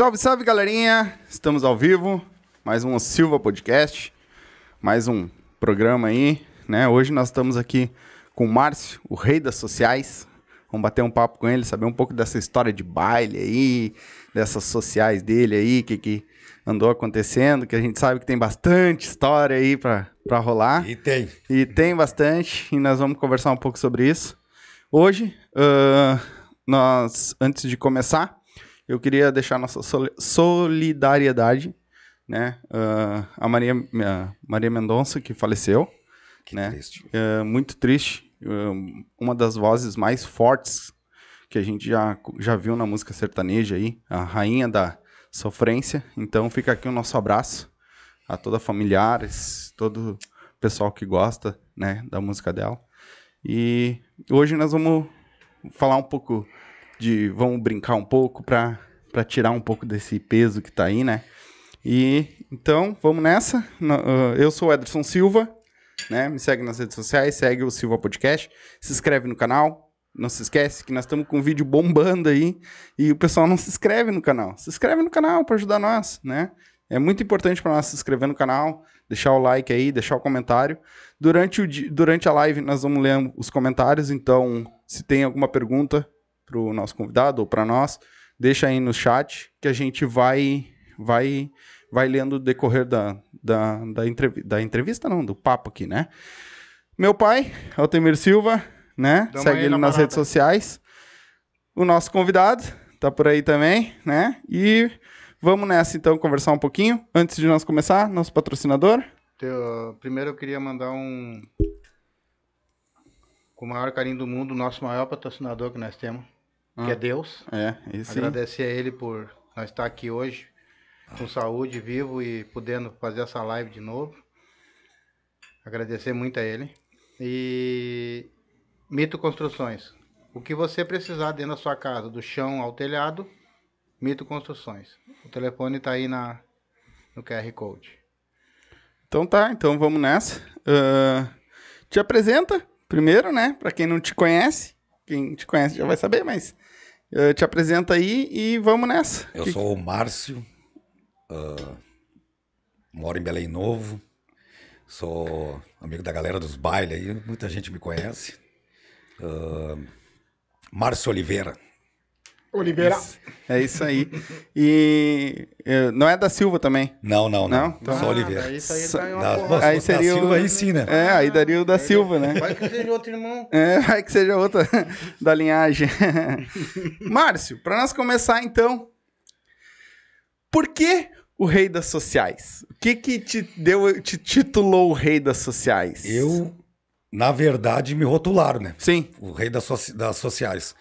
Salve, salve, galerinha! Estamos ao vivo, mais um Silva Podcast, mais um programa aí, né? Hoje nós estamos aqui com o Márcio, o rei das sociais. Vamos bater um papo com ele, saber um pouco dessa história de baile aí, dessas sociais dele aí, que que andou acontecendo, que a gente sabe que tem bastante história aí pra, pra rolar. E tem. E tem bastante, e nós vamos conversar um pouco sobre isso. Hoje, uh, nós, antes de começar, eu queria deixar nossa soli- solidariedade, né? uh, a Maria, Maria Mendonça, que faleceu, Que né? triste. É muito triste. um, uma das vozes mais fortes que a gente já, já viu na música sertaneja aí, a rainha da sofrência. Então fica aqui o nosso abraço a toda familiares, todo pessoal que gosta, né, da música dela. E hoje nós vamos falar um pouco de, vamos brincar um pouco para tirar um pouco desse peso que tá aí, né? E então, vamos nessa. Ah, Eu sou o Ederson Silva, né? Me segue nas redes sociais, segue o Silva Podcast, se inscreve no canal. Não se esquece que nós estamos com um vídeo bombando aí e o pessoal não se inscreve no canal. Se inscreve no canal para ajudar nós, né? É muito importante para nós se inscrever no canal, deixar o like aí, deixar o comentário. Durante, o, durante a live nós vamos ler os comentários, então se tem alguma pergunta para o nosso convidado ou para nós, deixa aí no chat que a gente vai vai vai lendo o decorrer da, da, da, entrevi da entrevista, não, do papo aqui, né? Meu pai, Altemir Silva, né? Tamo Segue aí ele na nas redes sociais. O nosso convidado tá por aí também, né? E vamos nessa então conversar um pouquinho. Antes de nós começar, nosso patrocinador. Teu- primeiro eu queria mandar um. Com o maior carinho do mundo, o nosso maior patrocinador que nós temos, que Ah. é Deus. É, esse Agradecer a ele por nós estar aqui hoje, com saúde, vivo e podendo fazer essa live de novo. Agradecer muito a ele. E Mito Construções. O que você precisar dentro da sua casa, do chão ao telhado, Mito Construções. O telefone está aí na, no QR Code. Então tá, então vamos nessa. Ah, te apresenta primeiro, né? Pra quem não te conhece. Quem te conhece já vai saber, mas ah, te apresenta aí e vamos nessa. Eu Que- sou o Márcio, ah, moro em Belém Novo, sou amigo da galera dos bailes aí, muita gente me conhece. Ah, Márcio Oliveira. Oliveira. É isso aí. E eh, não é da Silva também. Não, não, não. Não? Então- Sou Oliveira. Aí, isso aí Só- tá Da, Aí fosse da seria o- Silva, aí sim, né? É, aí daria o da Silva, né? Vai que seja outro irmão. É, vai que seja outra da linhagem. Márcio, para nós começar então, por que o rei das sociais? O que que te deu, te titulou o rei das sociais? Eu, na verdade, me rotularam, né? Sim. o rei das, soci- das sociais.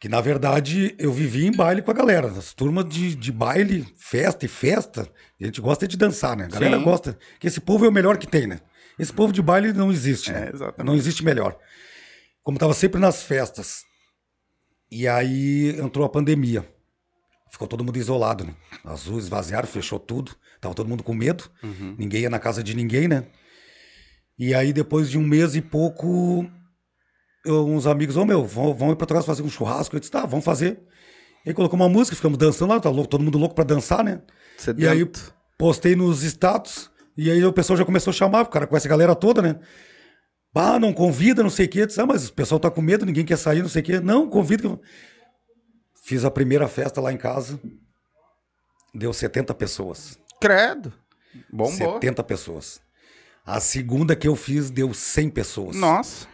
Que na verdade eu vivi em baile com a galera. As turmas de, de baile, festa e festa. A gente gosta de dançar, né? A galera Sim. gosta. Que esse povo é o melhor que tem, né? Esse povo de baile não existe, né? É, exatamente. Não existe melhor. Como tava sempre nas festas. E aí entrou a pandemia. Ficou todo mundo isolado, né? As ruas esvaziaram, fechou tudo. Tava todo mundo com medo. Uhum. Ninguém ia na casa de ninguém, né? E aí, depois de um mês e pouco, eu- uns amigos, ô meu, vamos, vamos ir pra casa fazer um churrasco. Eu disse, tá, vamos fazer. E aí colocou uma música, ficamos dançando lá, tá louco, todo mundo louco pra dançar, né? E aí Sedento. postei nos status, e aí o pessoal já começou a chamar, o cara com essa galera toda, né? Bah, não convida, não sei o quê. Eu Disse, ah, mas o pessoal tá com medo, ninguém quer sair, não sei o quê. Não, convida. que eu-" Fiz a primeira festa lá em casa, deu 70 pessoas. Credo. Bom, boa. 70 pessoas. A segunda que eu fiz deu 100 pessoas. Nossa.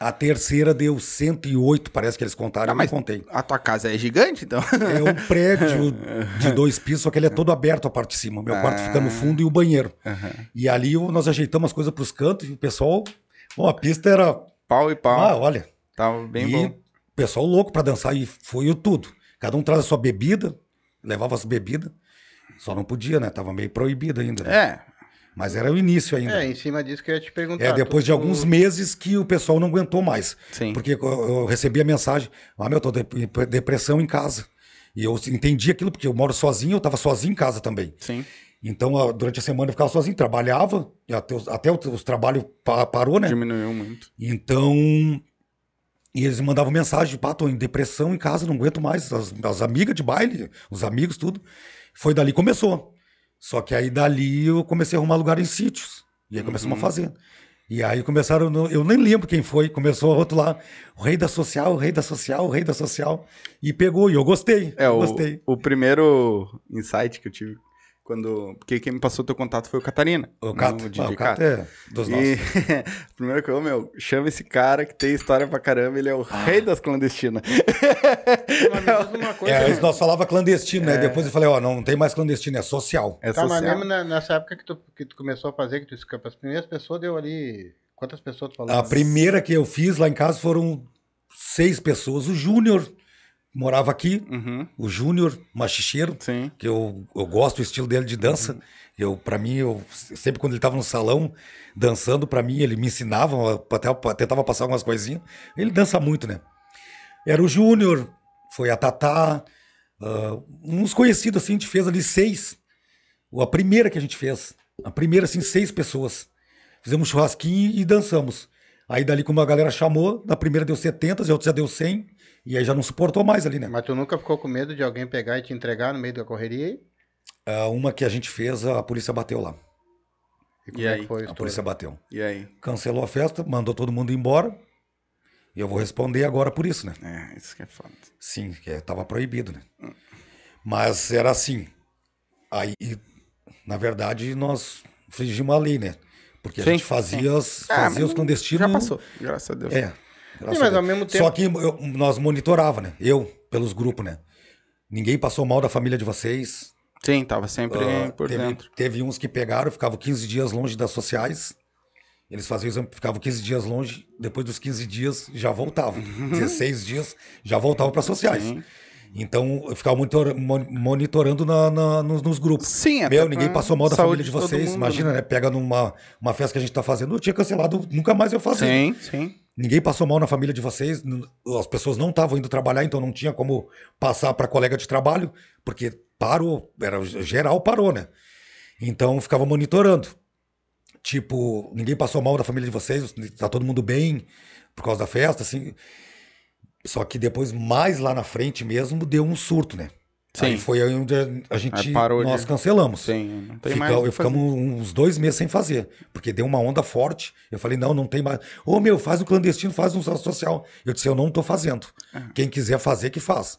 A terceira deu 108, parece que eles contaram, Ah, eu mas- não contei. A tua casa é gigante, então? É um prédio de dois pisos, só que ele é todo aberto a parte de cima. Meu quarto fica no fundo e o banheiro. Aham. E ali nós ajeitamos as coisas pros cantos e o pessoal... Bom, a pista era... Pau e pau. Ah, olha. Tava bem e bom. o pessoal louco pra dançar e foi o tudo. Cada um traz a sua bebida, levava as bebidas. Só não podia, né? Tava meio proibido ainda. né? É. Mas era o início ainda. É, em cima disso que eu ia te perguntar. É, depois de Tu- alguns meses que o pessoal não aguentou mais. Sim. Porque eu, recebi a mensagem, ah, meu, tô de depressão em casa. E eu entendi aquilo, porque eu moro sozinho, eu tava sozinho em casa também. Sim. Então, durante a semana eu ficava sozinho, trabalhava, até, os- até os, trabalhos pa- parou, né? Diminuiu muito. Então, E eles mandavam mensagem, pá, tô em depressão em casa, não aguento mais. As, as amigas de baile, os amigos, tudo. Foi dali que começou. Só que aí dali eu comecei a arrumar lugar em sítios. E aí começamos Uhum. a fazer. E aí começaram, no- eu nem lembro quem foi, começou a rotular o rei da social, o rei da social, o rei da social. E pegou, e eu gostei. É, eu o, gostei. o primeiro insight que eu tive quando. Porque quem me passou teu contato foi o Catarina. O Cato, o DJ ah, o Cato é dos nossos. E primeiro que eu, meu, chama esse cara que tem história pra caramba, ele é o Ah. rei das clandestinas. Mas coisa. É, né? nós falava clandestino, né? Depois eu falei, ó, não tem mais clandestino, é social. É Tá, mas social. mesmo na- nessa época que tu, que tu começou a fazer, que tu escapa, as primeiras pessoas deu ali. Quantas pessoas tu falou? A primeira que eu fiz lá em casa foram seis pessoas. O Júnior morava aqui, Uhum, o Júnior, machicheiro, sim. que eu, eu gosto do estilo dele de dança. Eu, para mim, eu sempre quando ele tava no salão dançando, pra mim ele me ensinava, até tentava passar algumas coisinhas. Ele dança muito, né? Era o Júnior, foi a Tatá, ah, uns conhecidos assim, a gente fez ali seis. A primeira que a gente fez, a primeira assim, seis pessoas. Fizemos um churrasquinho e dançamos. Aí dali como a galera chamou, na primeira deu 70, a outra já deu 100, e aí já não suportou mais ali, né? Mas tu nunca ficou com medo de alguém pegar e te entregar no meio da correria? aí? Ah, uma que a gente fez, a polícia bateu lá. E como E é aí? que foi A polícia bateu. E aí? Cancelou a festa, mandou todo mundo embora. E eu vou responder agora por isso, né? É, isso que é foda. Sim, que é- tava proibido, né? Mas era assim. Aí, na verdade, nós infringimos a lei, né? Porque a Sim, gente fazia, os, Ah, fazia mas os clandestinos. Já passou, graças a Deus. É. Sim, mas ao mesmo tempo. Só que eu- nós monitorava, né? Eu, pelos grupos, né? Ninguém passou mal da família de vocês. Sim, tava sempre Ah, por teve, dentro. teve uns que pegaram, ficavam 15 dias longe das sociais. Eles faziam exame, ficavam 15 dias longe, depois dos 15 dias já voltavam. 16 dias já voltavam para sociais. Sim. Então eu ficava monitor- mon- monitorando na- na- nos, nos grupos. Sim, até Meu, ninguém passou mal da família de vocês. mundo, Imagina, né? Pega numa uma festa que a gente tá fazendo, eu tinha cancelado, nunca mais eu fazia. Sim, sim. Ninguém passou mal na família de vocês, as pessoas não estavam indo trabalhar, então não tinha como passar para colega de trabalho, porque parou, era geral parou, né? Então ficava monitorando. Tipo, ninguém passou mal da família de vocês, tá todo mundo bem por causa da festa, assim. Só que depois, mais lá na frente mesmo, deu um surto, né? Sim. Aí foi aí onde a gente, nós de- cancelamos. Sim, não tem Fica- mais. o que ficamos uns dois meses sem fazer, porque deu uma onda forte. Eu falei, não, não tem mais. Ô meu, faz um clandestino, faz um social. Eu disse, eu não tô fazendo. Ah. Quem quiser fazer, que faz.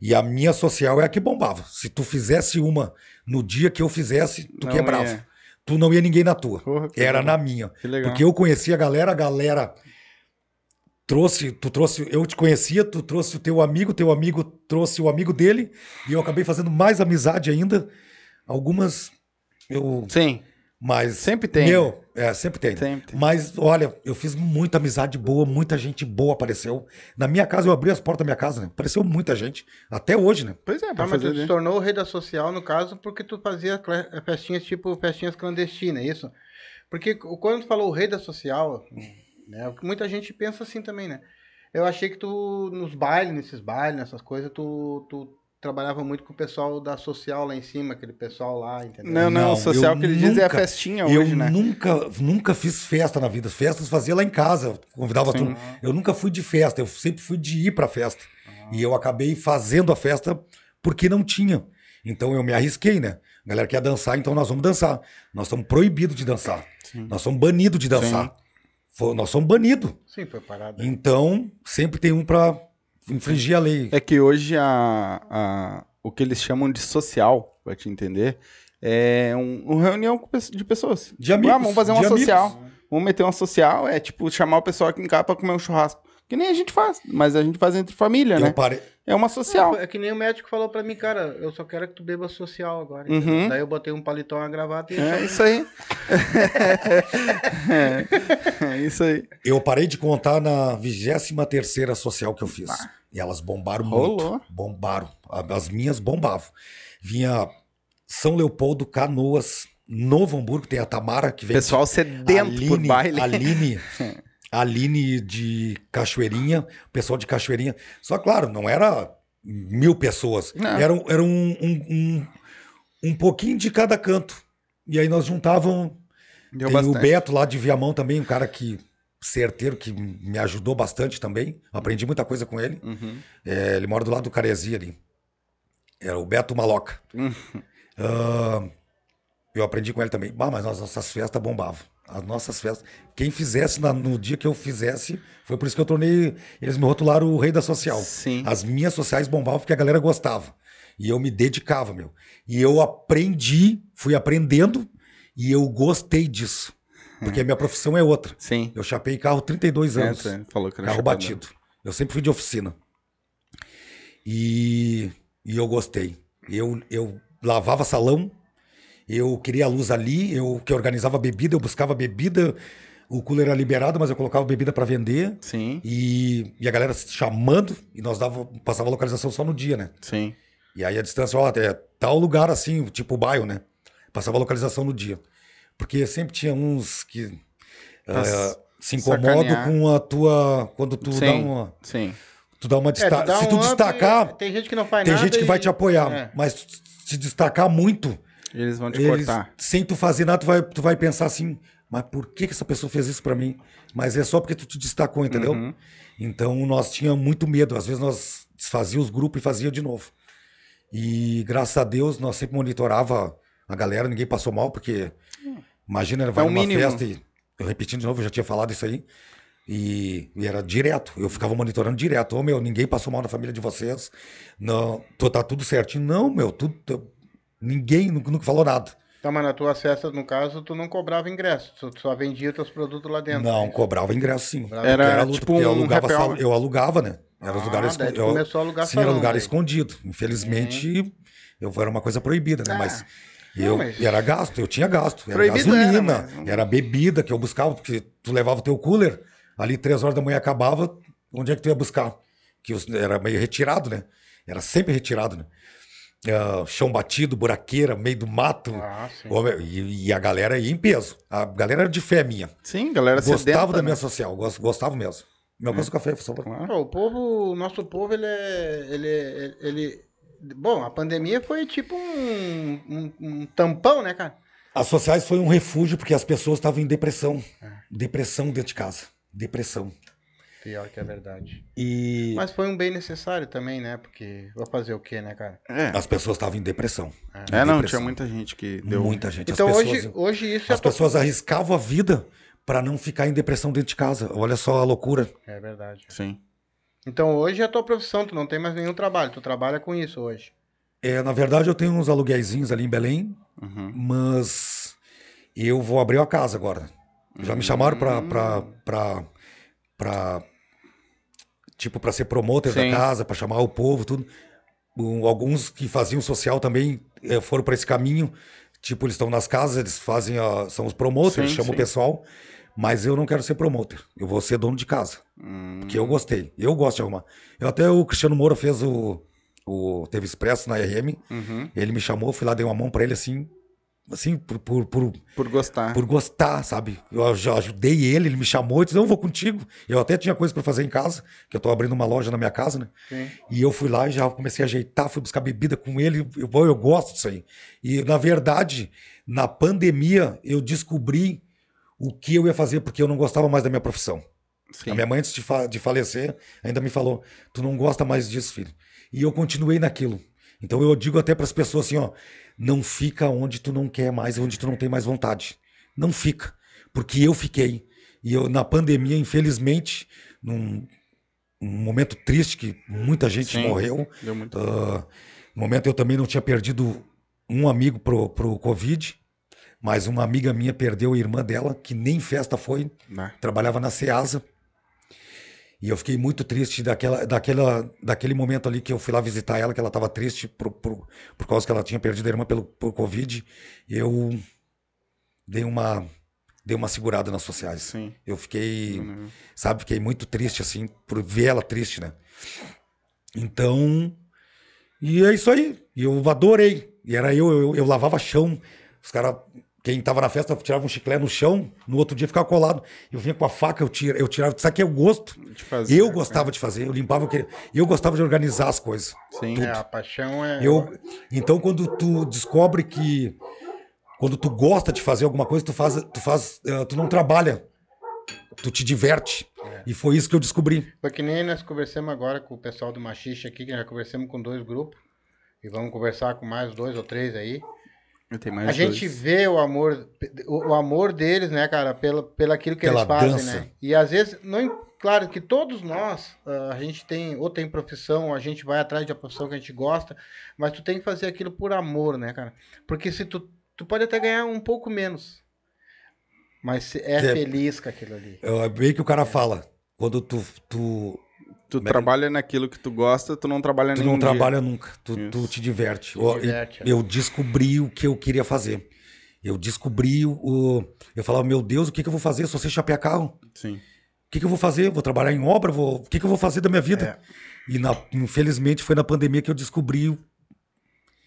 E a minha social é a que bombava. Se tu fizesse uma no dia que eu fizesse, tu Não quebrava. ia. Tu não ia ninguém na tua. Porra, Era legal. na minha. Que legal. Porque eu conhecia a galera, a galera trouxe, tu trouxe, eu te conhecia, tu trouxe o teu amigo, teu amigo trouxe o amigo dele, e eu acabei fazendo mais amizade ainda. Algumas eu Sim, mas Sempre tem, Meu, é, sempre tem. Sempre tem. Mas olha, eu fiz muita amizade boa, muita gente boa apareceu. Na minha casa eu abri as portas da minha casa, né? Apareceu muita gente, até hoje, né? pois é, Tá, pra mas tu se tornou o rei da social, no caso, porque tu fazia festinhas tipo festinhas clandestinas, é isso? Porque quando tu falou o rei da social, né, o que muita gente pensa assim também, né? Eu achei que tu, nos bailes, nesses bailes, nessas coisas, tu, tu trabalhava muito com o pessoal da social lá em cima, aquele pessoal lá, entendeu? Não, não, Não, o social eu que ele diz é a nunca- festinha eu hoje, né? nunca, nunca fiz festa na vida. Festas fazia lá em casa, convidava Sim. tudo. Eu nunca fui de festa, eu sempre fui de ir pra festa. E eu acabei fazendo a festa porque não tinha. Então eu me arrisquei, né? A galera quer dançar, então nós vamos dançar. Nós somos proibidos de dançar. Sim. Nós somos banidos de dançar. Fo- Nós somos banidos. Sim, foi parado. Então, sempre tem um pra infringir a lei. É que hoje a, a- o que eles chamam de social, pra te entender, é um, uma reunião de pessoas. De amigos, Ah, vamos fazer uma de amigos. social. Vamos meter uma social, é tipo chamar o pessoal aqui em casa pra comer um churrasco. Que nem a gente faz, mas a gente faz entre família, Eu né? parei. É uma social. Não, é que nem o médico falou pra mim, cara, eu só quero que tu beba social agora. Uhum. Daí eu botei um paletó, uma gravata e É isso aí. é, é isso aí. Eu parei de contar na 23 social que eu fiz. E elas bombaram Rolou. muito. Bombaram. As minhas bombavam. Vinha São Leopoldo, Canoas, Novo Hamburgo, tem a Tamara que vem. Pessoal sedento por baile. Aline, Aline de Cachoeirinha, pessoal de Cachoeirinha. Só claro, não era mil pessoas. Não. Era, um- era um, um, um, um pouquinho de cada canto. E aí nós juntavam Deu tem o bastante. Beto lá de Viamão também, um cara que certeiro que me ajudou bastante também. Aprendi muita coisa com ele. Uhum. É, ele mora do lado do Caresi ali. Era o Beto Maloca. Uhum. Ah, eu aprendi com ele também. Bah, mas as nossas festas bombavam. As nossas festas. Quem fizesse na- no dia que eu fizesse, foi por isso que eu tornei. Eles me rotularam o rei da social. Sim. As minhas sociais bombavam porque a galera gostava. E eu me dedicava, meu. E eu aprendi, fui aprendendo e eu gostei disso. Porque a minha profissão é outra. Sim. Eu chapei carro 32 É, anos. você falou que era Carro batido. Eu sempre fui de oficina. E, e eu gostei. Eu, eu lavava salão, eu queria a luz ali, eu que organizava bebida, eu buscava bebida. O cooler era liberado, mas eu colocava bebida para vender. Sim, E, e a galera chamando, e nós dava, passava a localização só no dia, né? sim. E aí a distância, ó, é tal lugar assim, tipo bairro, né? Passava a localização no dia. Porque sempre tinha uns que eh, se incomodam sacanear. com a tua. Quando tu Sim. dá uma. Sim. Tu dá uma É, destaca. tu dá se um tu up, destacar, Tem gente que não faz tem nada. gente que vai te apoiar. É. Mas se destacar muito, Eles vão te eles, cortar. sem tu fazer nada, tu vai, tu vai pensar assim, mas por que, que essa pessoa fez isso pra mim? Mas é só porque tu te destacou, entendeu? Uhum. Então nós tínhamos muito medo. Às vezes nós desfazia os grupos e fazia de novo. E graças a Deus nós sempre monitorava a galera, ninguém passou mal, porque imagina, vai É numa mínimo. festa e eu repetindo de novo, eu já tinha falado isso aí. E, e era direto, eu ficava monitorando direto. Ô meu, ninguém passou mal na família de vocês. Não, tô, tá tudo certinho. Não, meu, tudo. Ninguém nunca, nunca falou nada. Então, mas nas tuas festas, no caso, tu não cobrava ingresso. Tu só vendia teus produtos lá dentro. Não, né? cobrava ingresso sim. Cobrava Era Porque luta, tipo eu um alugava, happy sal- eu alugava, né? Era Ah, tu eu- começou a alugar Sim, era salão, lugar daí. escondido. Infelizmente, eu era uma coisa proibida, né? Ah, mas não, eu mas- era gasto, eu tinha gasto. Era Proibido era, gasolina, mas- era bebida que eu buscava, porque tu levava o teu cooler, ali três horas da manhã acabava, onde é que tu ia buscar? Que era meio retirado, né? Era sempre retirado, né? Ah, chão batido, buraqueira, meio do mato. Ah, E, e a galera ia em peso. A galera era de fé minha. Sim, galera Gostava sedenta, da né? minha social, gost- gostava mesmo. Meu gosto do café, por favor. Claro. O povo, o nosso povo, ele é. Ele, ele, ele- Bom, a pandemia foi tipo um, um, um tampão, né, cara? As sociais foi um refúgio porque as pessoas estavam em depressão. É. Depressão dentro de casa. Depressão. Pior que é verdade. E Mas foi um bem necessário também, né? Porque vou fazer o quê, né, cara? É, as pessoas estavam em depressão. é não, depressão. tinha muita gente que deu. Muita gente. Então as hoje, pessoas, hoje isso é. as pessoas arriscavam a vida para não ficar em depressão dentro de casa. Olha só a loucura. É verdade. Sim. Então hoje é a tua profissão, tu não tem mais nenhum trabalho, tu trabalha com isso hoje. É, na verdade, eu tenho uns aluguéizinhos ali em Belém, Uhum. mas eu vou abrir uma casa agora. Já me chamaram pra, pra, pra, pra tipo, pra ser promotor Sim. da casa, pra chamar o povo, tudo. Um, alguns que faziam social também eh, foram pra esse caminho. Tipo, eles estão nas casas, eles fazem, a, são os promoters, Sim, chamam sim. o pessoal. Mas eu não quero ser promoter. Eu vou ser dono de casa. Hum, Porque eu gostei. Eu gosto de arrumar. Eu até o Cristiano Moura fez o. o teve expresso na RM. uhum. Ele me chamou, fui lá, dei uma mão pra ele assim. Assim, por, por, por, Por gostar. por gostar, sabe? Eu já ajudei ele, ele me chamou e disse: Não, eu vou contigo. Eu até tinha coisa pra fazer em casa, que eu tô abrindo uma loja na minha casa, né? Sim. E eu fui lá e já comecei a ajeitar, fui buscar bebida com ele. Eu, eu, eu gosto disso aí. E, na verdade, na pandemia, eu descobri o que eu ia fazer, porque eu não gostava mais da minha profissão. Sim. A minha mãe, antes de, fa- de falecer, ainda me falou: Tu não gosta mais disso, filho. E eu continuei naquilo. Então eu digo até para as pessoas assim: ó, não fica onde tu não quer mais, onde tu não tem mais vontade. Não fica. Porque eu fiquei. E eu, na pandemia, infelizmente, num, um momento triste que muita gente Sim. morreu. Deu muito. ah, no momento eu também não tinha perdido um amigo pro, pro Covid, mas uma amiga minha perdeu a irmã dela, que nem festa foi Né? trabalhava na Ceasa. E eu fiquei muito triste daquela, daquela, daquele momento ali que eu fui lá visitar ela, que ela estava triste por, por, por causa que ela tinha perdido a irmã pelo, por Covid. Eu dei uma, dei uma segurada nas sociais. Sim. Eu fiquei, Uhum. sabe, fiquei muito triste, assim, por ver ela triste, né? Então, e é isso aí. E eu adorei. E era eu, eu, eu lavava chão. Os caras, quem tava na festa, tirava um chiclete no chão, no outro dia ficava colado. Eu vinha com a faca, eu, tira, eu tirava. Sabe que é o gosto? Fazer, Eu gostava de fazer, eu limpava, eu eu gostava de organizar as coisas. Sim. É, a paixão é. Eu, então, quando tu descobre que. Quando tu gosta de fazer alguma coisa, tu faz. Tu, faz, eh, tu não trabalha tu te diverte. E foi isso que eu descobri. Foi que nem nós conversamos agora com o pessoal do Machixe aqui, que já conversamos com dois grupos. E vamos conversar com mais dois ou três aí. Tem mais a gente dois. vê o amor, o, o amor deles, né, cara, pelo, pelo aquilo que Pela eles fazem, dança. né? E às vezes, não, claro que todos nós, ah, a gente tem, ou tem profissão, ou a gente vai atrás de uma profissão que a gente gosta, mas tu tem que fazer aquilo por amor, né, cara? Porque se tu, tu pode até ganhar um pouco menos, mas se- é, É. feliz com aquilo ali. É bem que o cara fala. Quando tu, tu, Tu que- trabalha naquilo que tu gosta, tu não trabalha tu não dia. trabalha nunca, tu, tu te diverte. Te Ó, diverte, eu, é. eu descobri o que eu queria fazer. Eu descobri o. o- Eu falava, meu Deus, o que, que eu vou fazer? Eu só sei chapear carro. Sim. O que, que eu vou fazer? Vou trabalhar em obra? Vou... O que, que eu vou fazer da minha vida? É. E na- infelizmente foi na pandemia que eu descobri. o-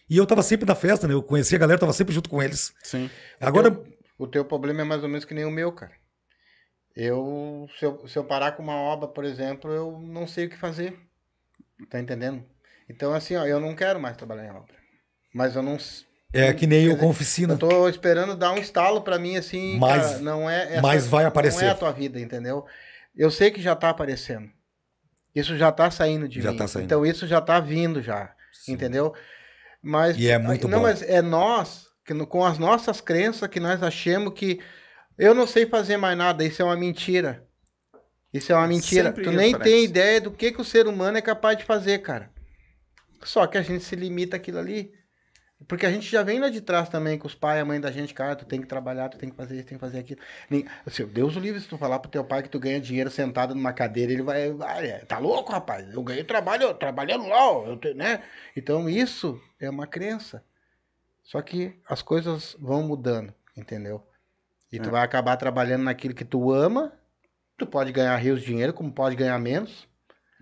E eu tava sempre na festa, né? Eu conhecia a galera, tava sempre junto com eles. Sim. Agora, Eu- o teu problema é mais ou menos que nem o meu, cara. Eu se, eu, se eu parar com uma obra, por exemplo, eu não sei o que fazer. Tá entendendo? Então, assim, ó, eu não quero mais trabalhar em obra. Mas eu não. é que nem eu Quer com dizer, oficina. Eu tô esperando dar um estalo pra mim, assim, Mas- cara, não é. essa- mas vai Não aparecer. é a tua vida, entendeu? Eu sei que já tá aparecendo. Isso já tá saindo de Já mim. tá saindo. Então, isso já tá vindo já. Entendeu? Mas, E é muito não, bom. mas é nós, que com as nossas crenças, que nós achamos que eu não sei fazer mais nada, isso é uma mentira. Isso é uma mentira. Sempre tu nem aparece. tem ideia do que, que o ser humano é capaz de fazer, cara. Só que a gente se limita àquilo ali. Porque a gente já vem lá de trás também com os pais, a mãe da gente, cara, tu tem que trabalhar, tu tem que fazer isso, tem que fazer aquilo. Assim, Deus o livre se tu falar pro teu pai que tu ganha dinheiro sentado numa cadeira, ele vai, vai é, tá louco, rapaz? Eu ganhei trabalho, trabalhando lá, eu te- né? Então isso é uma crença. Só que as coisas vão mudando, entendeu? E tu É. vai acabar trabalhando naquilo que tu ama, tu pode ganhar rios de dinheiro, como pode ganhar menos,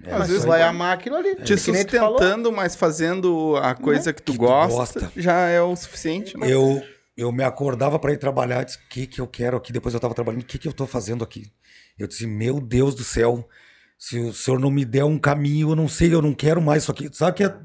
É, mas às tu vezes vai amar aquilo ali. Te tu falou. sustentando, mas fazendo a coisa que tu, Que tu gosta, gosta. já é o suficiente, né? Eu, eu me acordava para ir trabalhar, disse, o que, que eu quero aqui? Depois eu tava trabalhando, o que, que eu tô fazendo aqui? Eu disse, meu Deus do céu, se o senhor não me der um caminho, eu não sei, eu não quero mais isso aqui. Sabe que é-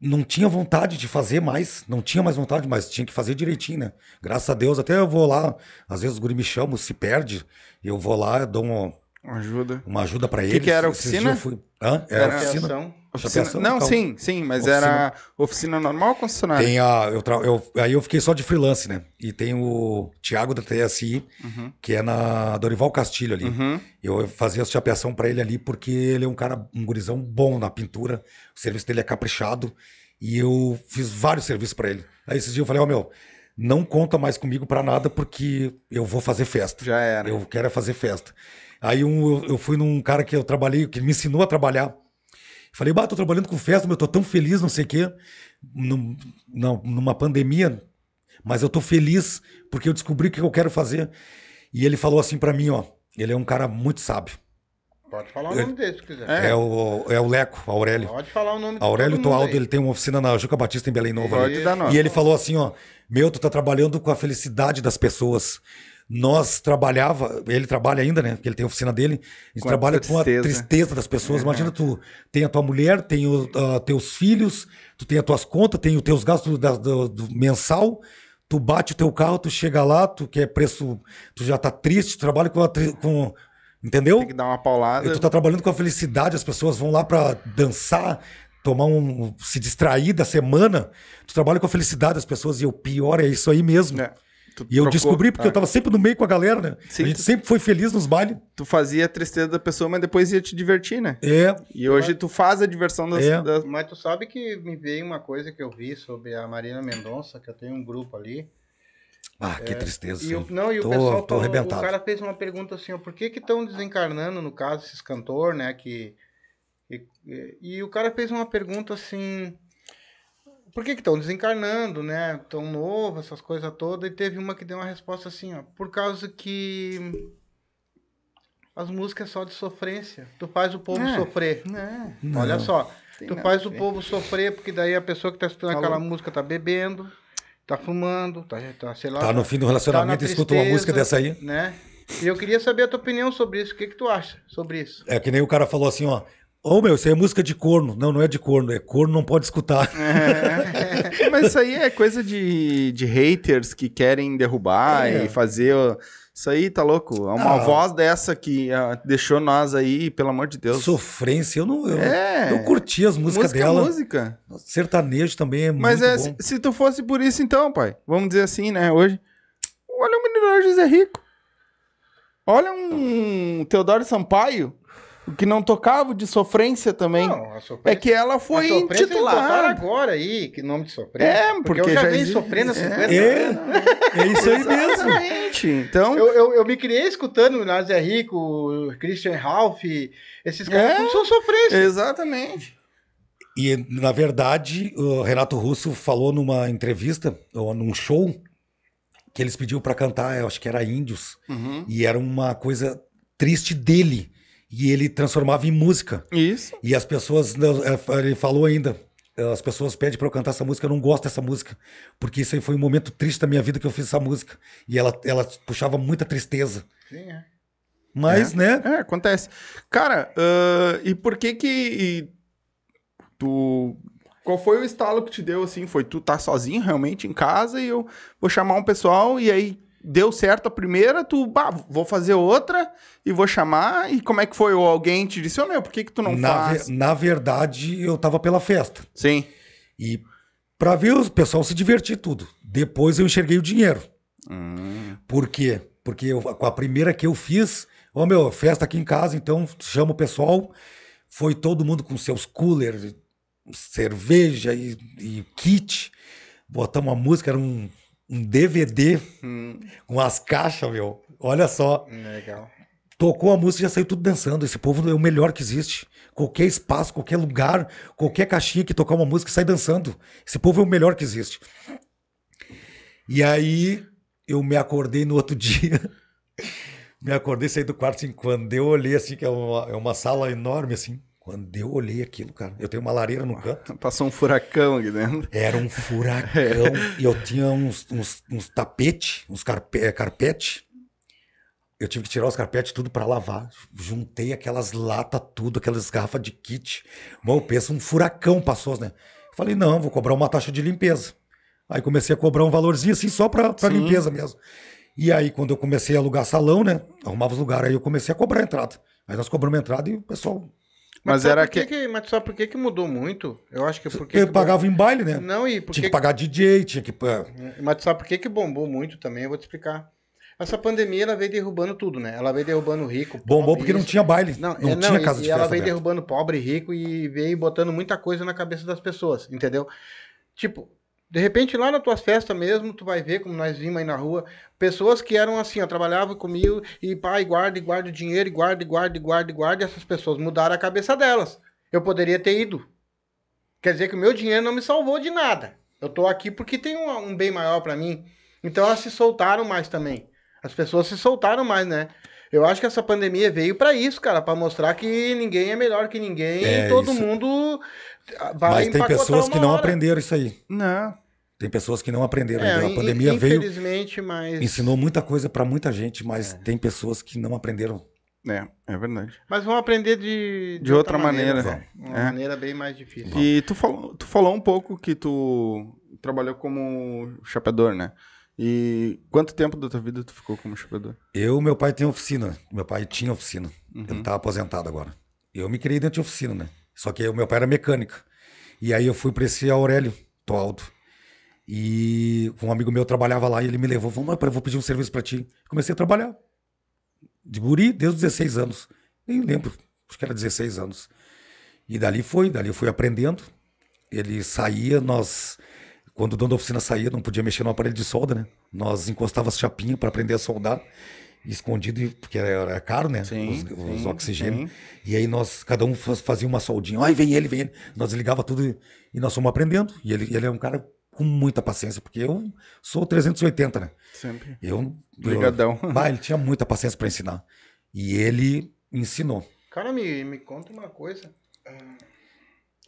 não tinha vontade de fazer mais, não tinha mais vontade, mas tinha que fazer direitinho, né? Graças a Deus, até eu vou lá, às vezes os guri me chamam, se perde, eu vou lá, dou uma, Ajuda. uma ajuda para Que eles. que era a oficina? fui- Hã? Era Era oficina. Oficina- Chapeação, Não, sim, sim, mas Oficina. era oficina normal ou concessionária? Tem a, eu, tra- eu- aí eu fiquei só de freelance, né? E tem o Thiago da TSI, Uhum. que é na Dorival Castilho ali. Uhum. Eu fazia chapeação pra ele ali porque ele é um cara, um gurizão bom na pintura. O serviço dele é caprichado. E eu fiz vários serviços pra ele. Aí esses dias eu falei, ó, meu, não conta mais comigo pra nada porque eu vou fazer festa. Já era. Eu quero é fazer festa. Aí um, eu, eu fui num cara que eu trabalhei, que me ensinou a trabalhar. Falei, bah, tô trabalhando com festa, meu, tô tão feliz, não sei o quê. Num- não, numa pandemia, mas eu tô feliz porque eu descobri o que eu quero fazer. E ele falou assim pra mim, ó, ele é um cara muito sábio. Pode falar o nome dele se quiser. É. É, o, é o Leco, Aurélio. Pode falar o nome de Aurélio Toaldo, ele tem uma oficina na Juca Batista em Belém Novo. ali. Pode dar nome. E ele falou assim, ó, meu, tu tá trabalhando com a felicidade das pessoas. Nós trabalhava, ele trabalha ainda, né? Porque ele tem a oficina dele. A gente Com a trabalha com a tristeza. das pessoas. Imagina tu tem a tua mulher, tem os teus filhos, tu tem as tuas contas, tem os teus gastos da- do, do mensal. Tu bate o teu carro, tu chega lá, tu quer preço, tu já tá triste, tu trabalha com, a com entendeu? Tem que dar uma paulada. E tu tá trabalhando com a felicidade, as pessoas vão lá pra dançar, tomar um. se distrair da semana. Tu trabalha com a felicidade das pessoas e o pior é isso aí mesmo. É. Tu E eu trocou- descobri porque Ah, eu tava sempre no meio com a galera, né? Sim, a gente tu- sempre foi feliz nos bailes. Tu fazia a tristeza da pessoa, mas depois ia te divertir, né? É, E hoje tu faz a diversão das. É. das- Mas tu sabe que me veio uma coisa que eu vi sobre a Marina Mendonça, que eu tenho um grupo ali. Ah, que tristeza. É, E o, não, e o Tô- pessoal tô falou, arrebentado. o cara fez uma pergunta assim, ó, por que que estão desencarnando, no caso, esses cantor, né, que... E, e- e o cara fez uma pergunta assim, por que que estão desencarnando, né, tão novo, essas coisas todas, e teve uma que deu uma resposta assim, ó, por causa que as músicas é só de sofrência, tu faz o povo É. sofrer. Não. Olha só, Tem tu faz o povo sofrer, porque daí a pessoa que tá escutando Falou. aquela música tá bebendo, tá fumando, tá, tá sei lá. Tá no fim do tá relacionamento na e escuta uma música dessa aí. Né? E eu queria saber a tua opinião sobre isso. O que, que tu acha sobre isso? É que nem o cara falou assim, ó. Ô meu, isso aí é música de corno. Não, não é de corno, é corno, não pode escutar. É. Mas isso aí é coisa de, de haters que querem derrubar É. e fazer Isso aí tá louco. É uma Ah. voz dessa que ah, deixou nós aí, pelo amor de Deus. Sofrência, eu não. Eu, É. eu curti as músicas música, dela. música. Sertanejo também é Mas muito é, se, se tu fosse por isso então, pai, vamos dizer assim, né, hoje, olha o menino José Rico. Olha um Teodoro Sampaio, o que não tocava de sofrência também. Não, a é sofrência- que ela foi a sofrência titular. agora aí, que nome de sofrência. É, porque eu já, já venho sofrendo há 50 É, anos. é isso aí mesmo. Exatamente. Então, Eu, eu, eu me criei escutando o Naz é Rico, o Christian Ralph, esses caras É. são sofrência. exatamente. E, na verdade, o Renato Russo falou numa entrevista, ou num show, que eles pediu pra cantar, eu acho que era Índios, Uhum. e era uma coisa triste dele, e ele transformava em música. Isso. E as pessoas, não, é, ele falou ainda, as pessoas pedem pra eu cantar essa música, eu não gosto dessa música, porque isso aí foi um momento triste da minha vida que eu fiz essa música, e ela, ela puxava muita tristeza. Sim, é. Mas, né, É, acontece. Cara, ah, e por que que e tu... Qual foi o estalo que te deu, assim? Foi tu tá sozinho realmente em casa e eu vou chamar um pessoal e aí deu certo a primeira, tu, bah, vou fazer outra e vou chamar e como é que foi? Ou alguém te disse, ô meu, por que que tu não na, faz? ve- na verdade, eu tava pela festa. Sim. E pra ver o pessoal se divertir tudo. Depois eu enxerguei o dinheiro. Hum, Por quê? Porque eu- com a primeira que eu fiz, ó meu, festa aqui em casa, então chama o pessoal. Foi todo mundo com seus coolers, cerveja e, e kit. Botamos uma música, era um, um DVD hum. com as caixas, meu. Olha só. Legal. Tocou a música e já saiu tudo dançando. Esse povo é o melhor que existe. Qualquer espaço, qualquer lugar, qualquer caixinha que tocar uma música sai dançando. Esse povo é o melhor que existe. E aí eu me acordei no outro dia. me acordei, saí do quarto assim, quando eu olhei assim, que é uma, é uma sala enorme assim. Quando eu olhei aquilo, cara, eu tenho uma lareira no canto. Passou um furacão aqui dentro. Era um furacão. e eu tinha uns, uns, uns tapete, uns carpe, carpete. Eu tive que tirar os carpetes tudo pra lavar. Juntei aquelas latas, tudo, aquelas garrafas de kit. Bom, eu penso, um furacão passou, né? Falei, não, vou cobrar uma taxa de limpeza. Aí comecei a cobrar um valorzinho assim, só pra, pra limpeza mesmo. E aí, quando eu comecei a alugar salão, né? Arrumava os lugares, aí eu comecei a cobrar a entrada. Aí nós cobramos a entrada e o pessoal. Mas sabe era por que... que-. Mas sabe por que, que mudou muito? Eu acho que é porque. Eu que pagava em baile, né? Não, e por Tinha que pagar DJ, tinha que. Mas tu sabe por que, que bombou muito também? Eu vou te explicar. Essa pandemia ela veio derrubando tudo, né? Ela veio derrubando o rico. Bombou pobre, porque não isso. tinha baile. Não, Não, é, não, tinha e- casa de e ela veio aberta. derrubando pobre e rico e veio botando muita coisa na cabeça das pessoas, entendeu? Tipo, de repente lá nas tuas festas mesmo, tu vai ver como nós vimos aí na rua, pessoas que eram assim, ó, trabalhavam comigo e pai, guarda e guarda o dinheiro, e guarda e guarda e guarda e guarda, e essas pessoas mudaram a cabeça delas. Eu poderia ter ido. Quer dizer que o meu dinheiro não me salvou de nada. Eu tô aqui porque tem um, um bem maior pra mim. Então elas se soltaram mais também. As pessoas se soltaram mais, né? Eu acho que essa pandemia veio pra isso, cara, Pra mostrar que ninguém é melhor que ninguém É, e todo isso. mundo Mas tem pessoas que não hora. aprenderam isso aí. Não. Tem pessoas que não aprenderam. É, a pandemia veio, infelizmente, mas ensinou muita coisa pra muita gente, É. mas tem pessoas que não aprenderam. É, é verdade. mas vão aprender de De outra maneira. vão. Uma É. maneira bem mais difícil. E tu falou, tu falou um pouco que tu trabalhou como chapeador, né? E quanto tempo da tua vida tu ficou como chapeador? Eu, meu pai tem oficina. Meu pai tinha oficina. Uhum. Ele tá aposentado agora. Eu me criei dentro de oficina, né? Só que o meu pai era mecânica. E aí eu fui pra esse Aurélio Toaldo. E um amigo meu trabalhava lá e ele me levou. Pai, eu vou pedir um serviço pra ti. Comecei a trabalhar. De guri, desde os 16 anos. Nem lembro. Acho que era 16 anos. E dali foi, dali eu fui aprendendo. Ele saía, nós... Quando o dono da oficina saía, não podia mexer no aparelho de solda, né? Nós encostava as chapinhas para aprender a soldar, escondido, e- porque era, caro, né? os, os sim, oxigênios. sim. E aí nós, cada um faz- fazia uma soldinha. Ai, vem ele, vem ele. Nós ligava tudo e, nós fomos aprendendo. E ele, ele é um cara com muita paciência, porque eu sou 380, né? Sempre. Eu. Brigadão. Eu, bah, ele tinha muita paciência para ensinar. E ele ensinou. Cara, me, me conta uma coisa. Ah,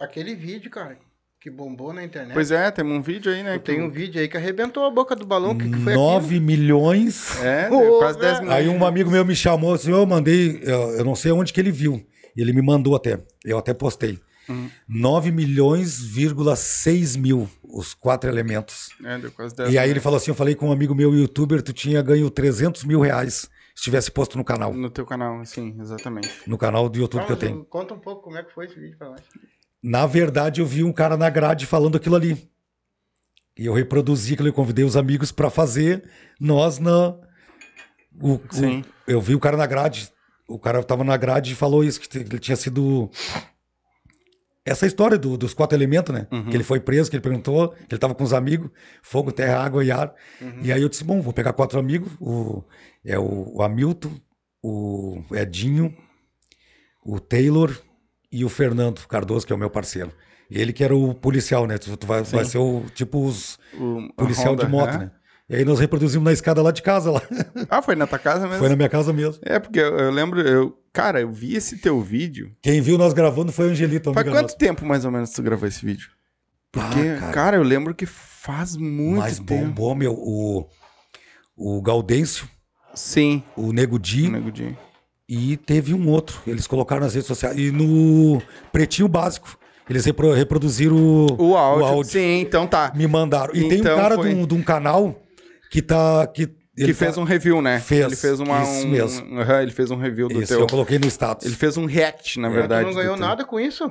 Aquele vídeo, cara, que bombou na internet. Pois é, temos um vídeo aí, né? que Tem um vídeo aí que arrebentou a boca do balão. O que, que foi 9 milhões. É, Ô, quase 10 velho. milhões. Aí um amigo meu me chamou assim, eu mandei, eu, não sei onde que ele viu. Ele me mandou até, eu até postei. Uhum. 9 milhões,6 mil, os quatro elementos. É, deu quase 10 E aí ele falou assim, eu falei com um amigo meu, youtuber, tu tinha ganho 300 mil reais se tivesse posto no canal. No teu canal, sim, exatamente. No canal do YouTube que eu Vamos, tenho. Conta um pouco como é que foi esse vídeo pra nós. Na verdade, eu vi um cara na grade falando aquilo ali. E eu reproduzi aquilo, eu convidei os amigos pra fazer, nós na... o- o- Sim. eu vi o cara na grade, o cara tava na grade e falou isso, que ele tinha sido... Essa história do- dos quatro elementos, né? Uhum. Que ele foi preso, que ele perguntou, que ele tava com os amigos, fogo, terra, água e ar. E aí eu disse, bom, vou pegar quatro amigos, o, é o, o Hamilton, o Edinho, o Taylor e o Fernando Cardoso, que é o meu parceiro. Ele que era o policial, né? Tu, tu vai, vai ser o tipo os O, policial de Honda, moto, é. né? E aí nós reproduzimos na escada lá de casa, lá. Ah, foi na tua casa mesmo? Foi na minha casa mesmo. É, porque eu, eu lembro, eu, cara, eu vi esse teu vídeo. Quem viu nós gravando foi a Angelita, Faz quanto nossa. tempo mais ou menos tu gravou esse vídeo? Porque, Ah, cara. cara, eu lembro que faz muito mas tempo. bombou, meu. O, o Gaudêncio, Sim, o Nego Di, Nego Di. E teve um outro. Eles colocaram nas redes sociais. E no Pretinho Básico, eles repro- reproduziram o, O áudio. Sim, então tá. Me mandaram. E tem um Então cara foi- de um, de um canal que tá. Que, que fez um review, né? Fez, Ele fez uma. isso um, mesmo. um- aham, ele fez um review do Esse teu. eu coloquei no status. Ele fez um react, na É, verdade. tu não ganhou teu. nada com isso?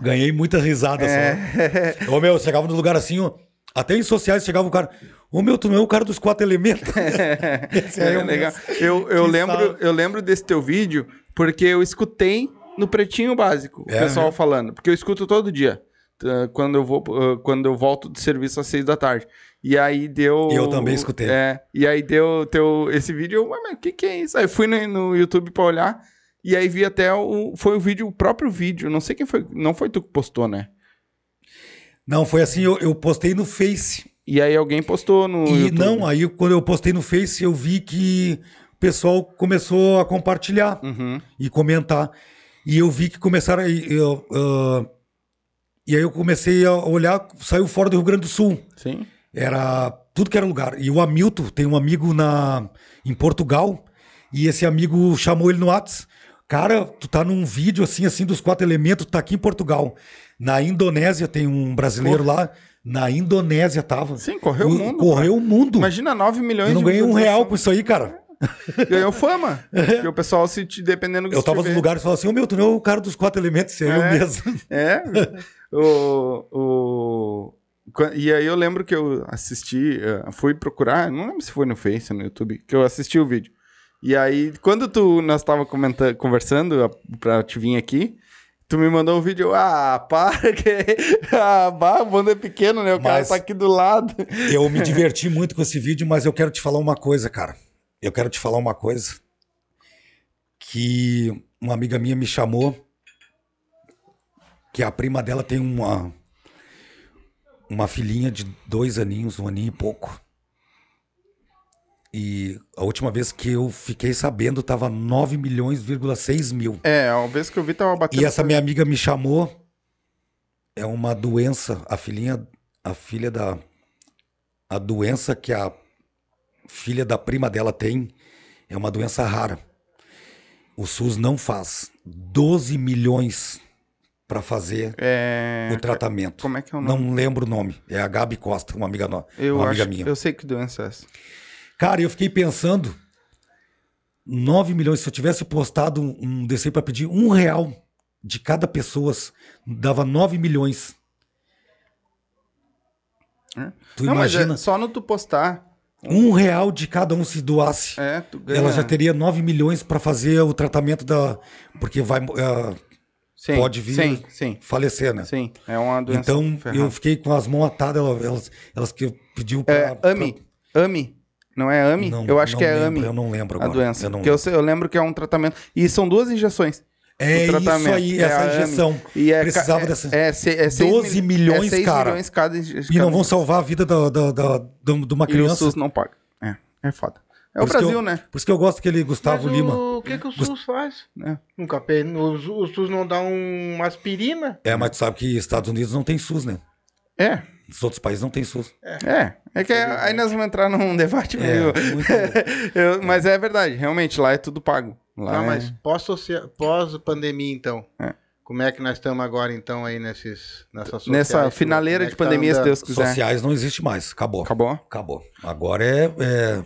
Ganhei muita risada É. Ô, meu, chegava no lugar assim, ó. Até em sociais chegava o cara. Ô, meu, tu não é o cara dos quatro elementos. Esse É, eu legal. Eu, eu, Que lembro, eu lembro desse teu vídeo porque eu escutei no Pretinho Básico o É pessoal mesmo? falando. Porque eu escuto todo dia. Quando eu, vou, ah, quando eu volto do serviço às seis da tarde. E aí deu. Eu também escutei. É. E aí deu teu, esse vídeo. "Ué, mas o que, que é isso? Aí eu fui no, no YouTube pra olhar. E aí vi até o. Foi o vídeo, o próprio vídeo. Não sei quem foi. Não foi tu que postou, né? Não, foi assim, eu, eu postei no Face. E aí alguém postou no. E YouTube. não, aí quando eu postei no Face, eu vi que o pessoal começou a compartilhar. Uhum. e comentar. E eu vi que começaram. E, eu, ah, e aí eu comecei a olhar, saiu fora do Rio Grande do Sul. Sim. Era tudo que era lugar. E o Hamilton tem um amigo na, em Portugal, e esse amigo chamou ele no Whats. Cara, tu tá num vídeo assim, assim, dos quatro elementos, tu tá aqui em Portugal. Na Indonésia tem um brasileiro lá. Na Indonésia tava. Sim, correu o mundo, Correu o mundo. Imagina 9 milhões eu não ganhei um real com isso aí, cara. Ganhou fama. Porque o pessoal se dependendo do que Eu tava nos lugares e falava assim, ô meu, tu não é o cara dos quatro elementos, você é, eu É. mesmo. É. o, o... E aí eu lembro que eu assisti, eh, fui procurar, não lembro se foi no Face, no YouTube, que eu assisti o vídeo. E aí, quando tu, nós tava comentando, conversando pra te vir aqui, tu me mandou um vídeo, ah, para que... Ah, bah, o bando é pequeno, né? O cara Mas- tá aqui do lado. Eu me diverti muito com esse vídeo, mas eu quero te falar uma coisa, cara. Eu quero te falar uma coisa. Que uma amiga minha me chamou. Que a prima dela tem uma. Uma filhinha de dois aninhos, um aninho e pouco. E a última vez que eu fiquei sabendo tava 9 milhões,6 mil. É, a vez que eu vi tava batendo... E essa minha amiga me chamou. É uma doença, a filhinha, a filha da a doença que a filha da prima dela tem é uma doença rara. O SUS não faz 12 milhões para fazer É... o tratamento. Como é que é o nome? Não lembro o nome. É a Gabi Costa, uma amiga, no... Eu uma amiga acho, minha. eu sei que doença é essa. Cara, eu fiquei pensando, 9 milhões, se eu tivesse postado um, um desse para pedir um real de cada pessoa, dava 9 milhões. É. Tu Não, é imagina, só no tu postar, um real de cada um se doasse. é. Ela já teria 9 milhões para fazer o tratamento da. Porque vai ah, Sim, pode vir- Sim, sim, falecer, né? sim. É uma doença Então ferrada. eu fiquei com as mãos atadas, elas, elas, elas que pediu pra. É, AMI. AMI. Não é AMI? Não, eu acho que é lembro, AMI. Eu não lembro A agora. doença. Eu eu, lembro. sei- eu lembro que é um tratamento. E são duas injeções. É o isso tratamento. aí, É essa a AMI. injeção. E é, Precisava ca- é, dessa. É, é seis 12 mil- milhões, é cara. milhões cada injeção. E não vão salvar a vida da, da, da- da- de uma E o criança. SUS não paga. É, é foda. É Por o Brasil, eu- né? Por isso que eu gosto daquele Gustavo Mas Lima. O que, que o SUS faz? É. Nunca pe... o, o SUS não dá um- uma aspirina? É, mas tu sabe que Estados Unidos não tem SUS, né? É, Os outros países não tem SUS. é. É que aí nós vamos entrar num debate meio... É, muito- Eu- mas é verdade, realmente, lá é tudo pago. Lá Não, é- mas pós-socia- pós-pandemia, então. É. Como é que nós estamos agora, então, aí nesses, nessas Nessa sociais? finaleira Como é de tá pandemia, se? Deus quiser. Sociais não existe mais. Acabou. Acabou? Acabou. Agora é. é-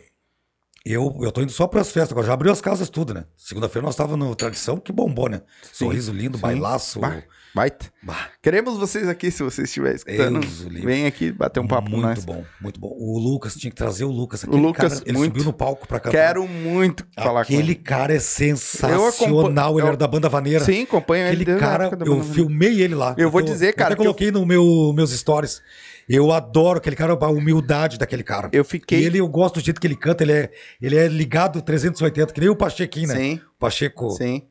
eu, eu tô indo só pras festas, agora já abriu as casas tudo, né? Segunda-feira nós estávamos no Tradição, que bombou, né? Sorriso lindo, sim. bailaço. Bah, Baita. Bah, Queremos vocês aqui, se vocês estiverem escutando. O. Vem aqui bater um papo com muito nós. bom, muito bom. O Lucas, tinha que trazer o Lucas. Aquele Lucas, cara, ele muito. subiu no palco pra cantar. Quero muito falar com Aquele ele. cara é Eu sensacional. Ele eu- era da banda Vaneira. Sim, acompanho Aquele ele desde a cara, eu filmei ele lá. Eu vou tô- dizer, cara, até que eu- coloquei no meu, meus stories. Eu adoro aquele cara, a humildade daquele cara. Eu fiquei. E ele, eu gosto do jeito que ele canta, ele é, ele é ligado 380, que nem o Pachequinho, né? Sim, O Pacheco, sim.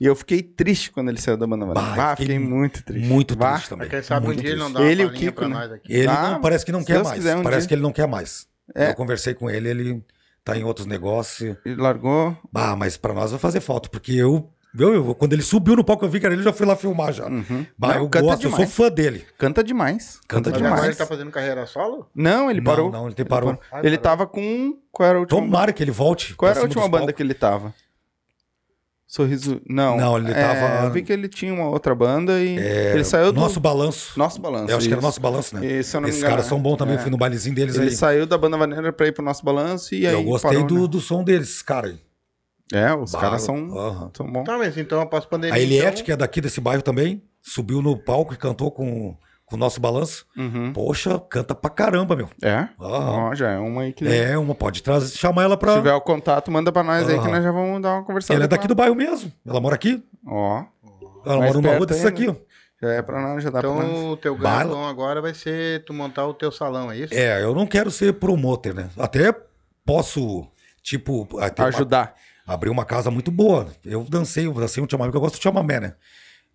E eu fiquei triste quando ele saiu da banda. Bah, Ah, fiquei muito triste. muito Bah. triste também. Quem sabe um Muito dia ele não triste. dá Ele uma o Kiko, pra né? nós aqui. Ele Ah, não, parece que não quer Deus mais. quiser, um parece dia. que ele não quer mais. É. Eu conversei com ele, ele tá em outros negócios. Ele largou. Bah, mas pra nós vai fazer falta, porque eu, eu, eu- quando ele subiu no palco, eu vi que era ele, eu já fui lá filmar já. Uhum. Bah, Não, eu canta gosto, eu demais. sou fã dele. Canta demais. Canta Mas demais. agora ele tá fazendo carreira solo? Não, ele Não, parou. não, ele parou. Ah, Ele parou. tava com. Qual era a última Tomara que ele volte. Qual era a última banda palcos. que ele tava? Sorriso. Não. Não, ele É, tava- Eu vi que ele tinha uma outra banda e ele saiu do. Nosso balanço. Nosso balanço. Eu acho que era isso. nosso balanço, né? E, se eu não me Esses engano, caras são bons também, é. eu fui no bailezinho deles Ele aí. saiu da banda vaneira pra ir pro nosso balanço e aí. eu gostei parou, do, né? do som deles, cara. aí. É, os caras são, aham. são bons. Tá, mas então após pandemia. A Eliette, então, que é daqui desse bairro também, subiu no palco e cantou com, com o nosso balanço. Uhum. Poxa, canta pra caramba, meu. É? Aham. Ó, já é uma aí que. É, uma pode trazer, chamar ela Se pra. tiver o contato, manda pra nós aí que nós já vamos dar uma conversada. Ela é daqui do bairro mesmo. Ela mora aqui. Ó, Ela Mais mora numa perto rua desse aqui, ó. já é pra nós, já dá pra nós. Então o teu ganho agora vai ser tu montar o teu salão, é isso? É, eu não quero ser promoter, né? Até posso, tipo, uma- Ajudar. abrir uma casa muito boa. Eu dancei, eu dancei um chamamé, porque eu gosto de chamamé, né?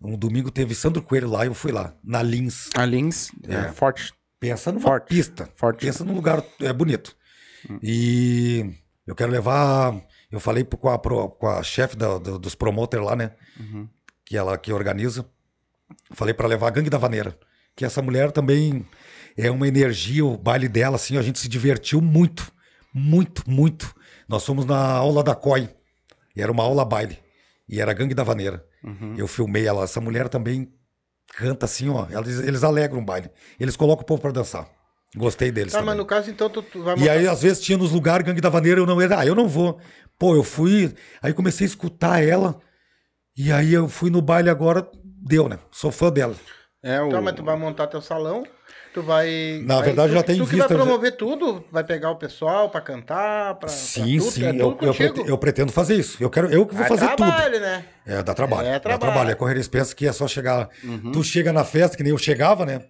Um domingo teve Sandro Coelho lá e eu fui lá, na Lins. A Lins é, É. forte. Pensa numa Forte. pista. Forte. Pensa num lugar é, bonito. E eu quero levar. Eu falei com a, com a chefe da- do- dos promoters lá, né? Uhum. Que ela que organiza. Falei pra levar a Gangue da Vaneira. Que essa mulher também é uma energia, o baile dela, assim, a gente se divertiu muito. Muito, muito. Nós fomos na aula da COI. E era uma aula baile. E era a Gangue da Vaneira. Uhum. Eu filmei ela. Essa mulher também canta assim, ó. Eles, eles alegram o baile. Eles colocam o povo pra dançar. Gostei deles Tá, também. mas no caso então tu, tu vai E aí, às vezes, tinha nos lugares Gangue da Vaneira, eu não ia. Ah, eu não vou. Pô, eu fui. Aí comecei a escutar ela. E aí eu fui no baile agora, deu, né? Sou fã dela. É o. Tá, mas tu vai montar teu salão, tu vai. Na vai- verdade, tu, já tem Tu em que vai vista, já- promover tudo, vai pegar o pessoal pra cantar, pra. sim, pra tudo, sim. é eu, tudo eu, contigo. prete- eu pretendo fazer isso. Eu quero, eu que vou É fazer tudo. trabalho, né? É, dá trabalho. É Dá trabalho. trabalho. É correr eles pensam que é só chegar. Uhum. Tu chega na festa, que nem eu chegava, né?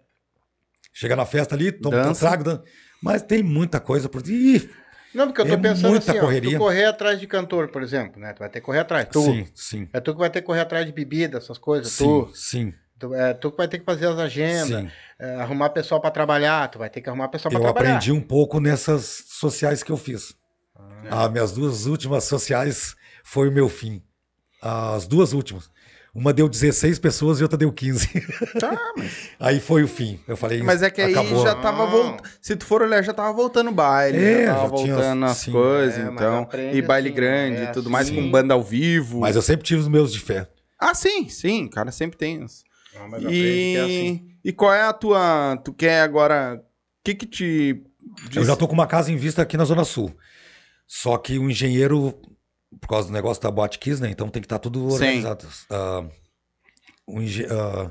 Chega na festa ali, toma um trago, dan- mas tem muita coisa por. Ih, Não, porque eu tô É pensando muita assim, ó, correria. tu correr atrás de cantor, por exemplo, né? Tu vai ter que correr atrás. Tu. sim, sim. É tu que vai ter que correr atrás de bebida, essas coisas. Sim, Tu. sim, Tu, é, tu que vai ter que fazer as agendas, é, arrumar pessoal pra trabalhar. Tu vai ter que arrumar pessoal pra Eu trabalhar. aprendi um pouco nessas sociais que eu fiz. As minhas duas últimas sociais foi o meu fim. As duas últimas. Uma deu 16 pessoas e outra deu 15. Tá, aí foi o fim. Eu falei, Mas é que aí acabou. já tava Não. voltando. Se tu for olhar, já tava voltando o baile. É, já tava já tinha- voltando as sim. coisas, É, mas então. E baile assim, grande é e tudo assim. mais, com banda ao vivo. Mas eu sempre tive os meus de fé. Ah, sim, sim, cara, sempre tem os. Não, mas E... é assim. e qual é a tua. Tu quer agora. O que que te. Eu já tô com uma casa em vista aqui na Zona Sul. Só que o engenheiro, por causa do negócio da Boate Kiss, né? Então tem que estar tudo Sim. organizado. Ah, o engen- ah,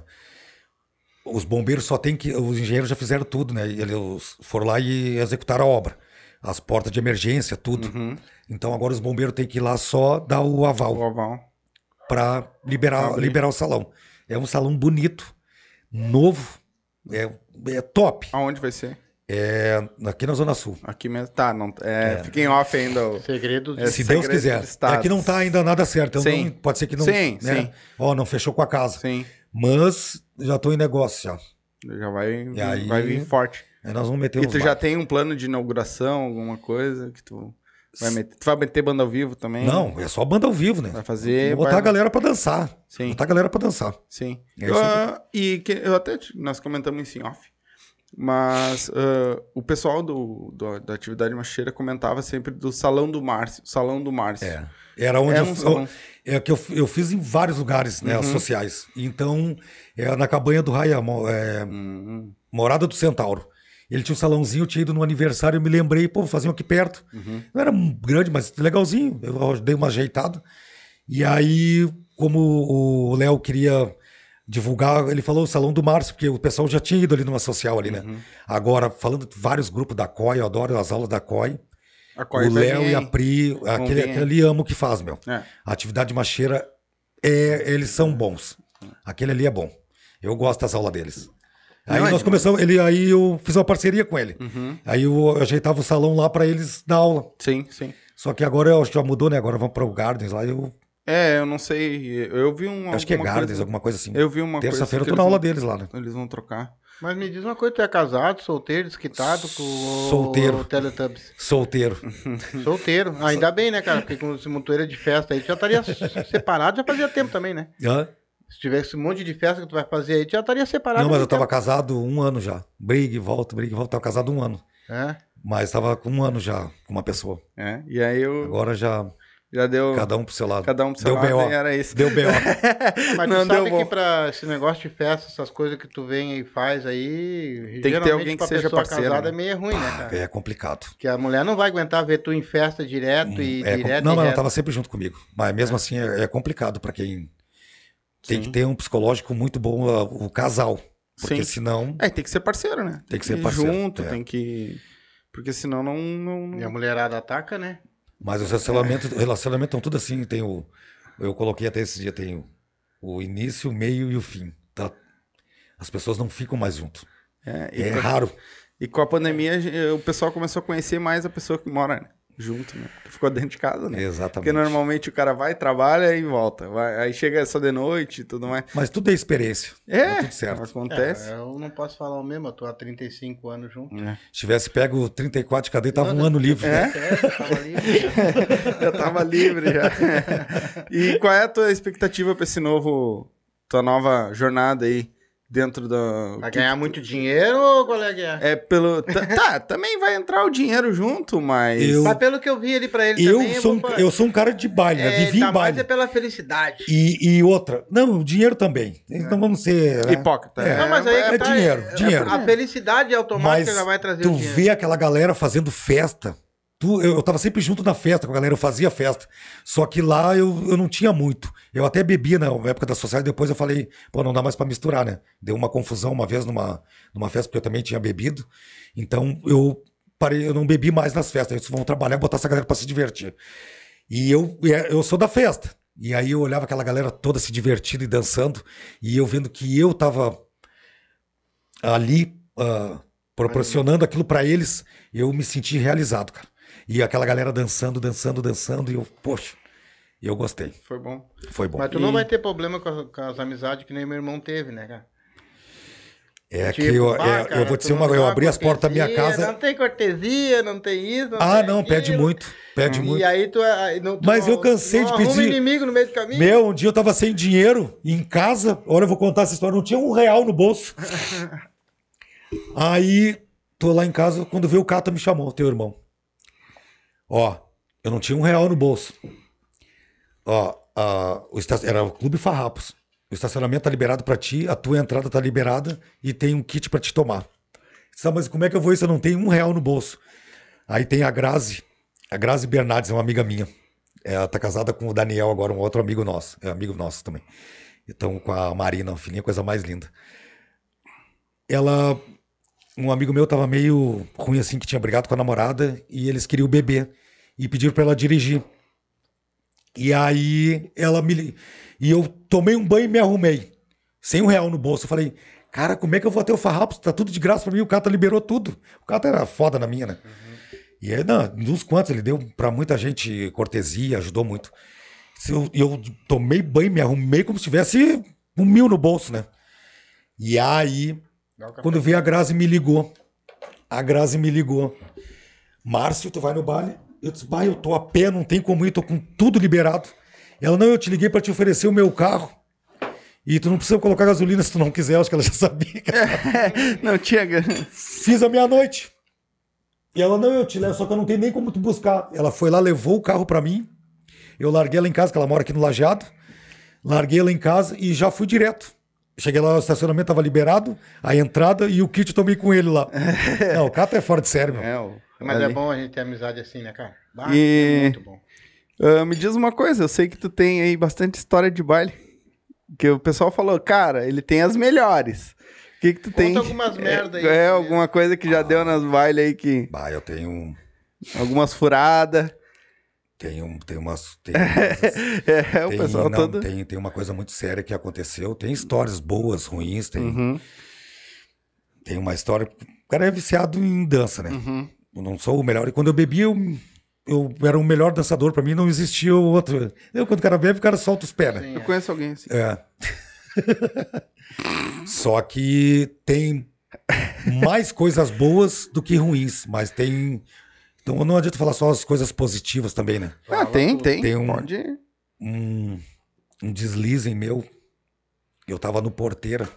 os bombeiros só tem que. Os engenheiros já fizeram tudo, né? Eles foram lá e executaram a obra. As portas de emergência, tudo. Uhum. Então agora os bombeiros têm que ir lá só dar o aval O oval. para liberar, liberar o salão. É um salão bonito, novo, é, é top. Aonde vai ser? É aqui na Zona Sul. Aqui mesmo. Tá, não. É, Fica em off ainda. o- Segredo de... É, Se Deus quiser. do Estado. É não tá ainda nada certo. Então Sim. não- pode ser que não. Sim, né? sim. Ó, não fechou com a casa. Sim. Mas já tô em negócio já. Já vai, E aí- vai vir forte. Aí nós vamos meter E tu já bailes. tem um plano de inauguração, alguma coisa que tu vai meter? Tu vai meter banda ao vivo também? Não, é só banda ao vivo, né? Vai fazer. Vou botar vai- a galera pra dançar. Sim, Botar a galera pra dançar. sim. É aí. Ah, e que, eu até nós comentamos isso em off. Mas ah, o pessoal do, do- da atividade macheira comentava sempre do Salão do Márcio. Salão do Márcio. É. Era onde É eu, um eu- salão. é que eu, eu fiz em vários lugares, né, sociais. Então, é na cabanha do Raia, é, Hum, Morada do Centauro. Ele tinha um salãozinho, eu tinha ido no aniversário, eu me lembrei, pô, um aqui perto. Não era grande, mas legalzinho. Eu dei uma ajeitada. E aí, como o Léo queria divulgar, ele falou o Salão do Márcio, porque o pessoal já tinha ido ali numa social ali, né? Agora, falando de vários grupos da COI, eu adoro as aulas da COI. a Coy o Léo e a. Pri, aquele, aquele ali amo o que faz, meu. É. A atividade macheira, é, eles são bons. Aquele ali é bom. Eu gosto das aulas deles. Aí Não, é nós demais. começamos, ele, aí eu fiz uma parceria com ele. Uhum. Aí eu ajeitava o salão lá pra eles dar aula. Sim, sim. Só que agora eu acho que já mudou, né? Agora vamos para o Gardens lá. Eu É, eu não sei. Eu vi um. acho que é Gardens, coisa- alguma coisa assim. Eu vi uma coisa. Terça-feira eu tô na aula vão- deles lá, né? Eles vão trocar. Mas me diz uma coisa, tu é casado, solteiro, desquitado com Solteiro. o Teletubbies? Solteiro. Solteiro. Ah, ainda bem, né, cara? Porque com esse montoeira de festa aí, tu já estaria separado já fazia tempo também, né? Hã? Se tivesse um monte de festa que tu vai fazer aí, tu já estaria separado. Não, mas eu tava muito casado um ano já. Brigue, volta, brigue, volta. Tava casado um ano. É. Mas tava com um ano já com uma pessoa. É, e aí eu Agora já, já deu. cada um pro seu lado. cada um pro seu Deu lado BO. e era isso. Deu B.O. Mas Não tu deu sabe bom. que pra esse negócio de festa, essas coisas que tu vem e faz aí, ter geralmente alguém que pra seja pessoa parceiro, casada né? é meio ruim, né, cara? É complicado. Porque a mulher não vai aguentar ver tu em festa direto e É, direto não, e mas ela tava sempre junto comigo. Mas mesmo assim é, é complicado pra quem tem Sim. que ter um psicológico muito bom o casal. Porque Sim. senão É, tem que ser parceiro, né? Tem que ser ir parceiro, junto, é. tem que. Porque senão não. não, E a mulherada ataca, né? Mas os relacionamentos, relacionamentos estão tudo assim, tem o. Eu coloquei até esse dia, tem o, o início, o meio e o fim. Tá? As pessoas não ficam mais juntos. É, e, É com, raro. e com a pandemia, o pessoal começou a conhecer mais a pessoa que mora né, junto, né? Que ficou dentro de casa, né? Porque Exatamente. normalmente o cara vai, trabalha e volta. Vai- aí chega só de noite e tudo mais. Mas tudo é experiência. É, Tá tudo certo. acontece. É, eu não posso falar o mesmo, eu tô há 35 anos junto. É. Se tivesse pego 34 de cadeia, tava um ano livre. É? É, tava ali. né? já tava livre já. e qual é a tua expectativa pra esse novo. tua nova jornada aí dentro da. Vai que- ganhar muito dinheiro ou qual é que é? É pelo. Tá, tá, também vai entrar o dinheiro junto, mas. Eu- Mas pelo que eu vi ali pra ele Eu, também, sou, um, vou fa- eu sou um cara de baile, né? é, Vivi tá em baile. mais é pela felicidade. E, e outra, não, o dinheiro também. Então vamos ser. né? Hipócrita. É. Não, mas aí é que tá, dinheiro, é- dinheiro. A felicidade automática Mas já vai trazer tu o dinheiro. vê aquela galera fazendo festa. Eu, eu tava sempre junto na festa com a galera, eu fazia festa. Só que lá eu, eu não tinha muito. Eu até bebia na época da sociedade, depois eu falei, pô, não dá mais pra misturar, né? Deu uma confusão uma vez numa, numa festa, porque eu também tinha bebido. Então eu parei, eu não bebi mais nas festas. Eles vão trabalhar botar essa galera pra se divertir. E eu, é- eu sou da festa. E aí eu olhava aquela galera toda se divertindo e dançando, e eu vendo que eu tava ali ah, proporcionando aquilo pra eles, eu me senti realizado, cara. E aquela galera dançando, dançando, dançando, e eu, poxa, eu gostei. Foi bom. Foi bom. Mas tu não vai ter problema com, a- com as amizades que nem meu irmão teve, né, cara? É que Tipo, eu, pá, é, cara, eu vou dizer uma dá eu abri as portas da minha casa. Não tem cortesia, não tem isso. Não Ah, tem não, pede muito. Pede E muito. aí tu, aí não, tu Mas não- eu cansei não de pedir. inimigo no meio do caminho. Meu, um dia eu tava sem dinheiro em casa. Olha, eu vou contar essa história. Não tinha um real no bolso. Aí, tô lá em casa. Quando veio o Cata, me chamou, teu irmão. Ó, eu não tinha um real no bolso. Ó, a- o era o Clube Farrapos. O estacionamento tá liberado pra ti, a tua entrada tá liberada e tem um kit pra te tomar. Sabe, mas como é que eu vou isso? Eu não tenho um real no bolso. Aí tem a Grazi, a Grazi Bernardes, é uma amiga minha. Ela tá casada com o Daniel agora, um outro amigo nosso. É amigo nosso também. Então, com a Marina, filhinha, coisa mais linda. Ela. Um amigo meu tava meio ruim assim, que tinha brigado com a namorada, e eles queriam beber. E pediram pra ela dirigir. E aí ela me. E eu tomei um banho e me arrumei. Sem um real no bolso. Eu falei, cara, como é que eu vou ter o farrapo? Tá tudo de graça pra mim. O Cata liberou tudo. O Cata era foda na minha, né? E aí, não, dos quantos, ele deu pra muita gente cortesia, ajudou muito. Eu, eu tomei banho, me arrumei como se tivesse um mil no bolso, né? E aí. Quando veio a Grazi me ligou. A Grazi me ligou. Márcio, tu vai no baile? Eu disse, bah, eu tô a pé, não tem como ir, tô com tudo liberado. Ela, não, eu te liguei pra te oferecer o meu carro. E tu não precisa colocar gasolina se tu não quiser, acho que ela já sabia. Não tinha. Fiz a meia-noite. E ela, não, eu te levo, só que eu não tenho nem como tu buscar. Ela foi lá, levou o carro pra mim. Eu larguei ela em casa, que ela mora aqui no Lajeado. Larguei ela em casa e já fui direto. Cheguei lá, o estacionamento tava liberado, a entrada e o kit eu tomei com ele lá. Não, o Cato é fora de sério, meu. É, o- Mas ali. é bom a gente ter amizade assim, né, cara? Bah, E- é muito bom. Ah, me diz uma coisa, eu sei que tu tem aí bastante história de baile. Que o pessoal falou, cara, ele tem as melhores. O que que tu Conta tem? algumas merda aí, É, é alguma coisa que já deu nas bailes aí que... Bah, eu tenho. Algumas furadas. Tenho, tenho umas. Tenho, umas- É, o tem- pessoal não, todo... tem, tem uma coisa muito séria que aconteceu. Tem histórias boas, ruins, tem, Uhum, tem uma história. O cara é viciado em dança, né? uhum. Eu não sou o melhor. E quando eu bebi, eu, eu era o melhor dançador. Pra mim não existia outro. Eu, quando o cara bebe, o cara solta os pés, né? Sim, Eu é. conheço alguém assim. É. Só que tem mais coisas boas do que ruins, mas tem. Então não adianta falar só as coisas positivas também, né? Ah, Fala tem, tudo. tem. Tem um- Pode... Um, um deslize em meu. Eu tava no porteira.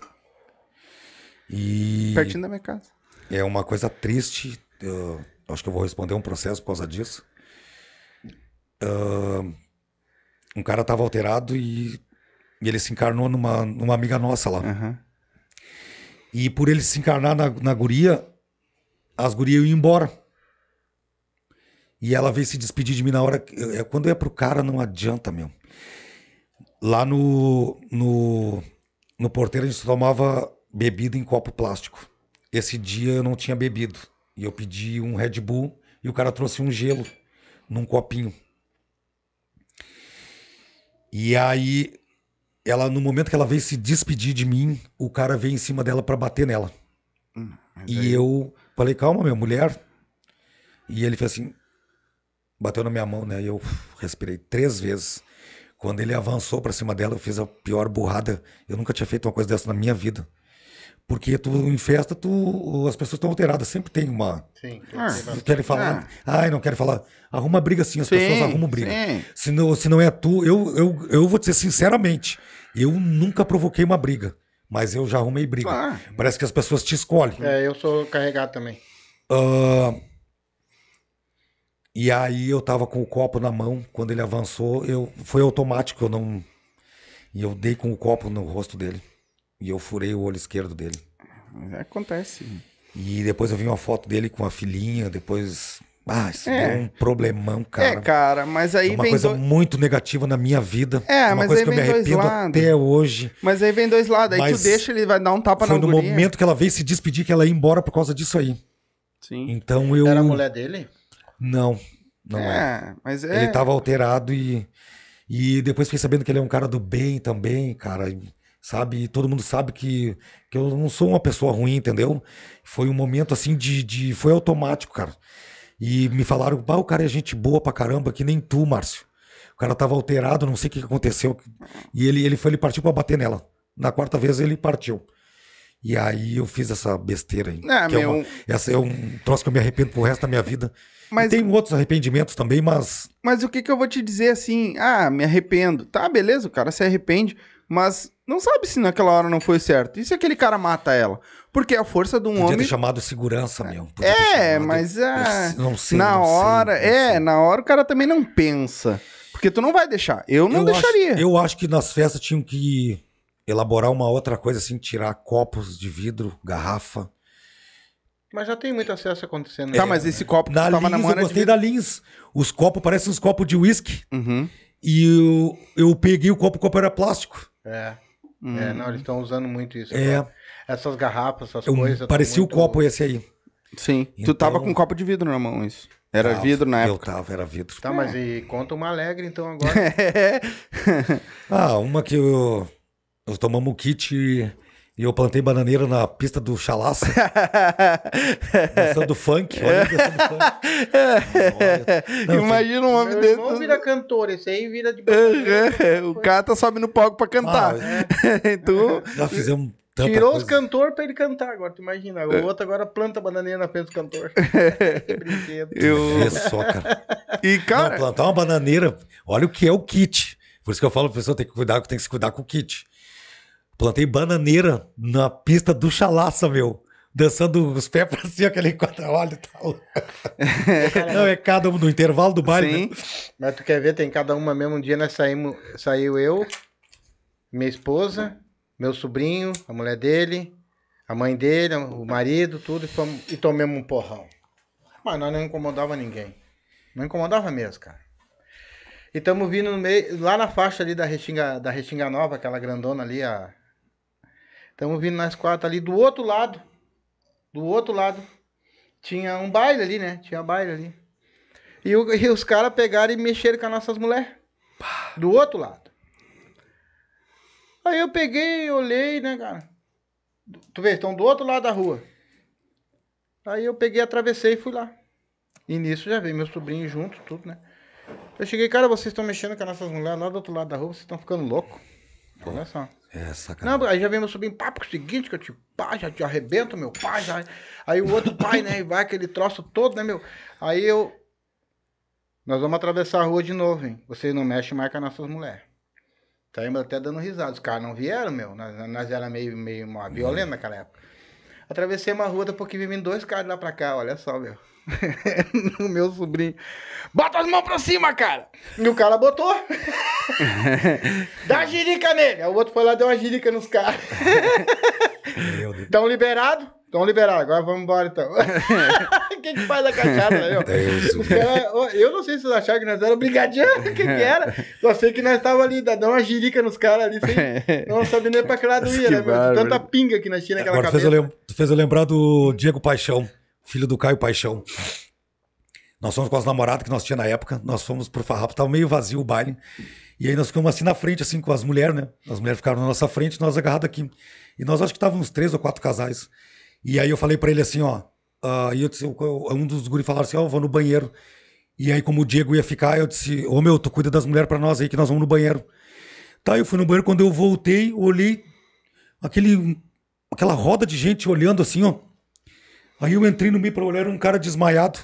E Pertinho da minha casa. é uma coisa triste. Eu acho que eu vou responder um processo por causa disso. Ah, um cara tava alterado e, e ele se encarnou numa, numa amiga nossa lá. Aham. E por ele se encarnar na, na guria, as gurias iam embora. E ela veio se despedir de mim na hora. é, Quando é pro cara, não adianta, meu. Lá no, no, no porteiro a gente tomava bebida em copo plástico. Esse dia eu não tinha bebido. E eu pedi um Red Bull e o cara trouxe um gelo num copinho. E aí ela no momento que ela veio se despedir de mim, o cara veio em cima dela pra bater nela. Mas E aí- eu falei, calma, meu, mulher. E ele fez assim, bateu na minha mão, né? E eu respirei três vezes. Quando ele avançou pra cima dela, eu fiz a pior burrada. Eu nunca tinha feito uma coisa dessa na minha vida. Porque tu, em festa, tu, as pessoas estão alteradas. Sempre tem uma. Sim, Ah, querem falar. Ai, não querem falar. Arruma briga sim, as Sim, pessoas arrumam briga. sim. Se não, se não é tu, eu, eu, eu vou dizer sinceramente, eu nunca provoquei uma briga, mas eu já arrumei briga. Claro. Parece que as pessoas te escolhem. É, eu sou carregado também. Ah, e aí eu tava com o copo na mão, quando ele avançou, eu foi automático, eu não. E eu dei com o copo no rosto dele. E eu furei o olho esquerdo dele. Acontece. E depois eu vi uma foto dele com a filhinha, depois. Ah, isso É. deu um problemão, cara. É, cara, mas aí É uma vem coisa do- muito negativa na minha vida. É, uma mas coisa aí que eu me vem dois arrependo lados. até hoje. Mas aí vem dois lados. Aí Mas tu deixa, ele vai dar um tapa Foi na no guria. momento que ela veio se despedir que ela ia embora por causa disso aí. Sim. Então eu. Era a mulher dele? Não, não é. é, mas é... Ele tava alterado e. E depois fiquei sabendo que ele é um cara do bem também, cara. Sabe? E todo mundo sabe que, que eu não sou uma pessoa ruim, entendeu? Foi um momento assim de. de foi automático, cara. E me falaram, bah, o cara é gente boa pra caramba, que nem tu, Márcio. O cara tava alterado, não sei o que aconteceu. E ele, ele foi, ele partiu pra bater nela. Na quarta vez ele partiu. E aí eu fiz essa besteira aí. Ah, que é meu- uma- essa é um troço que eu me arrependo pro resto da minha vida. Mas, tem outros arrependimentos também, mas mas o que que eu vou te dizer assim? Ah, me arrependo. Tá, beleza, o cara se arrepende, mas não sabe se naquela hora não foi certo. E se aquele cara mata ela? Porque a força de um Podia homem... ter chamado segurança, meu. Podia É, chamado- mas ah, Eu não sei. na não sei, hora, não é, sei. na hora o cara também não pensa. Porque tu não vai deixar. Eu não eu deixaria. Acho, eu acho que nas festas tinham que elaborar uma outra coisa assim, tirar copos de vidro, garrafa. Mas já tem muito acesso acontecendo. Tá, mas né? esse copo que Na tu tava Lins, na eu mão era de gostei vidro. da Lins. Os copos parecem uns copos de uísque. Uhum. E eu, eu peguei o copo, o copo era plástico. É, Uhum. é, não, eles estão usando muito isso. É. agora. Essas garrafas, essas Eu- coisas. parecia muito- o copo esse aí. Sim. Tu Então- tava com um copo de vidro na mão, isso. Era Tava, vidro na Eu época. tava, era vidro. Tá, mas e conta uma alegre então agora. Ah, uma que eu, nós tomamos um kit e, eu plantei bananeira na pista do Chalaça, dançando funk. Olha dançando funk. Não, Imagina um homem irmão dentro. vira cantor, esse aí vira de Uhum. O cara sobe no palco pra cantar. Ah, tu... Já fizemos tanta Tirou coisa. os cantores pra ele cantar agora, tu imagina. O outro agora planta bananeira na frente do cantor. que brinquedo. Eu... Vê só, cara. E, Não, cara, plantar uma bananeira, olha o que é o kit. Por isso que eu falo pra pessoa tem que cuidar, tem que se cuidar com o kit. Plantei bananeira na pista do Chalaça, meu. dançando os pés pra cima, aquele quadra-olho e tal. Não, é cada um no intervalo do baile. Sim. Né? Mas tu quer ver, tem cada uma mesmo. Um dia nós saímos, saiu eu, minha esposa, meu sobrinho, a mulher dele, a mãe dele, o marido, tudo, e, fomos, e tomamos um porrão. Mas nós não incomodava ninguém. Não incomodava mesmo, cara. E estamos vindo no meio, lá na faixa ali da Restinga, da Restinga Nova, aquela grandona ali, a. Estamos vindo nas quatro ali, do outro lado. Do outro lado. Tinha um baile ali, né? Tinha baile ali. E, o- e os caras pegaram e mexeram com as nossas mulheres. Do outro lado. Aí eu peguei, olhei, né, cara? Tu vê, estão do outro lado da rua. Aí eu peguei, atravessei e fui lá. E nisso já veio meu sobrinho junto, tudo, né? Eu cheguei, cara, vocês estão mexendo com as nossas mulheres lá do outro lado da rua, vocês estão ficando louco. Olha só. É, sacanagem. Não, aí já vem meu sobrinho, papo é o seguinte, que eu te pá, já te arrebento, meu pai, já. Aí o outro pai, né, e vai aquele troço todo, né, meu? Aí eu. Nós vamos atravessar a rua de novo, hein? Vocês não mexem mais com as nossas mulheres. Saímos até dando risada. Os caras não vieram, meu. Nós, nós era meio, meio uma violenta naquela época. Atravessei uma rua, depois que vim dois caras lá pra cá, olha só, meu. o meu sobrinho. Bota as mãos pra cima, cara! E o cara botou. Dá girica nele. Aí o outro foi lá e deu uma girica nos caras. Estão liberados? Estão liberados. Agora vamos embora então. Quem que faz a cachaça, meu? Cara, ó, eu não sei se vocês acharam que nós era brigadiano, o que, que era. Só sei que nós tava ali, dando uma girica nos caras ali, sem, não sabia nem pra que lado ia, né? meu? Tanta pinga que nós tínhamos naquela Agora fez eu, cabeça. tu fez eu lembrar do Diego Paixão, filho do Caio Paixão. Nós fomos com as namoradas que nós tínhamos na época, nós fomos pro farrapo, tava meio vazio o baile. E aí nós ficamos assim na frente, assim, com as mulheres, né? As mulheres ficaram na nossa frente, nós agarrados aqui. E nós acho que estávamos uns três ou quatro casais. E aí eu falei pra ele assim, ó. ah, e eu disse, um dos guri falaram assim, ó, eu vou no banheiro. E aí, como o Diego ia ficar, eu disse, ô meu, tu cuida das mulheres pra nós aí, que nós vamos no banheiro. Tá, eu fui no banheiro, quando eu voltei, olhei aquele, aquela roda de gente olhando assim, ó. Aí eu entrei no meio pra olhar, um cara desmaiado.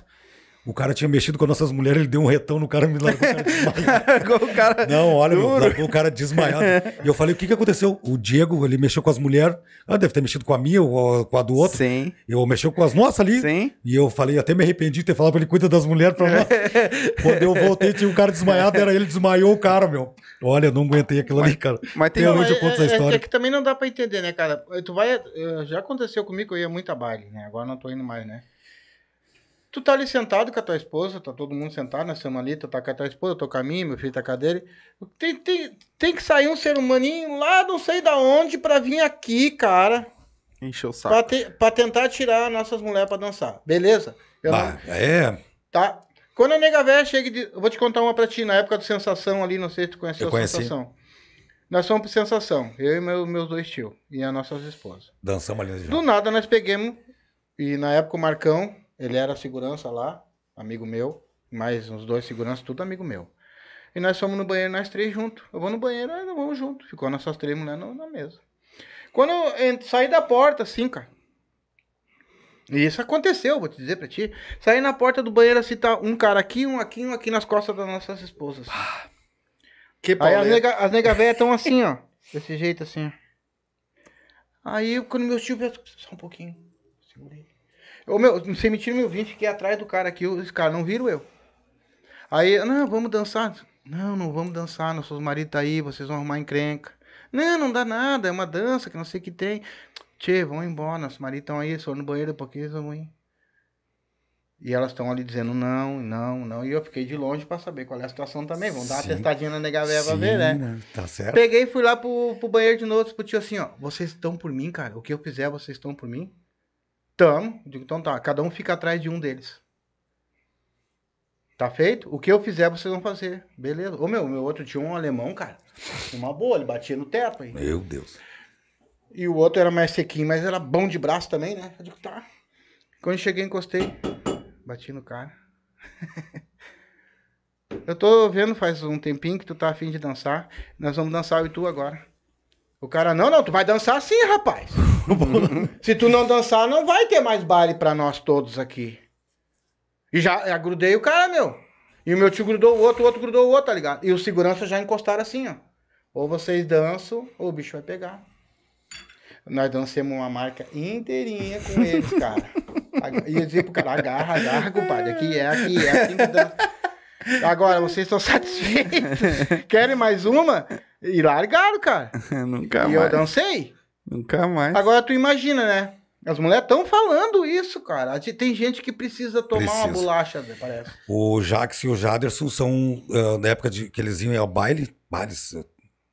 O cara tinha mexido com as nossas mulheres, ele deu um retão no cara, me largou o cara desmaiado. o cara. Não, olha, meu, largou o cara desmaiado. E eu falei, o que que aconteceu? O Diego, ele mexeu com as mulheres, ah, deve ter mexido com a minha ou com a do outro. Sim, Eu mexeu com as nossas ali. sim. E eu falei, até me arrependi de ter falado pra ele cuida das mulheres pra nós. Quando eu voltei, tinha um cara desmaiado, era ele, desmaiou o cara, meu. Olha, eu não aguentei aquilo ali, cara. Mas tem Até hoje eu conto essa é, é, história. é que também não dá pra entender, né, cara? Tu vai. eh, Já aconteceu comigo eu ia muito a baile, né? Agora não tô indo mais, né? Tu tá ali sentado com a tua esposa, tá todo mundo sentado, estamos ali, tu tá com a tua esposa, eu tô com a minha, meu filho tá com a dele. Tem, tem, tem que sair um ser humaninho lá não sei da onde pra vir aqui, cara, Encheu o pra, saco. te- pra tentar tirar nossas mulheres pra dançar. Beleza? Eu não- Ah, é, Tá. Quando a nega véia chega e diz, eu vou te contar uma pra ti, na época do Sensação ali, não sei se tu conheceu Eu a conheci. Sensação. Nós fomos pro Sensação, eu e meu- meus dois tios, e as nossas esposas. dançamos ali já. Do nada nós peguemos, e na época o Marcão, ele era segurança lá, amigo meu, mais uns dois seguranças, tudo amigo meu. E nós fomos no banheiro, nós três juntos. Eu vou no banheiro, nós vamos junto. Ficou nossas três mulheres na, na mesa. Quando eu saí da porta, assim, cara. E isso aconteceu, vou te dizer pra ti. Saí na porta do banheiro, assim, tá um cara aqui, um aqui, um aqui nas costas das nossas esposas. Que Aí as nega, as nega velhas estão assim, ó. Desse jeito assim. Aí quando meu tio só um pouquinho. Segurei. Ô meu, você me tira meu 20, fiquei atrás do cara aqui, os caras não viram eu. Aí, não, vamos dançar. Não, não vamos dançar, nossos maridos tá aí, vocês vão arrumar encrenca. Não, não dá nada, é uma dança que não sei o que tem. Tchê, vão embora, nossos maridos estão aí, só no banheiro, porque eles vão ir. E elas estão ali dizendo não, não, não. E eu fiquei de longe pra saber qual é a situação também. Vamos dar uma testadinha na nega velha pra ver, né? Tá certo. Peguei e fui lá pro, pro banheiro de novo, pro tio assim, ó. Vocês estão por mim, cara? O que eu fizer, vocês estão por mim? Tamo. Digo, então tá. Cada um fica atrás de um deles. Tá feito? O que eu fizer, vocês vão fazer. Beleza. Ô, meu, meu outro tinha um alemão, cara. Uma boa, ele batia no teto aí. Meu Deus. E o outro era mais sequinho, mas era bom de braço também, né? Eu digo, tá. Quando eu cheguei, encostei. Bati no cara. eu tô vendo faz um tempinho que tu tá afim de dançar. Nós vamos dançar eu e tu agora. O cara, não, não, tu vai dançar sim, rapaz. Se tu não dançar, não vai ter mais baile pra nós todos aqui. E já, já grudei o cara, meu. E o meu tio grudou o outro, o outro grudou o outro, tá ligado? E os seguranças já encostaram assim, ó. Ou vocês dançam, ou o bicho vai pegar. Nós dancemos uma marca inteirinha com eles, cara. E eu dizia pro cara, agarra, agarra, compadre. Aqui é, aqui é, assim que dança. Agora, vocês estão satisfeitos? Querem mais uma? E largaram, cara. Nunca e eu mais. dancei. Nunca mais. Agora tu imagina, né? As mulheres estão falando isso, cara. Tem gente que precisa tomar uma Precisa. bolacha, né, parece. O Jax e o Jaderson são, ah, na época de, que eles iam ao baile, bailes, ah,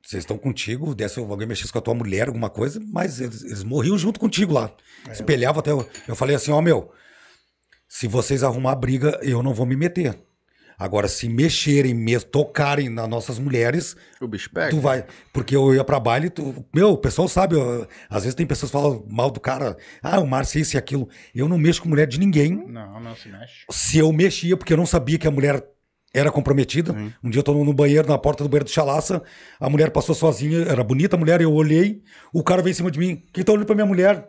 vocês estão contigo, desse alguém mexesse com a tua mulher, alguma coisa, mas eles, eles morriam junto contigo lá. Espelhava até. Eu, eu falei assim: ó, meu, se vocês arrumar briga, eu não vou me meter. Agora, se mexerem mesmo, tocarem nas nossas mulheres, O bicho pega. tu vai. Porque eu ia pra baile, tu, meu, o pessoal sabe, ó, às vezes tem pessoas que falam mal do cara, ah, o Márcio isso e aquilo. Eu não mexo com mulher de ninguém Não, não se mexe. se eu mexia, porque eu não sabia que a mulher era comprometida. Um dia eu tô no banheiro, na porta do banheiro do Chalaça, a mulher passou sozinha, era bonita a mulher, eu olhei, o cara veio em cima de mim, quem tá olhando pra minha mulher?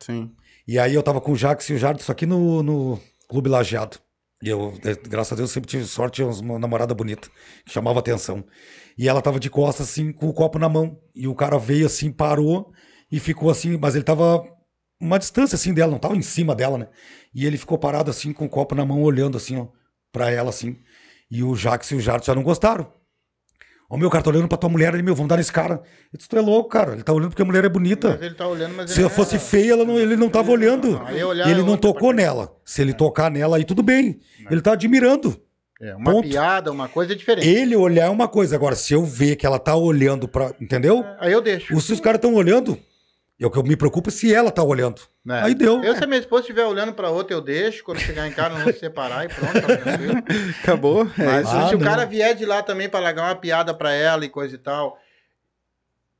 Sim. E aí eu tava com o Jax e o Jardim, isso aqui no, no Clube Lajeado. E eu, eh, graças a Deus, sempre tive sorte, tinha uma namorada bonita, que chamava atenção. E ela tava de costas, assim, com o copo na mão. E o cara veio assim, parou e ficou assim, mas ele tava uma distância assim dela, não tava em cima dela, né? E ele ficou parado assim, com o copo na mão, olhando assim, ó, pra ela assim. E o Jax e o Jardim já não gostaram. Ô meu, cara, tá olhando pra tua mulher ali, meu, vamos dar nesse cara. Eu disse, tu é louco, cara. Ele tá olhando porque a mulher é bonita. Mas ele tá olhando, mas Se ele eu fosse feia, ela não- ele não tava olhando. não, aí olhar ele é não outra tocou nela. Se ele tocar nela, aí tudo bem. Ele tá admirando. É, uma Ponto. piada, uma coisa diferente. Ele olhar é uma coisa. Agora, se eu ver que ela tá olhando pra. Entendeu? Aí eu deixo. Os- Se os caras estão olhando, eu que eu me preocupo é se ela tá olhando. né? Aí deu. Eu, se a minha esposa estiver olhando pra outra, eu deixo. Quando chegar em casa, nós vamos se separar e pronto, tá tranquilo. Acabou. É Mas isso. Ah, se o não. cara vier de lá também pra largar uma piada pra ela e coisa e tal,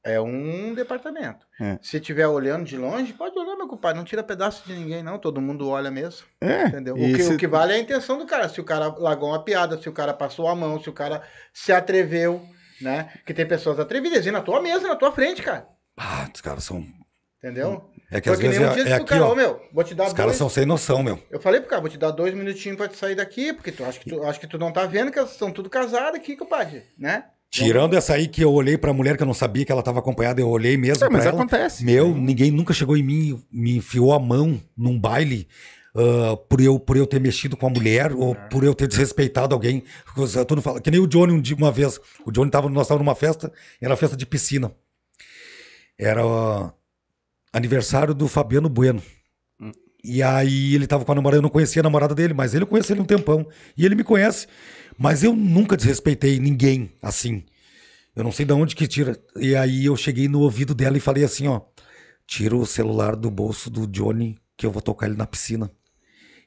é um departamento. É. Se estiver olhando de longe, pode olhar, meu compadre. Não tira pedaço de ninguém, não. Todo mundo olha mesmo. É. Entendeu? O que, se- o que vale é a intenção do cara. Se o cara largou uma piada, se o cara passou a mão, se o cara se atreveu, né? Que tem pessoas atrevidas e na tua mesa, na tua frente, cara. Ah, os caras são. Entendeu? É que Foi às que nem vezes um é, dia é aqui, cara, ó. meu, vou te dar Os caras dois. são sem noção, meu. Eu falei pro cara, vou te dar dois minutinhos pra te sair daqui, porque tu acho que tu, acho que tu não tá vendo que elas estão tudo casadas aqui, compadre, né? Tirando essa aí que eu olhei pra mulher que eu não sabia que ela tava acompanhada, eu olhei mesmo. É, mas ela. acontece. Meu, ninguém nunca chegou em mim, me enfiou a mão num baile ah, por, eu, por eu ter mexido com a mulher ou por eu ter desrespeitado alguém. Coisa- Todo fala, que nem o Johnny um dia, uma vez. O Johnny tava, nós estávamos numa festa, era festa de piscina. Era ah, aniversário do Fabiano Bueno. E aí ele tava com a namorada, eu não conhecia a namorada dele, mas ele eu conheço ele um tempão. E ele me conhece. Mas eu nunca desrespeitei ninguém assim. Eu não sei de onde que tira. E aí eu cheguei no ouvido dela e falei assim, ó. Tira o celular do bolso do Johnny, que eu vou tocar ele na piscina.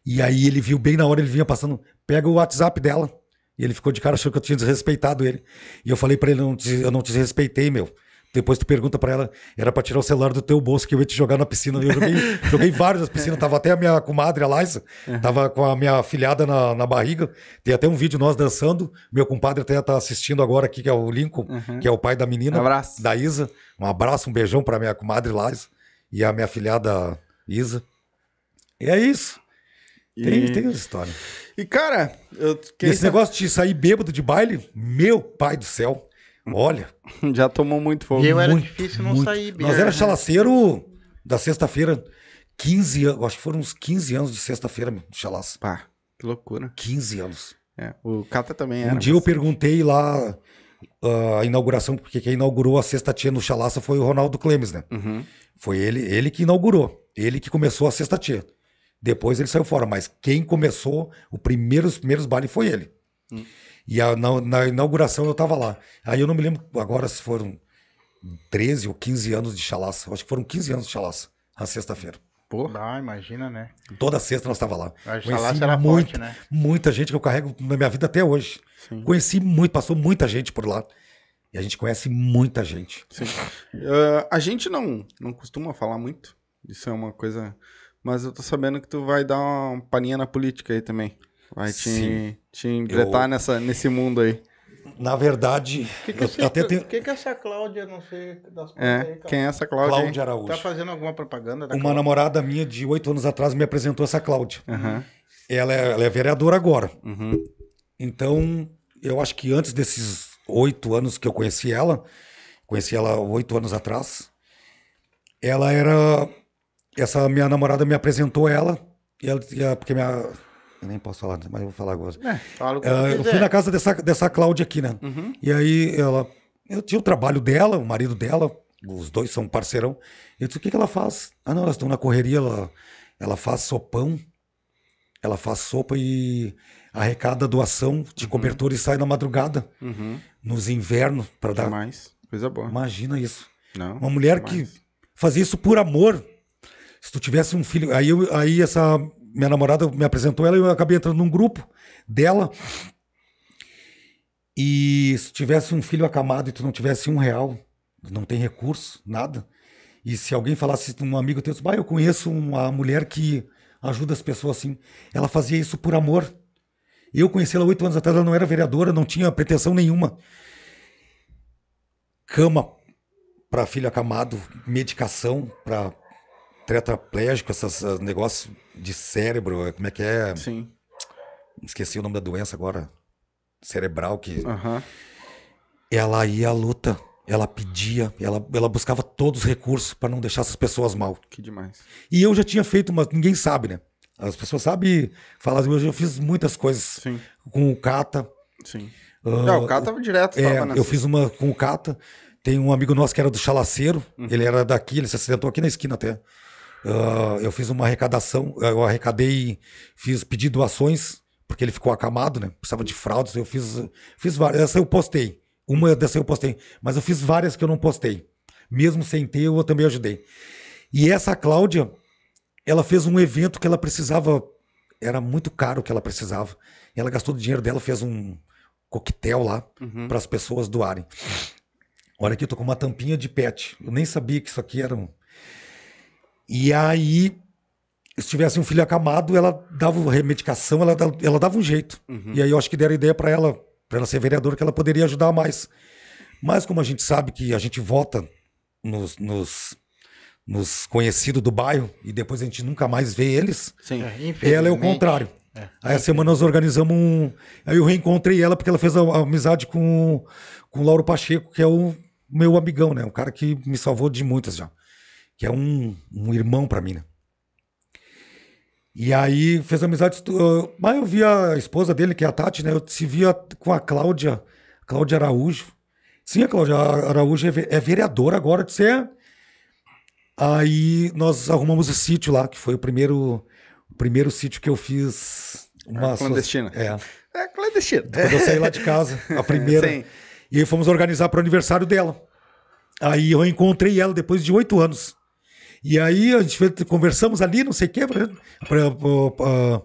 E aí ele viu bem na hora, ele vinha passando, pega o WhatsApp dela. E ele ficou de cara, achou que eu tinha desrespeitado ele. E eu falei pra ele, eu não te, eu não te desrespeitei, meu. Depois tu pergunta pra ela, era pra tirar o celular do teu bolso que eu ia te jogar na piscina. Eu joguei, joguei vários nas piscinas, tava até a minha comadre, a Laisa, tava com a minha filhada na, na barriga. Tem até um vídeo nós dançando. Meu compadre até tá assistindo agora aqui, que é o Lincoln, que é o pai da menina. Um abraço. Da Isa. Um abraço, um beijão pra minha comadre Laisa e a minha filhada Isa. E é isso. Tem, E- tem essa história. E, cara, eu esse negócio de sair bêbado de baile, meu pai do céu. Olha, já tomou muito fogo. E eu era muito, difícil não muito. sair bem. Nós era chalaceiro da sexta-feira, 15 anos, acho que foram uns 15 anos de sexta-feira, chalaça. Pá, que loucura. 15 anos. É, o Cata também era. Um dia eu mas- perguntei lá ah, a inauguração, porque quem inaugurou a sexta tia no chalaça foi o Ronaldo Clemes, né? Uhum. Foi ele, ele que inaugurou, ele que começou a sexta tia. Depois ele saiu fora, mas quem começou o primeiro, os primeiros bailes foi ele. E a- na, na inauguração eu tava lá. Aí eu não me lembro agora se foram 13 ou 15 anos de chalaça. Acho que foram 15 anos de chalaça, a sexta-feira. Ah, imagina, né? Toda sexta nós tava lá. A Conheci chalaça era muita, forte, né? muita gente que eu carrego na minha vida até hoje. Sim. Conheci muito, passou muita gente por lá. E a gente conhece muita gente. Sim. Ah, a gente não, não costuma falar muito. Isso é uma coisa. Mas eu tô sabendo que tu vai dar uma paninha na política aí também. Vai te, Sim. Te embretar Eu- nessa, nesse mundo aí. Na verdade, O que, até tenho que, que essa Cláudia, não sei das É, aí, quem é essa Cláudia? Cláudia Araújo. Tá fazendo alguma propaganda da Uma Cláudia? namorada minha de oito anos atrás me apresentou essa Cláudia. Aham. Ela é, ela é vereadora agora. Uhum. Então, eu acho que antes desses oito anos que eu conheci ela, conheci ela oito anos atrás, ela era. Essa minha namorada me apresentou ela, e ela, e ela- porque minha. Eu nem posso falar, mas eu vou falar agora. Fala Ela- você eu fui quiser. na casa dessa, dessa Cláudia aqui, né? Uhum. E aí ela. Eu tinha o trabalho dela, o marido dela, os dois são parceirão. Eu disse, o que, que ela faz? Ah, não, elas estão na correria, ela, ela faz sopão, ela faz sopa e arrecada doação de cobertor e sai na madrugada, Uhum. nos invernos, para dar. Mais. Coisa boa. Imagina isso. Não. Uma mulher que fazia isso por amor. Se tu tivesse um filho. Aí, eu, aí essa minha namorada me apresentou ela e eu acabei entrando num grupo dela. E se tivesse um filho acamado e tu não tivesse um real, não tem recurso, nada. E se alguém falasse, um amigo teu, bah, eu conheço uma mulher que ajuda as pessoas assim. Ela fazia isso por amor. Eu conheci ela oito anos atrás, ela não era vereadora, não tinha pretensão nenhuma. Cama para filho acamado, medicação para tetraplégico, esses ah, negócios de cérebro, como é que é? Sim. Esqueci o nome da doença agora. Cerebral que Aham. ela ia à luta, ela pedia, ela, ela buscava todos os recursos para não deixar essas pessoas mal. Que demais. E eu já tinha feito, mas ninguém sabe, né? As pessoas sabem falar, eu já fiz muitas coisas Sim. com o Cata. Sim. ah, Não, o cara tava direto. É, nessa. eu fiz uma com o Cata. Tem um amigo nosso que era do Chalaceiro. Uhum. Ele era daqui, ele se acidentou aqui na esquina até. Ah, eu fiz uma arrecadação, eu arrecadei, fiz pedir doações, porque ele ficou acamado, né? Precisava de fraldas. Eu fiz, fiz várias. Essa eu postei. Uma dessa eu postei. Mas eu fiz várias que eu não postei. Mesmo sem ter, eu também ajudei. E essa Cláudia, ela fez um evento que ela precisava. Era muito caro o que ela precisava. Ela gastou do dinheiro dela, fez um coquetel lá Uhum. para as pessoas doarem. Olha aqui, eu tô com uma tampinha de pet. Eu nem sabia que isso aqui era um. E aí, se tivesse um filho acamado, ela dava remedicação, ela, ela dava um jeito. Uhum. E aí eu acho que deram ideia para ela, para ela ser vereadora, que ela poderia ajudar mais. Mas como a gente sabe que a gente vota nos, nos, nos conhecidos do bairro e depois a gente nunca mais vê eles, Sim. É, ela é o contrário. É. Aí a semana nós organizamos um. Aí eu reencontrei ela porque ela fez a, a amizade com, com o Lauro Pacheco, que é o meu amigão, né? Um cara que me salvou de muitas já. Que é um, um irmão pra mim, né? E aí fez amizade. uh, Mas eu vi a esposa dele, que é a Tati, né? Eu se via com a Cláudia, Cláudia Araújo. Sim, a Cláudia Araújo é, é vereadora agora de ser. Aí nós arrumamos o sítio lá, que foi o primeiro, o primeiro sítio que eu fiz. Uma clandestina. É. É clandestino. Quando eu saí lá de casa, a primeira. Sim. E aí fomos organizar para o aniversário dela. Aí eu encontrei ela depois de oito anos. E aí a gente conversamos ali, não sei o quê. pra- pra- pra-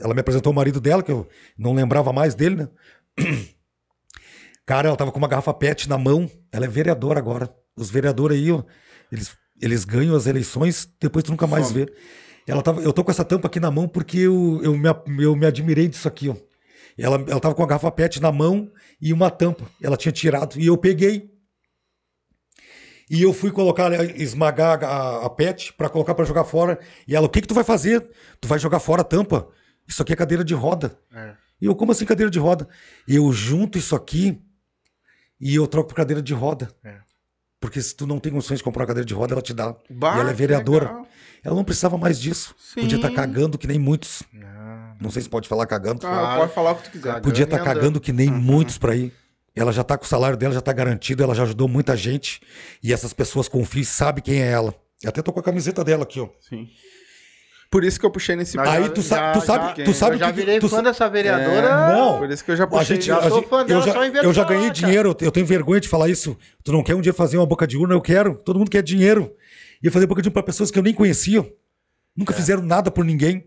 ela me apresentou o marido dela, que eu não lembrava mais dele, né? Cara, ela tava com uma garrafa PET na mão. Ela é vereadora agora. Os vereadores aí, ó, eles, eles ganham as eleições, depois tu nunca mais Some. vê. Ela tava, eu tô com essa tampa aqui na mão porque eu, eu, me, eu me admirei disso aqui, ó. Ela, ela tava com a garrafa PET na mão e uma tampa. Ela tinha tirado. E eu peguei. E eu fui colocar, né, esmagar a, a PET para colocar para jogar fora. E ela, o que que tu vai fazer? Tu vai jogar fora a tampa? Isso aqui é cadeira de roda. É. E eu, como assim cadeira de roda? Eu junto isso aqui e eu troco por cadeira de roda. É. Porque se tu não tem condições de comprar uma cadeira de roda, ela te dá. Bah, e ela é que vereadora. legal. Ela não precisava mais disso. Podia estar Sim. cagando que nem muitos. Não. Não sei se pode falar cagando. Ah, Claro. pode falar o que tu quiser. Podia estar andando. cagando que nem Uhum. muitos por aí. Ela já tá com o salário dela, já tá garantido, ela já ajudou muita gente. E essas pessoas confiam e sabem quem é ela. Eu até tô com a camiseta dela aqui, ó. Sim. Por isso que eu puxei nesse Mas Aí já- tu sa- já- tu sabe- já- tu sabe eu já que- virei tu fã sa- dessa vereadora. É, não. Por isso que eu já A puxei. gente, já a sou gente- fã eu, dela já, só eu já ganhei dinheiro, eu tenho vergonha de falar isso. Tu não quer um dia fazer uma boca de urna? Eu quero. Todo mundo quer dinheiro. E eu fazer boca de urna pra pessoas que eu nem conhecia. Nunca É. fizeram nada por ninguém.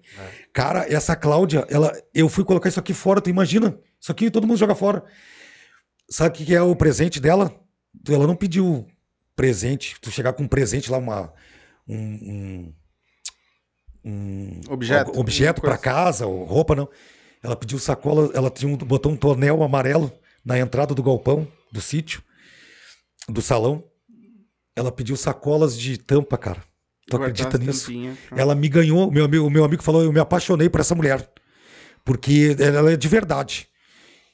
Cara, essa Cláudia, ela, eu fui colocar isso aqui fora, tu imagina? Isso aqui todo mundo joga fora. Sabe o que que é o presente dela? Ela não pediu presente. Tu chegar com um presente lá, uma. Um, um, um Objeto. objeto para casa, ou roupa, não. Ela pediu sacola, ela tinha um, botou um tonel amarelo na entrada do galpão, do sítio, do salão. Ela pediu sacolas de tampa, cara. Tu acredita nisso? tampinhas. Ela me ganhou, meu amigo, o meu amigo falou, eu me apaixonei por essa mulher. Porque ela é de verdade.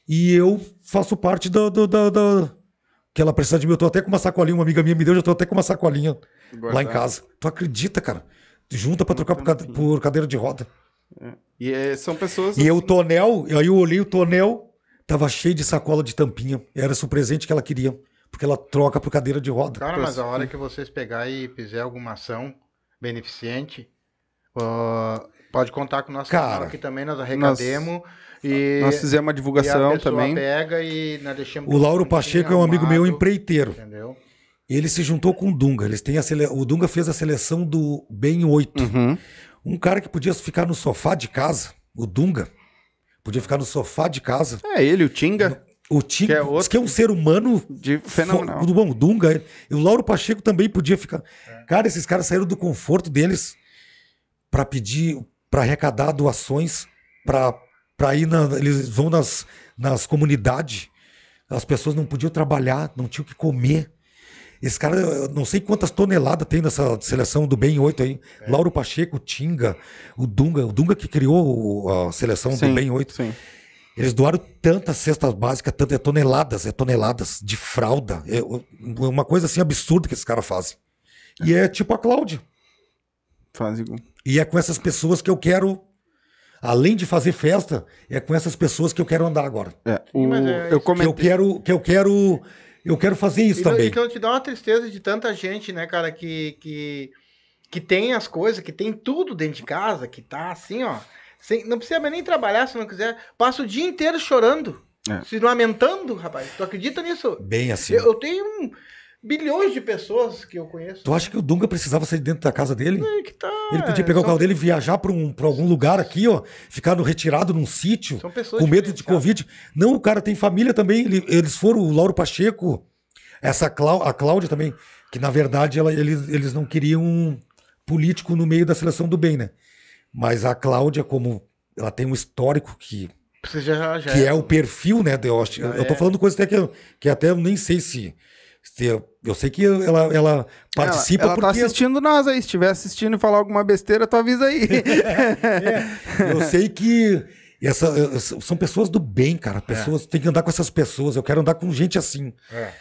E eu faço parte do, do, do, do- que ela precisa de mim. Eu tô até com uma sacolinha, uma amiga minha me deu, eu já tô até com uma sacolinha lá em casa. Tu acredita, cara? Junta pra trocar por, cade- por cadeira de roda. E é, são pessoas. E eu, o assim, tonel, aí eu olhei o tonel, tava cheio de sacola de tampinha. Era esse o presente que ela queria. Porque ela troca por cadeira de roda. Cara, mas a hora que vocês pegar e fizer alguma ação beneficente, ó, pode contar com o nosso Cara, canal aqui também, nós arrecademos e, Nós fizemos uma e a divulgação também. pega e nós deixamos O Lauro Pacheco é um amigo meu empreiteiro. Entendeu? Ele se juntou com o Dunga. Eles têm a sele... O Dunga fez a seleção do Bem 8. Uhum. Um cara que podia ficar no sofá de casa, o Dunga, podia ficar no sofá de casa. É ele, o Tinga, O Tinga, Que é diz outro- que é um ser humano de fenomenal. Fo- Bom, o Dunga, e o Lauro Pacheco também podia ficar. É. Cara, esses caras saíram do conforto deles pra pedir, pra arrecadar doações, pra pra ir na, eles vão nas, nas comunidades. As pessoas não podiam trabalhar, não tinham o que comer. Esse cara, eu não sei quantas toneladas tem nessa seleção do Bem 8 aí. É. Lauro Pacheco, Tinga, o Dunga, o Dunga que criou a seleção do Sim, Bem 8. Sim. Eles doaram tantas cestas básicas, tantas é toneladas, é toneladas de fralda. É uma coisa assim absurda que esses caras fazem. E é tipo a Cláudia. Faz igual. E é com essas pessoas que eu quero, além de fazer festa, é com essas pessoas que eu quero andar agora. É, o- é eu isso. Que eu comentei. quero, que eu quero, eu quero fazer isso Então, também. então te dá uma tristeza de tanta gente, né, cara, que, que, que tem as coisas, que tem tudo dentro de casa, que tá assim, ó. sem- não precisa nem trabalhar se não quiser. Passa o dia inteiro chorando. É. Se lamentando, rapaz. Tu acredita nisso? Bem assim. Eu, eu tenho um- bilhões de pessoas que eu conheço. Tu acha que o Dunga precisava sair dentro da casa dele? né, que tá, Ele podia pegar o são- carro dele e viajar para um, pra algum lugar aqui, ó, ficar no, retirado num sítio. São pessoas com medo de. Covid. Não, o cara tem família também. ele- eles foram, o Lauro Pacheco, essa Clá- a Cláudia também, que na verdade ela- eles, eles não queriam um político no meio da seleção do bem, né? Mas a Cláudia, como ela tem um histórico que, já, já que é o perfil, né? de- Eu, acho- eu tô é. falando coisa até que, que até eu nem sei se. Eu, eu sei que ela, ela participa ela, ela tá porque assistindo nós aí. Se estiver assistindo e falar alguma besteira, tu avisa aí. eu sei que essa, são pessoas do bem, cara. Pessoas tem que andar com essas pessoas. Eu quero andar com gente assim.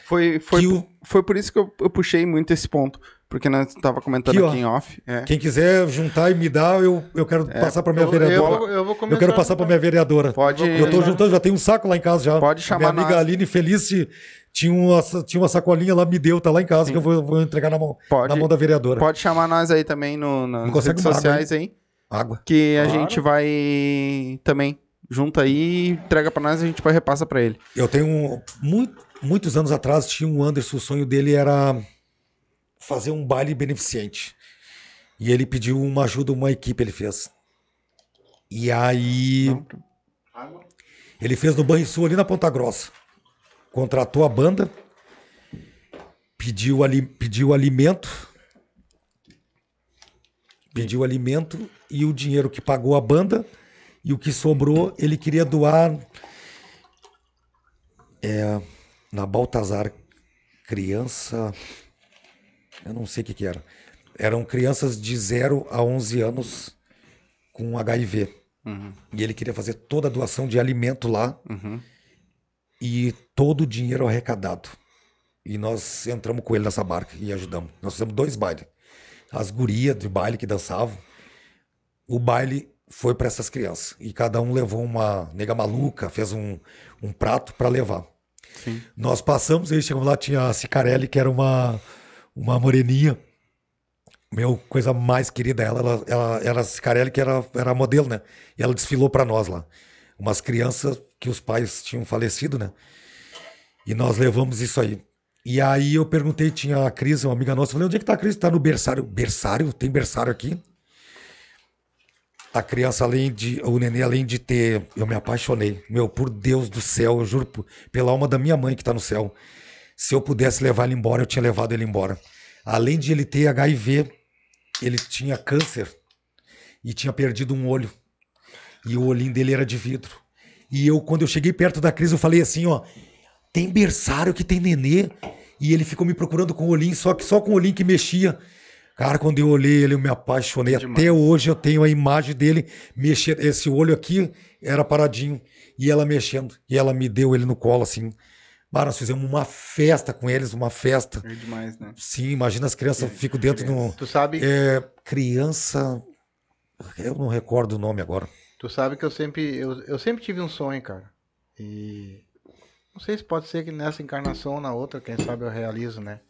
Foi, foi, Que o- foi por isso que eu, eu puxei muito esse ponto. Porque nós tava comentando Aqui, ó. aqui em off. É. Quem quiser juntar e me dar, eu, eu quero passar para minha eu, eu, vereadora. vou- eu vou Eu, quero passar para minha vereadora. Pode. Eu tô juntando, já tem um saco lá em casa já. Pode chamar Minha amiga nós. Aline Felice tinha uma, tinha uma sacolinha lá, me deu, tá lá em casa, que eu vou, vou entregar na mão, Pode. na mão da vereadora. Pode chamar nós aí também no, nas redes água sociais aí. Água. Que a Claro. gente vai também. Junta aí, entrega pra nós e a gente vai repassa pra ele. Eu tenho. um- muito- muitos anos atrás tinha um Anderson, o sonho dele era fazer um baile beneficente. E ele pediu uma ajuda, uma equipe ele fez. E aí. Ele fez no Banrisul ali na Ponta Grossa. Contratou a banda, pediu, ali, pediu alimento, pediu alimento e o dinheiro que pagou a banda e o que sobrou ele queria doar é, na Baltazar criança, eu não sei o que que era. Eram crianças de 0 a 11 anos com HIV. Uhum, E ele queria fazer toda a doação de alimento lá uhum. E todo o dinheiro arrecadado. E nós entramos com ele nessa barca e ajudamos. Nós fizemos dois bailes. As gurias de baile que dançavam. O baile foi para essas crianças. E cada um levou uma nega maluca, fez um, um prato para levar. Sim. Nós passamos, aí chegamos lá, tinha a Cicarelli, que era uma, uma moreninha. Meu, coisa mais querida, ela, ela, ela era a Cicarelli, que era, era modelo, né? E ela desfilou para nós lá. Umas crianças que os pais tinham falecido, né? E nós levamos isso aí. E aí eu perguntei, tinha a Cris, uma amiga nossa, eu falei, onde é que tá a Cris? Tá no berçário. Berçário? Tem berçário aqui? A criança, além de. O nenê, além de ter. Eu me apaixonei. Meu, por Deus do céu, eu juro pela alma da minha mãe que tá no céu. Se eu pudesse levar ele embora, eu tinha levado ele embora. Além de ele ter HIV, ele tinha câncer e tinha perdido um olho. E o olhinho dele era de vidro. E eu, quando eu cheguei perto da Cris, eu falei assim, ó. Tem berçário que tem nenê. E ele ficou me procurando com o olhinho, só que só com o olhinho que mexia. Cara, quando eu olhei ele, eu me apaixonei. Demais. Até hoje eu tenho a imagem dele mexendo. Esse olho aqui era paradinho. E ela mexendo. E ela me deu ele no colo, assim. Bah, nós fizemos uma festa com eles, uma festa. É demais, né? Sim, imagina as crianças ficam dentro do. Tu sabe, É, criança. Eu não recordo o nome agora. Tu sabe que eu sempre, eu, eu sempre tive um sonho, cara. E não sei se pode ser que nessa encarnação ou na outra, quem sabe eu realizo, né?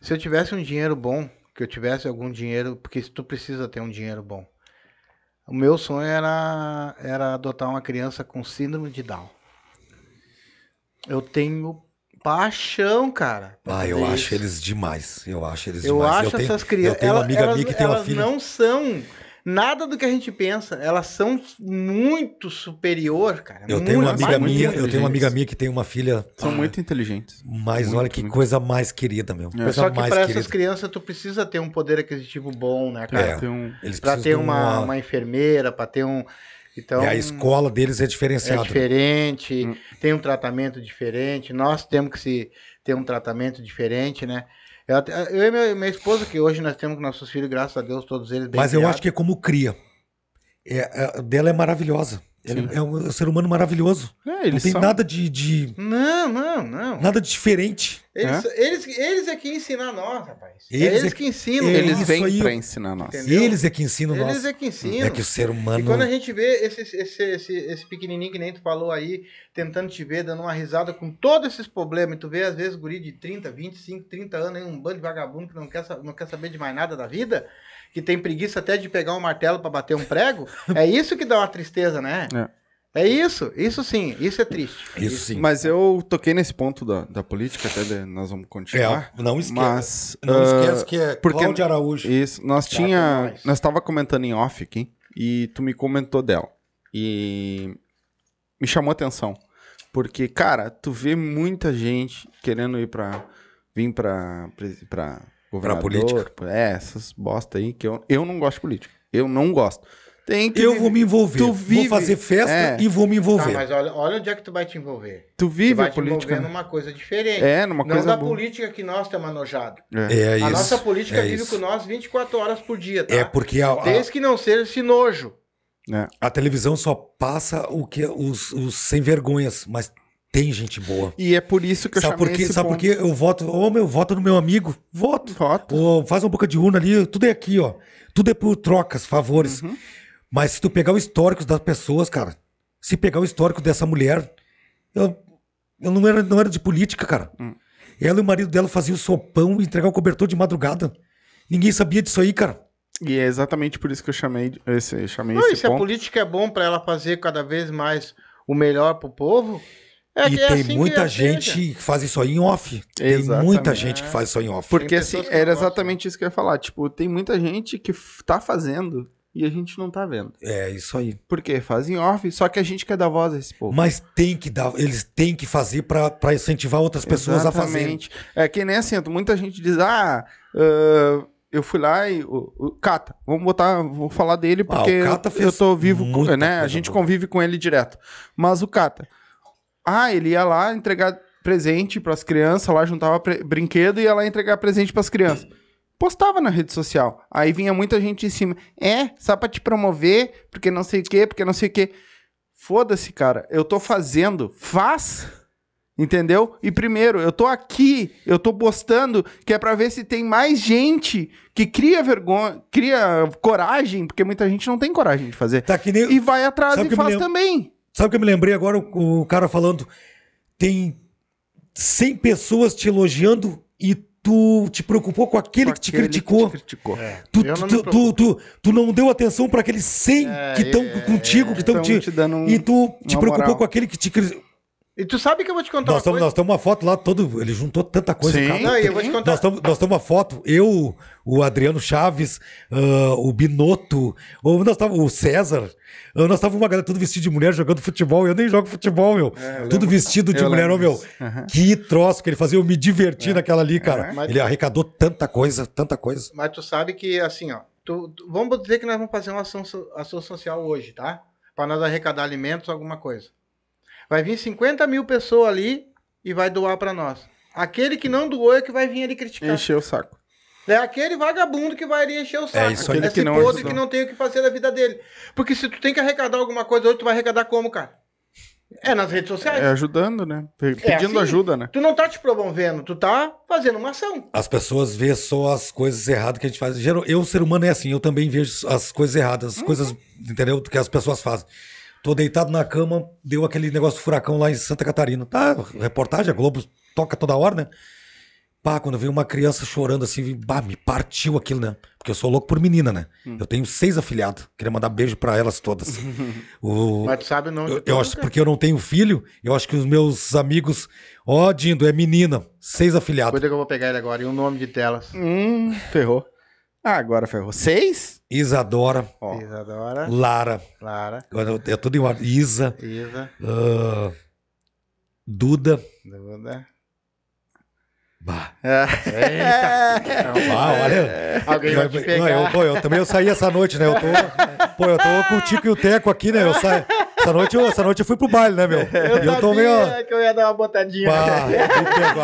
Se eu tivesse um dinheiro bom, que eu tivesse algum dinheiro, porque tu precisa ter um dinheiro bom. O meu sonho era, era adotar uma criança com síndrome de Down. Eu tenho paixão, cara. Ah, eu acho isso. eles demais. Eu acho eles Eu demais. acho tenho, essas crianças. Eu tenho uma amiga elas, minha que tem uma filha. não são nada do que a gente pensa. Elas são muito superior, cara. Eu tenho uma Muito, amiga muito minha, muito eu tenho uma amiga minha que tem uma filha. São ah, muito inteligentes. Mas muito, olha que muito. coisa mais querida, meu. Coisa Só que para essas crianças tu precisa ter um poder aquisitivo bom, né, cara? É. Tem um... Eles Pra precisam ter uma, uma enfermeira, pra ter um. Então, E a escola deles é é diferenciada. diferente, Hum. tem um tratamento diferente. Nós temos que se, ter um tratamento diferente, né? Eu, eu e minha, minha esposa, que hoje nós temos com nossos filhos, graças a Deus, todos eles bem Mas eu criados. acho que é como cria. É, é- dela é maravilhosa. Ele é um, ser humano maravilhoso. É, Não eles tem são... nada de, de- Não, não, não. nada de diferente. Eles, eles, eles é que ensinam a nós, rapaz. Eles é eles é que ensinam. eles- Eles Isso vêm aí- pra ensinar nós. Entendeu? Eles é que ensinam Eles nós. é que ensinam. É que o ser humano. E quando a gente vê esse, esse, esse, esse pequenininho que nem tu falou aí, tentando te ver, dando uma risada com todos esses problemas, e tu vê às vezes guri de 30, 25, 30 anos, aí, um bando de vagabundo que não quer, não quer saber de mais nada da vida, que tem preguiça até de pegar um martelo pra bater um prego, é isso que dá uma tristeza, né? É isso, isso sim, isso é triste. Isso sim. Mas eu toquei nesse ponto da, da política, até de- nós vamos continuar. É, não esquece. Mas Não ah, esquece que é porque- Cláudia Araújo. Isso, nós tinha, nós tava comentando em off aqui e tu me comentou dela e me chamou a atenção porque cara, tu vê muita gente querendo ir pra vir pra pra governador, política. é essas bosta aí que eu, eu não gosto de política, eu não gosto. Tem que Eu viver- vou me envolver. Tu Vou vive- fazer festa é. e vou me Tá, envolver. mas olha, olha onde é que tu vai te envolver. tu Tu vive vai a te envolver política. numa coisa diferente. É, numa não coisa da boa. política que nós estamos anojados. É. É A isso. nossa política é vive isso. com nós 24 horas por dia, tá? É porque a, a- Desde que não seja esse nojo. É. a televisão só passa o que os, os sem vergonhas, mas tem gente boa. E é por isso que eu Sabe chamei esse Sabe por quê? Eu voto, ô meu, voto no meu amigo, voto. Voto. Ou faz uma boca de urna ali, tudo é aqui, ó. Tudo é por trocas, favores. Uhum. Mas se tu pegar o histórico das pessoas, cara, se pegar o histórico dessa mulher, eu, eu não, era, não era de política, cara. Hum. Ela e o marido dela faziam sopão e entregar o cobertor de madrugada. Ninguém sabia disso aí, cara. E é exatamente por isso que eu chamei esse, eu chamei Não, e esse se a ponto. política é bom pra ela fazer cada vez mais o melhor pro povo, é e é tem assim muita é gente seja. que faz isso aí em off. Tem Exatamente. muita gente que faz isso aí em off. Porque Tem assim, era exatamente isso que eu ia falar. Tipo, tem muita gente que tá fazendo e a gente não tá vendo. É isso aí. Por quê? Fazem off, só que a gente quer dar voz a esse povo. Mas tem que dar, eles têm que fazer pra pra incentivar outras pessoas a fazerem. Exatamente. É que nem assim, muita gente diz, ah, ah, eu fui lá e. O, o Cata, vamos botar, vou falar dele Ah, o porque Cata eu, fez eu tô vivo, né? A gente convive com ele direto. Mas o Cata, ah, ele ia lá entregar presente pras crianças, lá juntava brinquedo e ia lá entregar presente pras crianças. Postava na rede social. Aí vinha muita gente em cima. É, só pra te promover, porque não sei o quê, porque não sei o quê. Foda-se, cara. Eu tô fazendo. Faz. Entendeu? E primeiro, eu tô aqui, eu tô postando, que é pra ver se tem mais gente que cria vergonha, cria coragem, porque muita gente não tem coragem de fazer. Tá que nem, E vai atrás Sabe e faz lembro- também. Sabe o que eu me lembrei agora? O, o cara falando. Tem 100 pessoas te elogiando e tu te preocupou com aquele que te Aquele criticou. te criticou. É, Tu, eu não tu, tu, tu, tu não deu atenção para aqueles 100 É, que estão é, contigo, que estão te. te dando um... E tu te preocupou moral. com aquele que te criticou. E tu sabe que eu vou te contar Nós uma estamos coisa? nós temos uma foto lá, todo. Ele juntou tanta coisa, Sim. cara. Não, eu vou te Nós contar. nós estamos uma foto, eu, o Adriano Chaves, ah, o Binotto, o, nós tava, o César, ah, nós estávamos uma galera tudo vestido de mulher jogando futebol. Eu nem jogo futebol, meu. É, eu tudo lembro. vestido de Eu mulher, ô, meu. Aham. Que troço que ele fazia, eu me diverti naquela ali, cara. Mas- Ele arrecadou tanta coisa, tanta coisa. Mas tu sabe que, assim, ó. tu- tu- vamos dizer que nós vamos fazer uma ação, ação social hoje, tá? Para nós arrecadar alimentos, alguma coisa. Vai vir 50 mil pessoas ali e vai doar para nós. Aquele que não doou é que vai vir ali criticar. Encheu o saco. É aquele vagabundo que vai ali encher o saco. isso aí. Aquele Esse que não podre ajudou. que não tem o que fazer da vida dele. Porque se tu tem que arrecadar alguma coisa hoje, tu vai arrecadar como, cara? É nas redes sociais. É ajudando, né? Pe- Pedindo assim? ajuda, né? Tu não tá te promovendo, tu tá fazendo uma ação. As pessoas vê só as coisas erradas que a gente faz. Eu, ser humano, é assim, eu também vejo as coisas erradas, as coisas, entendeu? Que as pessoas fazem. Tô deitado na cama, deu aquele negócio do furacão lá em Santa Catarina. Tá, reportagem, a Globo toca toda hora, né? Pá, quando veio uma criança chorando assim, bah, me partiu aquilo, né? Porque eu sou louco por menina, né? Eu tenho seis afilhados. Queria mandar beijo pra elas todas. o, Mas tu sabe o nome eu, eu acho porque eu não tenho filho, eu acho que os meus amigos, ó, Dindo, é menina, seis afilhados. Cuida que eu vou pegar ele agora. E o nome de telas. Hum, ferrou. Ah, agora ferrou. Seis? Isadora, Ó. Isadora, Lara, agora é tudo em ordem. Isa, Isa, ah, Duda. Duda. Bah, Eita! bah, olha. Alguém vai te Eu, pegar. eu, pô, eu também eu saí essa noite, né? Eu tô, pô, eu tô com o Tico e o Teco aqui, né? Eu saí, essa, noite, eu, essa noite eu fui pro baile, né, meu? Eu, eu tô meio. que eu ia dar uma botadinha. Bah.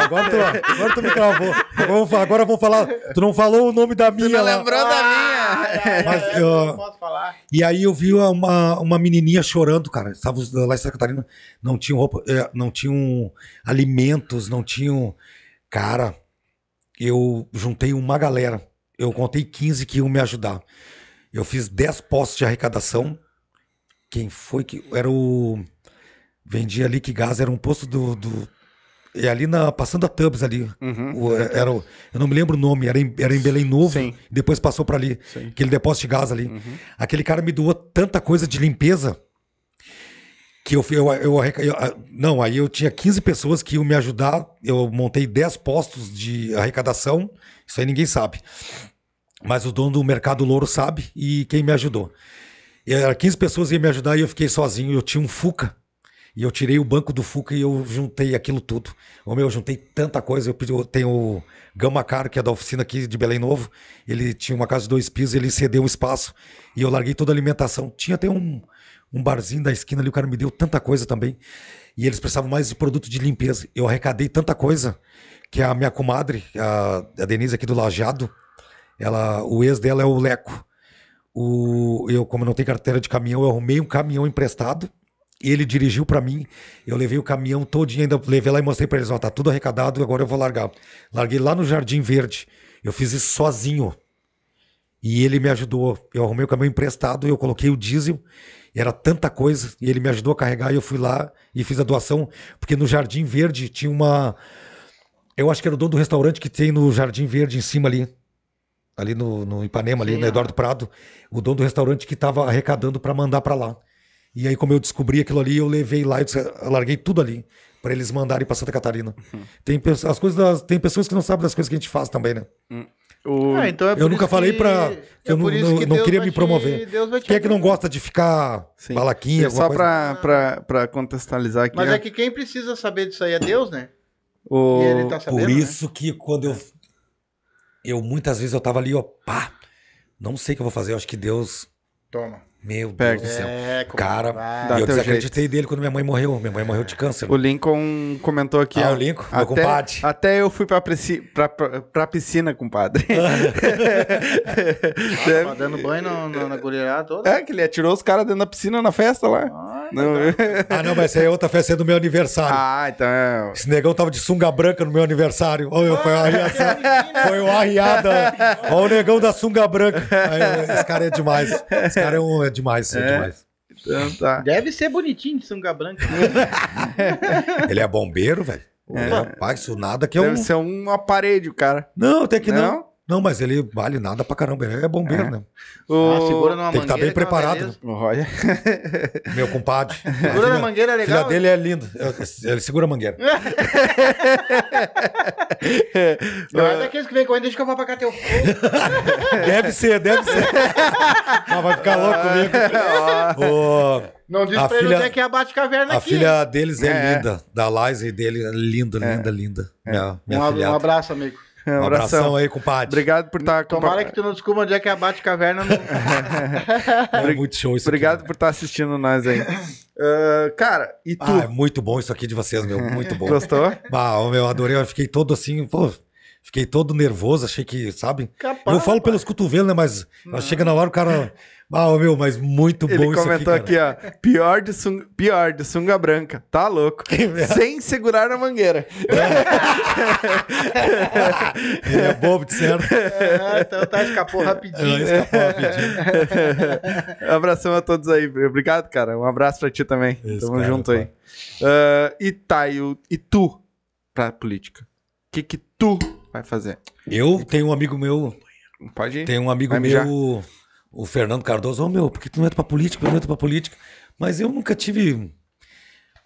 Agora, tu, agora tu me cravou. Vamos, agora vamos falar. Tu não falou o nome da minha lá. lembrou da minha? Mas, ai, eu- eu não posso falar. E aí eu vi uma, uma menininha chorando, cara. Estávamos lá em Santa Catarina, não tinham roupa, eh, não tinham alimentos, não tinham. Cara, eu juntei uma galera. Eu contei 15 que iam me ajudar. Eu fiz 10 postos de arrecadação. Quem foi que. Era o. Vendia Lique Gás, era um posto do. do é ali na. Passando a Tubbs ali. Uhum. O- era, o- eu não me lembro o nome, era em, era em Belém Novo. Sim. Depois passou para ali. Sim. Aquele depósito de gás ali. Uhum. Aquele cara me doou tanta coisa de limpeza que eu, eu, eu, eu- ah, Não, aí eu tinha 15 pessoas que iam me ajudar. Eu montei 10 postos de arrecadação. Isso aí ninguém sabe. Mas o dono do Mercado Louro sabe e quem me ajudou. Era 15 pessoas iam me ajudar e eu fiquei sozinho. Eu tinha um Fuca. E eu tirei o banco do Fuca e eu juntei aquilo tudo. Ô meu, eu juntei tanta coisa. Eu, pedi, eu tenho o Gama Car, que é da oficina aqui de Belém Novo. Ele tinha uma casa de dois pisos, ele cedeu um espaço. E eu larguei toda a alimentação. Tinha até um, um barzinho da esquina ali, o cara me deu tanta coisa também. E eles precisavam mais de produto de limpeza. Eu arrecadei tanta coisa que a minha comadre, a, a Denise aqui do Lajado, ela, o ex dela é o Leco. O, eu, como não tenho carteira de caminhão, eu arrumei um caminhão emprestado. Ele dirigiu pra mim, eu levei o caminhão todinho, ainda levei lá e mostrei pra eles, ó, tá tudo arrecadado, agora eu vou largar. Larguei lá no Jardim Verde. Eu fiz isso sozinho. E ele me ajudou. Eu arrumei o caminhão emprestado, eu coloquei o diesel, e era tanta coisa, e ele me ajudou a carregar, e eu fui lá e fiz a doação, porque no Jardim Verde tinha uma. Eu acho que era o dono do restaurante que tem no Jardim Verde em cima ali. Ali no, no Ipanema, ali Sim, no. Eduardo Prado. O dono do restaurante que estava arrecadando para mandar para lá. E aí, como eu descobri aquilo ali, eu levei lá, eu, disse, eu larguei tudo ali para eles mandarem para Santa Catarina. Uhum. Tem, as coisas tem pessoas que não sabem das coisas que a gente faz também, né? O... Ah, então é eu nunca falei que- pra. é eu isso não- que não queria me te- promover. Deus vai te Quem é que não gosta de ficar Sim. balaquinha? E só pra, pra, pra contextualizar aqui. Mas ó, é que quem precisa saber disso aí é Deus, né? o... E ele tá sabendo, Por né? isso que quando eu. Eu muitas vezes eu tava ali, ó, pá. Não sei o que eu vou fazer. Eu acho que Deus. Toma. Meu Pega. Deus do céu. É, Cara, eu desacreditei dele quando minha mãe morreu. Minha mãe morreu de câncer. O Lincoln comentou aqui. Ah, ó, o Lincoln, meu até, compadre. até eu fui pra, preci- pra, pra, pra piscina, compadre. Tava dando banho no, no- na guriada toda. é, que ele atirou os caras dentro da piscina na festa lá. Ai, Não. Ah, não, mas essa aí é outra festa é do meu aniversário. ah, então é. Esse negão tava de sunga branca no meu aniversário. Olha, foi uma arriação. Foi uma arriada. Olha o negão da sunga branca. Aí, esse cara é demais. Esse cara é, um, é demais, é, É. demais. Então tá. Deve ser bonitinho de sunga branca. né? Ele é bombeiro, velho. É. Rapaz, isso nada que é um. Deve ser uma parede, o cara. Não, até que não. Não? Não. mas ele vale nada pra caramba. Ele é bombeiro, É. né? O... Ah, segura numa Tem que tá mangueira. bem é preparado. Olha. Meu compadre. Segura na mangueira é A filha legal. dele é linda. Ele segura a mangueira. Não é daqueles que vem correndo, deixa que eu vou pra cá teu fogo. Deve ser, deve ser. Mas vai ficar louco comigo. Ô, Não diz A pra ele filha- onde é que é a Bate-Caverna a aqui. filha deles é, É. linda. Da Liza dele é linda, linda, linda. Minha, minha Um, um abraço, amigo. Um Um abração abração. aí, compadre. Obrigado por estar Tomara que tu não descubra onde é que é a Bate-Caverna. No... É muito show isso Obrigado aqui. por estar assistindo nós aí. Ah, cara, e tu? Ah, é muito bom isso aqui de vocês, meu. Muito bom. Gostou? Ah, ô, meu, adorei. Eu fiquei todo assim, pô. Fiquei todo nervoso, achei que, sabe? Capaz, eu falo rapaz. pelos cotovelos, né? Mas chega na hora o cara. Ah, meu, mas muito bom Ele isso comentou aqui. aqui, ó. Pior de, sunga, pior de sunga branca. Tá louco. Sem segurar na mangueira. cara. Ele é bobo, de certo. É, então tá, escapou rapidinho. Ela escapou rapidinho. Abração a todos aí. Obrigado, cara. Um abraço pra ti também. Isso, Tamo cara, junto aí. Ah, e tá, e, o- e tu, pra política? O que que tu vai fazer? Eu tenho um amigo meu, Pode ir. tem um amigo Vai mijar? meu, o Fernando Cardoso. Ô, meu, por que tu não entra pra política? Eu não entra pra política. Mas eu nunca tive.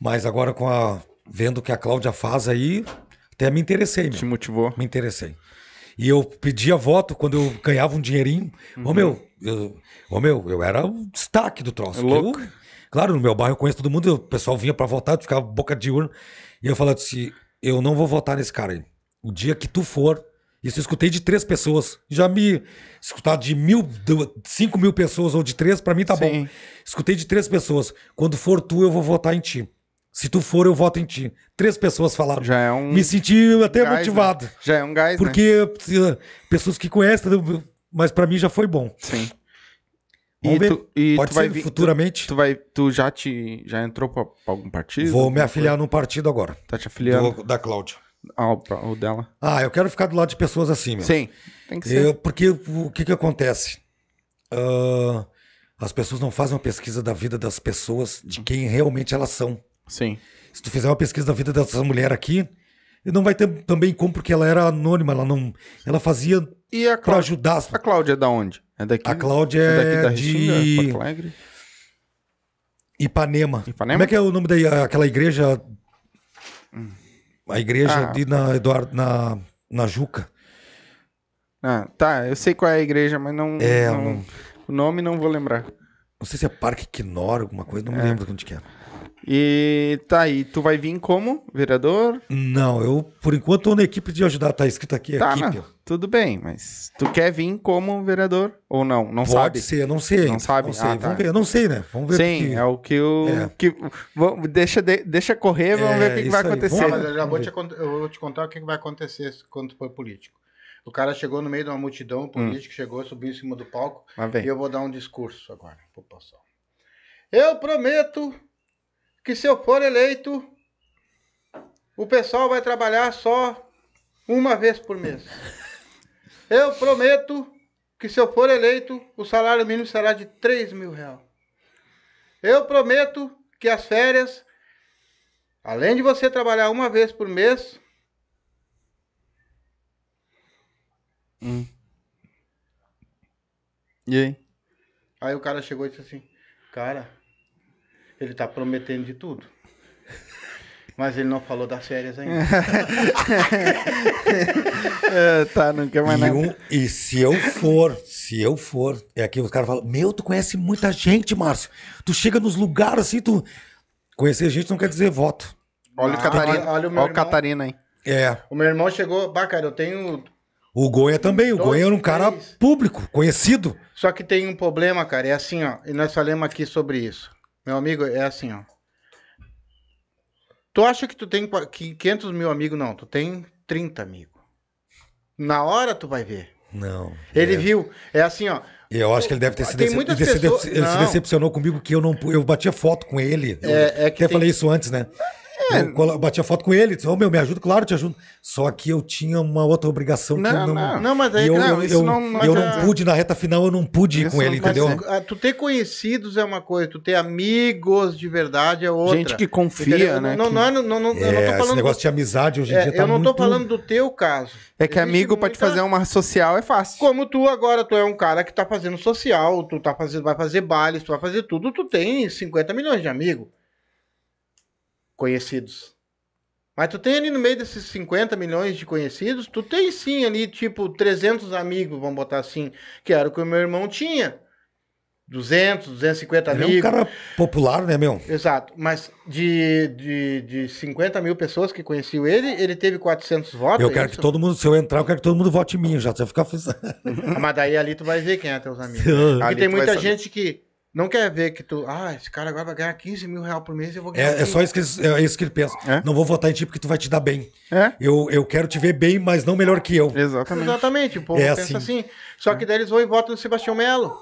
Mas agora com a. Vendo o que a Cláudia faz aí, até me interessei, meu. Te motivou? Me interessei. E eu pedia voto quando eu ganhava um dinheirinho. Ô meu, eu, ô meu, eu era o destaque do troço. Uhum. Louco. Eu- claro, no meu bairro eu conheço todo mundo, o pessoal vinha pra votar, ficava boca de urna. E eu falava assim: eu não vou votar nesse cara aí. O dia que tu for. Isso eu escutei de três pessoas. Já me. Escutar de mil, de cinco mil pessoas ou de três, pra mim tá bom. Sim. Escutei de três pessoas. Quando for tu, eu vou votar em ti. Se tu for, eu voto em ti. Três pessoas falaram. Já é um. Me senti até gás, motivado. né? Já é um gás, né? Porque precisa- pessoas que conhecem, mas pra mim já foi bom. Sim. Vamos e ver. tu, e Pode tu ser vir, futuramente. Tu, vai, tu já te já entrou pra, pra algum partido? Vou me afiliar num partido agora. Tá te afiliando? do- da Cláudia. Ah, o, o dela. Ah, eu quero ficar do lado de pessoas assim, meu. Sim. Tem que ser. Eu- porque o que que acontece? Ah, as pessoas não fazem uma pesquisa da vida das pessoas, de quem realmente elas são. Sim. Se tu fizer uma pesquisa da vida dessa mulher aqui, não vai ter também como, porque ela era anônima, ela não. Ela fazia E a pra ajudar. as- A Cláudia é da onde? É daqui? A Cláudia é daqui da é Restinga, de Porto Alegre? Ipanema. Ipanema? Como é que é o nome daquela igreja? A igreja Ah. ali na Eduardo, na, na Juca. Ah, tá. Eu sei qual é a igreja, mas não. É, não- não- O nome não vou lembrar. Não sei se é Parque Quinor, alguma coisa, não me É. lembro onde que é. E tá aí, tu vai vir como vereador? Não, eu, por enquanto, tô na equipe de ajudar, tá escrito aqui, Tá, equipe. não, tudo bem, mas tu quer vir como vereador ou não? Não Pode sabe? ser, não sei. Não sabe? Não sei, Ah, tá. vamos ver, eu não sei, né? Vamos ver. Sim, porque- é o que o. É. Que, vamos- deixa, de- deixa correr, vamos É, ver o que, que vai aí, acontecer. Ah, vamos mas eu já vou te, cont- eu vou te contar o que vai acontecer quando tu for político. O cara chegou no meio de uma multidão, o político chegou, subiu em cima do palco e eu vou dar um discurso agora pro pessoal. Eu prometo que se eu for eleito, o pessoal vai trabalhar só uma vez por mês. Eu prometo que se eu for eleito, o salário mínimo será de 3 mil reais. Eu prometo que as férias, além de você trabalhar uma vez por mês, Hum. E aí? Aí o cara chegou e disse assim, cara, ele tá prometendo de tudo. Mas ele não falou das férias ainda. É, tá, não quer mais E, nada. um- e se eu for, se eu for, é aqui os caras falam, meu, tu conhece muita gente, Márcio. Tu chega nos lugares assim, tu. Conhecer gente não quer dizer voto. Olha o Ah, Catarina. olha- olha o Olha meu o irmão. Catarina aí. É. O meu irmão chegou, bah, cara, eu tenho. O Goiânia também. O Dois, Goiânia era um cara três. público, conhecido. Só que tem um problema, cara, é assim, ó. E nós falamos aqui sobre isso. Meu amigo, é assim, ó. Tu acha que tu tem qua- que 500 mil amigos? Não, tu tem 30 amigos. Na hora tu vai ver. Não. Ele é. viu, é assim, ó. Eu acho que ele deve ter se, muitas ele se pessoas- decep- ele se decepcionou comigo que eu não eu batia foto com ele. Eu É- é que até tem- falei isso antes, né? Eu colo- batia foto com ele, disse, ô meu, me ajuda, claro, te ajudo. Só que eu tinha uma outra obrigação que Não, eu não. não. Não, mas aí eu, não, eu, isso eu, não- eu mas não é- pude, na reta final, eu não pude ir com ele, não- entendeu? é, tu ter conhecidos é uma coisa, tu ter amigos de verdade é outra. Gente que confia, Entendeu? né? Não, que- não, é- não, não, não, eu não É, tô esse falando. negócio do- de amizade hoje em é, dia tá eu não tô muito... falando do teu caso. É que Existe amigo pra te fazer uma social é fácil. Como tu agora, tu é um cara que tá fazendo social, tu tá fazendo, vai fazer bailes, tu vai fazer tudo, tu tem 50 milhões de amigos conhecidos. Mas tu tem ali no meio desses 50 milhões de conhecidos, tu tem sim ali tipo 300 amigos, vamos botar assim, que era o que o meu irmão tinha. 200, 250 Ele é amigos. um cara popular, né, meu? Exato, mas de, de, de 50 mil pessoas que conheciam ele, ele teve 400 votos. Eu é quero que todo mundo, se eu entrar, eu quero que todo mundo vote em mim, já. Você vai ficar... Mas daí ali tu vai ver quem é teus amigos. Ali Porque tem muita saber. gente que não quer ver que tu. Ah, esse cara agora vai ganhar 15 mil reais por mês e eu vou ganhar. É, é 20. só isso que, eles- é isso que ele pensa. É? Não vou votar em ti porque tu vai te dar bem. É, Eu, eu quero te ver bem, mas não melhor que eu. exatamente. Exatamente, o povo É pensa assim. assim. Só que daí eles vão e votam no Sebastião Melo.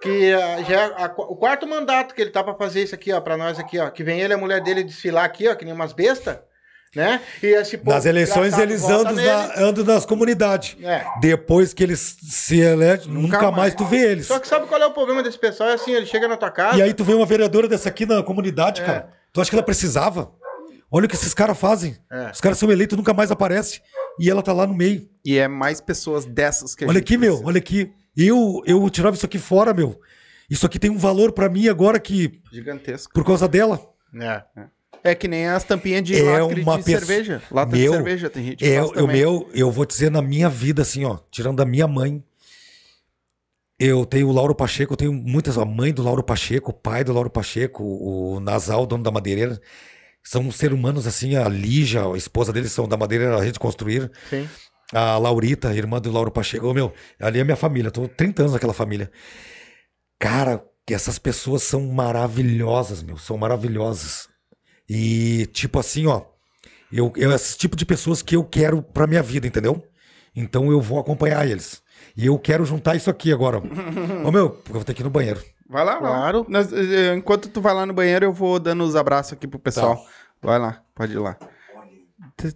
Que ah, já é a o quarto mandato que ele tá pra fazer isso aqui, ó, pra nós aqui, ó. Que vem ele e a mulher dele desfilar aqui, ó, que nem umas bestas, né? E esse povo Nas eleições eles andam, na, andam nas comunidades. É. Depois que eles se elegem, nunca, Nunca mais. mais. tu vê eles. Só que sabe qual é o problema desse pessoal? É assim, ele chega na tua casa. E aí tu vê uma vereadora dessa aqui na comunidade, É. cara. Tu acha que ela precisava? Olha o que esses caras fazem. É. Os caras são eleitos, nunca mais aparece. E ela tá lá no meio. E é mais pessoas dessas que a Olha gente aqui, meu, precisa. olha aqui. Eu, eu tirava isso aqui fora, meu. Isso aqui tem um valor pra mim agora que, Gigantesco. por causa dela, É. É que nem as tampinhas de É uma de pessoa- cerveja. Lata de Meu, cerveja, tem gente é, o meu, eu vou dizer na minha vida, assim, ó, tirando da minha mãe, eu tenho o Lauro Pacheco, eu tenho muitas, a mãe do Lauro Pacheco, o pai do Lauro Pacheco, o Nasal, dono da madeireira, são seres humanos, assim, a Lígia, a esposa deles são da madeireira Rede Construir, Sim. a Laurita, irmã do Lauro Pacheco, meu, ali é minha família, tô 30 anos naquela família. Cara, que essas pessoas são maravilhosas, meu, são maravilhosas. E tipo assim, ó, eu, eu esse tipo de pessoas que eu quero pra minha vida, entendeu? Então eu vou acompanhar eles. E eu quero juntar isso aqui agora. Ô meu, eu vou ter que ir no banheiro. Vai lá. Claro. Nós- eh, enquanto tu vai lá no banheiro, eu vou dando os abraços aqui pro pessoal. Tá. Vai lá, pode ir lá.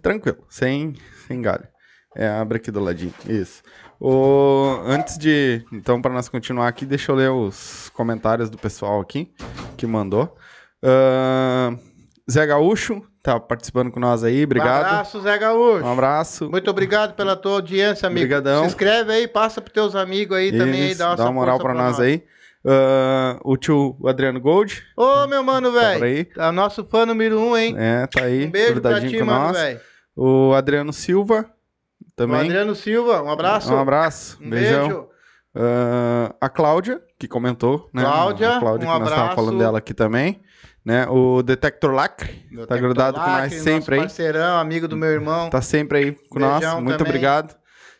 Tranquilo, sem, sem galho. É, abre aqui do ladinho. Isso. O, antes de. Então, para nós continuar aqui, deixa eu ler os comentários do pessoal aqui que mandou. Ahn, Zé Gaúcho tá participando com nós aí, Um obrigado. abraço, Zé Gaúcho. Um abraço. Muito obrigado pela tua audiência, amigo. Obrigadão. Se inscreve aí, passa pros teus amigos aí também, aí, Isso, dá uma, dá uma moral força pra nós aí. Ahn, o tio Adriano Gold, Ô, meu mano, velho. aí. Tá nosso fã número um, hein? é, tá aí, um beijo pra ti, mano, nós. velho. O Adriano Silva, O também. Adriano Silva, um abraço. Um abraço, Um beijão. beijo. Ah, a Cláudia, que comentou, né? Cláudia, a Cláudia um que nós estávamos abraço. falando dela aqui também. Né? O Detector Lacre, tá Tecto grudado com nós Lacre, sempre aí. parceirão, amigo do meu irmão. Tá sempre aí com nós. Muito também. obrigado.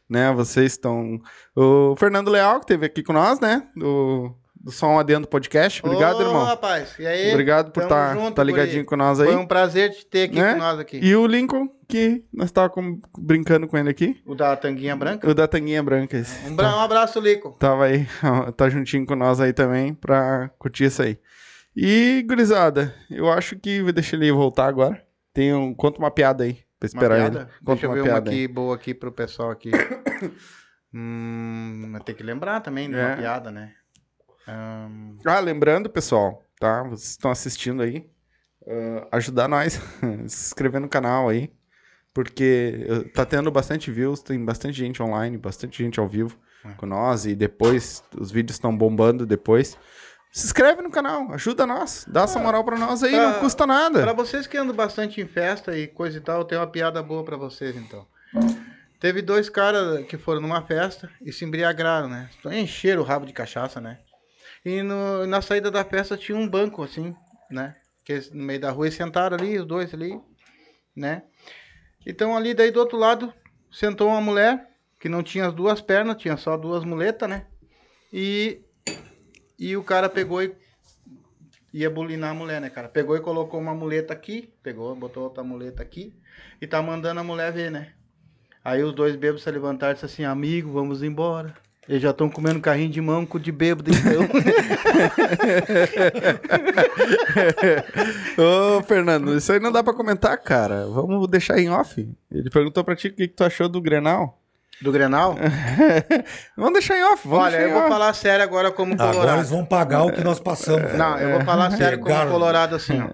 Né? Vocês estão. O Fernando Leal, que esteve aqui com nós, né? Do, do Som Adendo Podcast. Obrigado, Ô, irmão. rapaz. E aí? Obrigado por estar junto, tá ligadinho com nós aí. Foi um prazer te ter aqui Né? com nós aqui. E o Lincoln, que nós estávamos brincando com ele aqui. O da Tanguinha Branca. O da Tanguinha Branca. esse. Um, bra- um abraço, Lico. Tava aí, tá juntinho com nós aí também pra curtir isso aí. E, gurizada, eu acho que vou deixar ele voltar agora. Tem um, conta uma piada aí, pra esperar ele. Conta Deixa eu ver uma aqui, aí. boa aqui pro pessoal aqui. hum, tem que lembrar também de É. uma piada, né? Hum, Ah, lembrando, pessoal, tá? Vocês estão assistindo aí. ah, ajudar nós, se inscrever no canal aí. Porque eh, tá tendo bastante views, tem bastante gente online, bastante gente ao vivo É. com nós. E depois, os vídeos estão bombando depois. Se inscreve no canal, ajuda nós, dá essa moral pra nós aí, pra- não custa nada. Pra vocês que andam bastante em festa e coisa e tal, eu tenho uma piada boa pra vocês, então. Teve dois caras que foram numa festa e se embriagaram, né? Encheram o rabo de cachaça, né? E no- na saída da festa tinha um banco, assim, né? Que no meio da rua e sentaram ali, os dois ali, né? Então ali, daí do outro lado, sentou uma mulher que não tinha as duas pernas, tinha só duas muletas, né? E, e o cara pegou e ia bulinar a mulher, né, cara? Pegou e colocou uma muleta aqui, pegou, botou outra muleta aqui e tá mandando a mulher ver, né? Aí os dois bêbados se levantaram e disseram assim, amigo, vamos embora. Eles já estão comendo carrinho de mão com de bêbado, então. Ô, Fernando, isso aí não dá pra comentar, cara. Vamos deixar em off. Ele perguntou pra ti o que, que tu achou do Grenal. Do Grenal? vamos deixar em off, vamos Olha, eu vou off. falar sério agora como Agora colorado. eles vão pagar o que nós passamos. Não, eu vou falar sério como colorado assim, ó.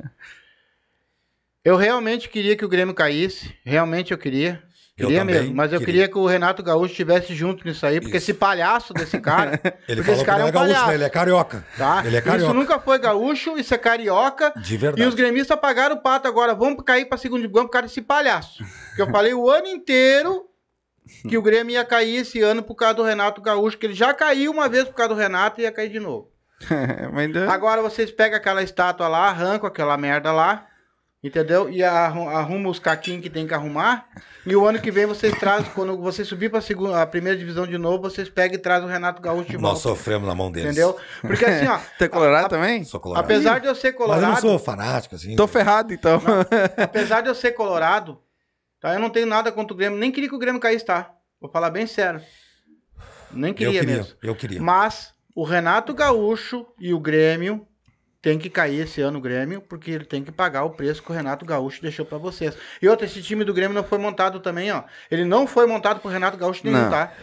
Eu realmente queria que o Grêmio caísse. Realmente eu queria. Eu Queria também mesmo. Mas eu queria. queria que o Renato Gaúcho estivesse junto nisso aí, porque Isso. esse palhaço desse cara. Ele porque falou esse que cara não é é um gaúcho, palhaço. né? Ele é carioca. Tá? Ele é carioca. Isso nunca foi gaúcho, isso é carioca. De E verdade. os gremistas pagaram o pato agora. Vamos cair pra segundo divisão por causa desse palhaço. Que eu falei o ano inteiro que o Grêmio ia cair esse ano por causa do Renato Gaúcho, que ele já caiu uma vez por causa do Renato e ia cair de novo. Agora vocês pegam aquela estátua lá, arrancam aquela merda lá, Entendeu? E arru- arruma os caquinhos que tem que arrumar. E o ano que vem vocês trazem, quando você subir pra segunda, a primeira divisão de novo, vocês pegam e trazem o Renato Gaúcho de Nós volta. sofremos na mão deles. Entendeu? Porque assim, ó, Tu é colorado também? Sou colorado. apesar de eu ser Mas eu colorado, não sou fanático, assim. Tô ferrado, então. apesar de eu ser colorado, tá? Eu não tenho nada contra o Grêmio, nem queria que o Grêmio caísse, tá? Vou falar bem sério. Nem eu queria, queria, mesmo. eu queria. Mas o Renato Gaúcho e o Grêmio tem que cair esse ano o Grêmio, porque ele tem que pagar o preço que o Renato Gaúcho deixou pra vocês. E outra, esse time do Grêmio não foi montado também, ó. Ele não foi montado por Renato Gaúcho nenhum, Não. tá?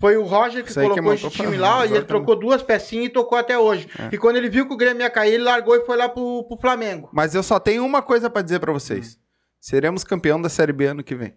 Foi o Roger que aí que colocou esse time lá, ó, e ele trocou duas pecinhas e tocou até hoje. É. E quando ele viu que o Grêmio ia cair, ele largou e foi lá pro, pro Flamengo. Mas eu só tenho uma coisa pra dizer pra vocês. Seremos campeão da Série B ano que vem.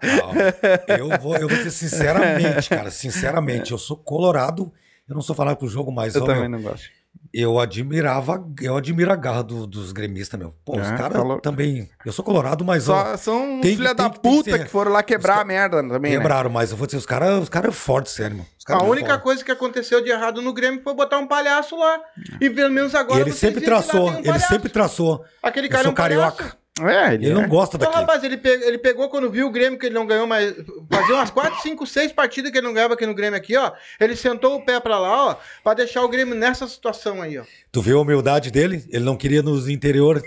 Não, eu, vou, eu vou dizer sinceramente, cara, sinceramente, eu sou colorado, eu não sou falar pro jogo, mas Eu ó, também meu, não gosto. Eu admirava, eu admiro a garra do- dos gremistas, meu. Pô, os É, caras tá louco. também, eu sou colorado, mas ó, Só são tem que- filha tem da tem que puta ser- que foram lá quebrar Os a merda também, né? quebraram, mas eu vou dizer, os caras os cara é forte, sério. Os A caras é única coisa que aconteceu de errado no Grêmio foi botar um palhaço lá. E pelo menos agora. E ele sempre traçou, um ele sempre traçou. Aquele Eu cara é sou um palhaço. É, ele, Ele não é. gosta Então, daquilo. rapaz, ele, pe- ele pegou quando viu o Grêmio que ele não ganhou mais. Fazia umas 4, 5, 6 partidas que ele não ganhava aqui no Grêmio aqui, ó. Ele sentou o pé pra lá, ó, pra deixar o Grêmio nessa situação aí, ó. Tu viu a humildade dele? Ele não queria nos interior.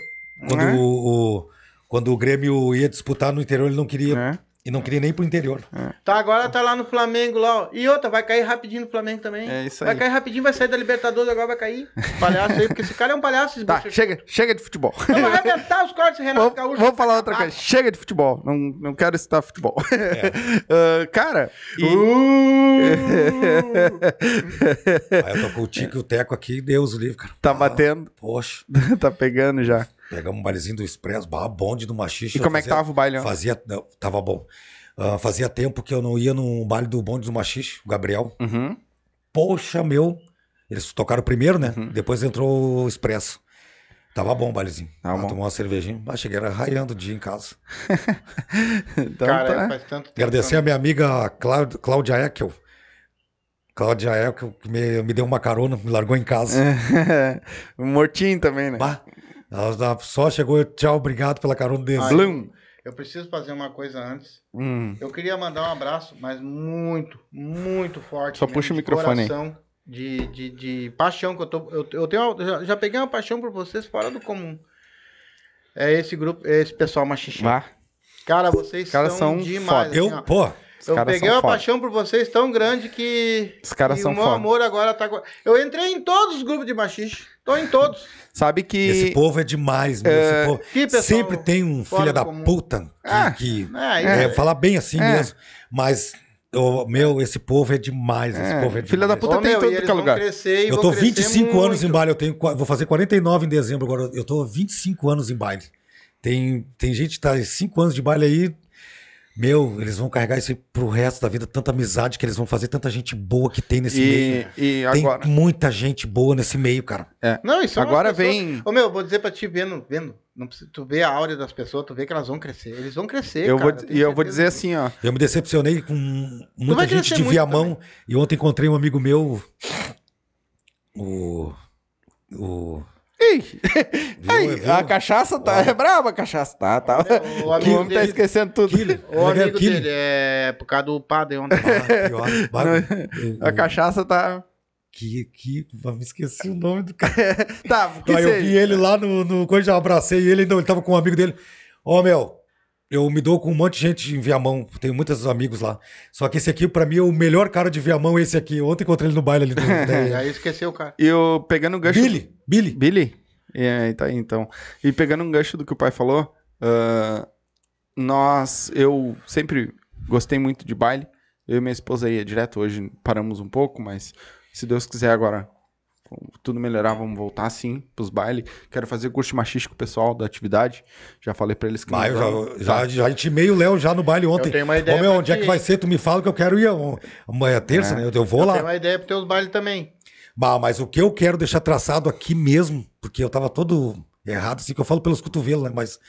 Quando, É. o, o- quando o Grêmio ia disputar no interior, ele não queria. É. E não queria nem pro interior. Tá, agora tá lá no Flamengo lá, ó. E outra, vai cair rapidinho no Flamengo também. É isso Vai aí. cair rapidinho, vai sair da Libertadores, agora vai cair. Palhaço aí, porque esse cara é um palhaço. esse Tá, bicho. chega, chega de futebol. Vamos arrebentar os cortes, Renato Vamos, Gaúcho. vamos falar outra coisa. Chega de futebol. Não, não quero citar futebol. Ah, cara, e- Aí eu tô com o Tico e o Teco aqui, Deus o livre, cara. tá Ah, batendo, Poxa, tá pegando já. Pegamos um bailezinho do Expresso, barra bonde do Machixe. E como é que tava o baile? Fazia, não, tava bom. Ah, fazia tempo que eu não ia num baile do bonde do Machixe, o Gabriel. Uhum. Poxa, meu. Eles tocaram primeiro, né? Uhum. Depois entrou o Expresso. Tava bom o bailezinho. Tava Ah, bom. Tomou uma cervejinha. Ah, cheguei era raiando o dia em casa. Então Cara, tá. faz tanto tempo. Agradecer a minha amiga Cláud- Cláudia Eckel. Cláudia Eckel, que me, me deu uma carona, me largou em casa. Mortinho também, né? Bah, ela só chegou, tchau, obrigado pela carona dele. Eu preciso fazer uma coisa antes. Hum. Eu queria mandar um abraço, mas muito, muito forte. Só mesmo, puxa o microfone aí. coração, De, de, de paixão que eu tô. Eu, eu tenho, já, já peguei uma paixão por vocês fora do comum. É esse grupo, é esse pessoal machixinho. Vá. Cara, vocês Os caras são, são demais. foda. Eu, assim, ó. pô, eu peguei uma foda. paixão por vocês tão grande que. Os caras são o meu foda. amor agora tá. Eu entrei em todos os grupos de machixe. Tô em todos. Sabe que. esse povo é demais, meu. esse povo- que pessoal Sempre tem um filho da comum. puta que, Ah, que- É, é, é. falar bem assim É. mesmo. Mas, ô, meu, esse povo é demais. Esse É, povo é filha da demais. puta Ô, tem meu, tudo e que eles é lugar. crescer Eu tô crescer 25 anos em baile, eu tenho, vou fazer 49 em dezembro agora. Eu tô 25 anos em baile. Tem, tem gente que tá 5 anos de baile aí. Meu, eles vão carregar isso pro resto da vida. Tanta amizade que eles vão fazer, tanta gente boa que tem nesse meio. E, e Tem agora. muita gente boa nesse meio, cara. Não, isso Agora vem- Ô, meu, vou dizer pra ti, vendo, vendo. Não precisa, tu vê a áurea das pessoas, tu vê que elas vão crescer. Eles vão crescer. Eu cara, vou, e eu vou dizer assim, ó. Eu me decepcionei com muita gente de Viamão. E ontem encontrei um amigo meu. O. O. Ih, aí, viu? a cachaça tá. É braba a cachaça, tá? tá. O O amigo homem tá dele- esquecendo tudo. Killer. O Como é que é? amigo dele é por causa do padre ontem. Ah, pior. A o- cachaça tá. Que, que, me esqueci o nome do cara. Tá, que Aí eu seja. vi ele lá no, no coisa, já abracei ele, não, ele tava com um amigo dele. Ó, meu, eu me dou com um monte de gente em Viamão, tenho muitos amigos lá. Só que esse aqui, pra mim, é o melhor cara de Viamão, é esse aqui. Ontem encontrei ele no baile ali. E né? aí esqueceu o cara. E eu pegando o gancho. Billy, Billy. Billy? É, tá aí então. E pegando um gancho do que o pai falou, ah, nós, eu sempre gostei muito de baile. Eu e minha esposa ia direto, hoje paramos um pouco, mas se Deus quiser agora tudo melhorar, vamos voltar sim pros bailes. Quero fazer curso de machiste com o pessoal da atividade. Já falei pra eles que Mas nós eu vamos- já, já, já intimei o Léo já no baile ontem. Eu tenho uma ideia Ô, meu, onde é que vai ser? Tu me fala que eu quero ir. Amanhã é terça, É. né? Eu vou lá. Tem uma ideia pros teus bailes também. Bah, mas o que eu quero deixar traçado aqui mesmo, porque eu tava todo errado, assim, que eu falo pelos cotovelos, né? Mas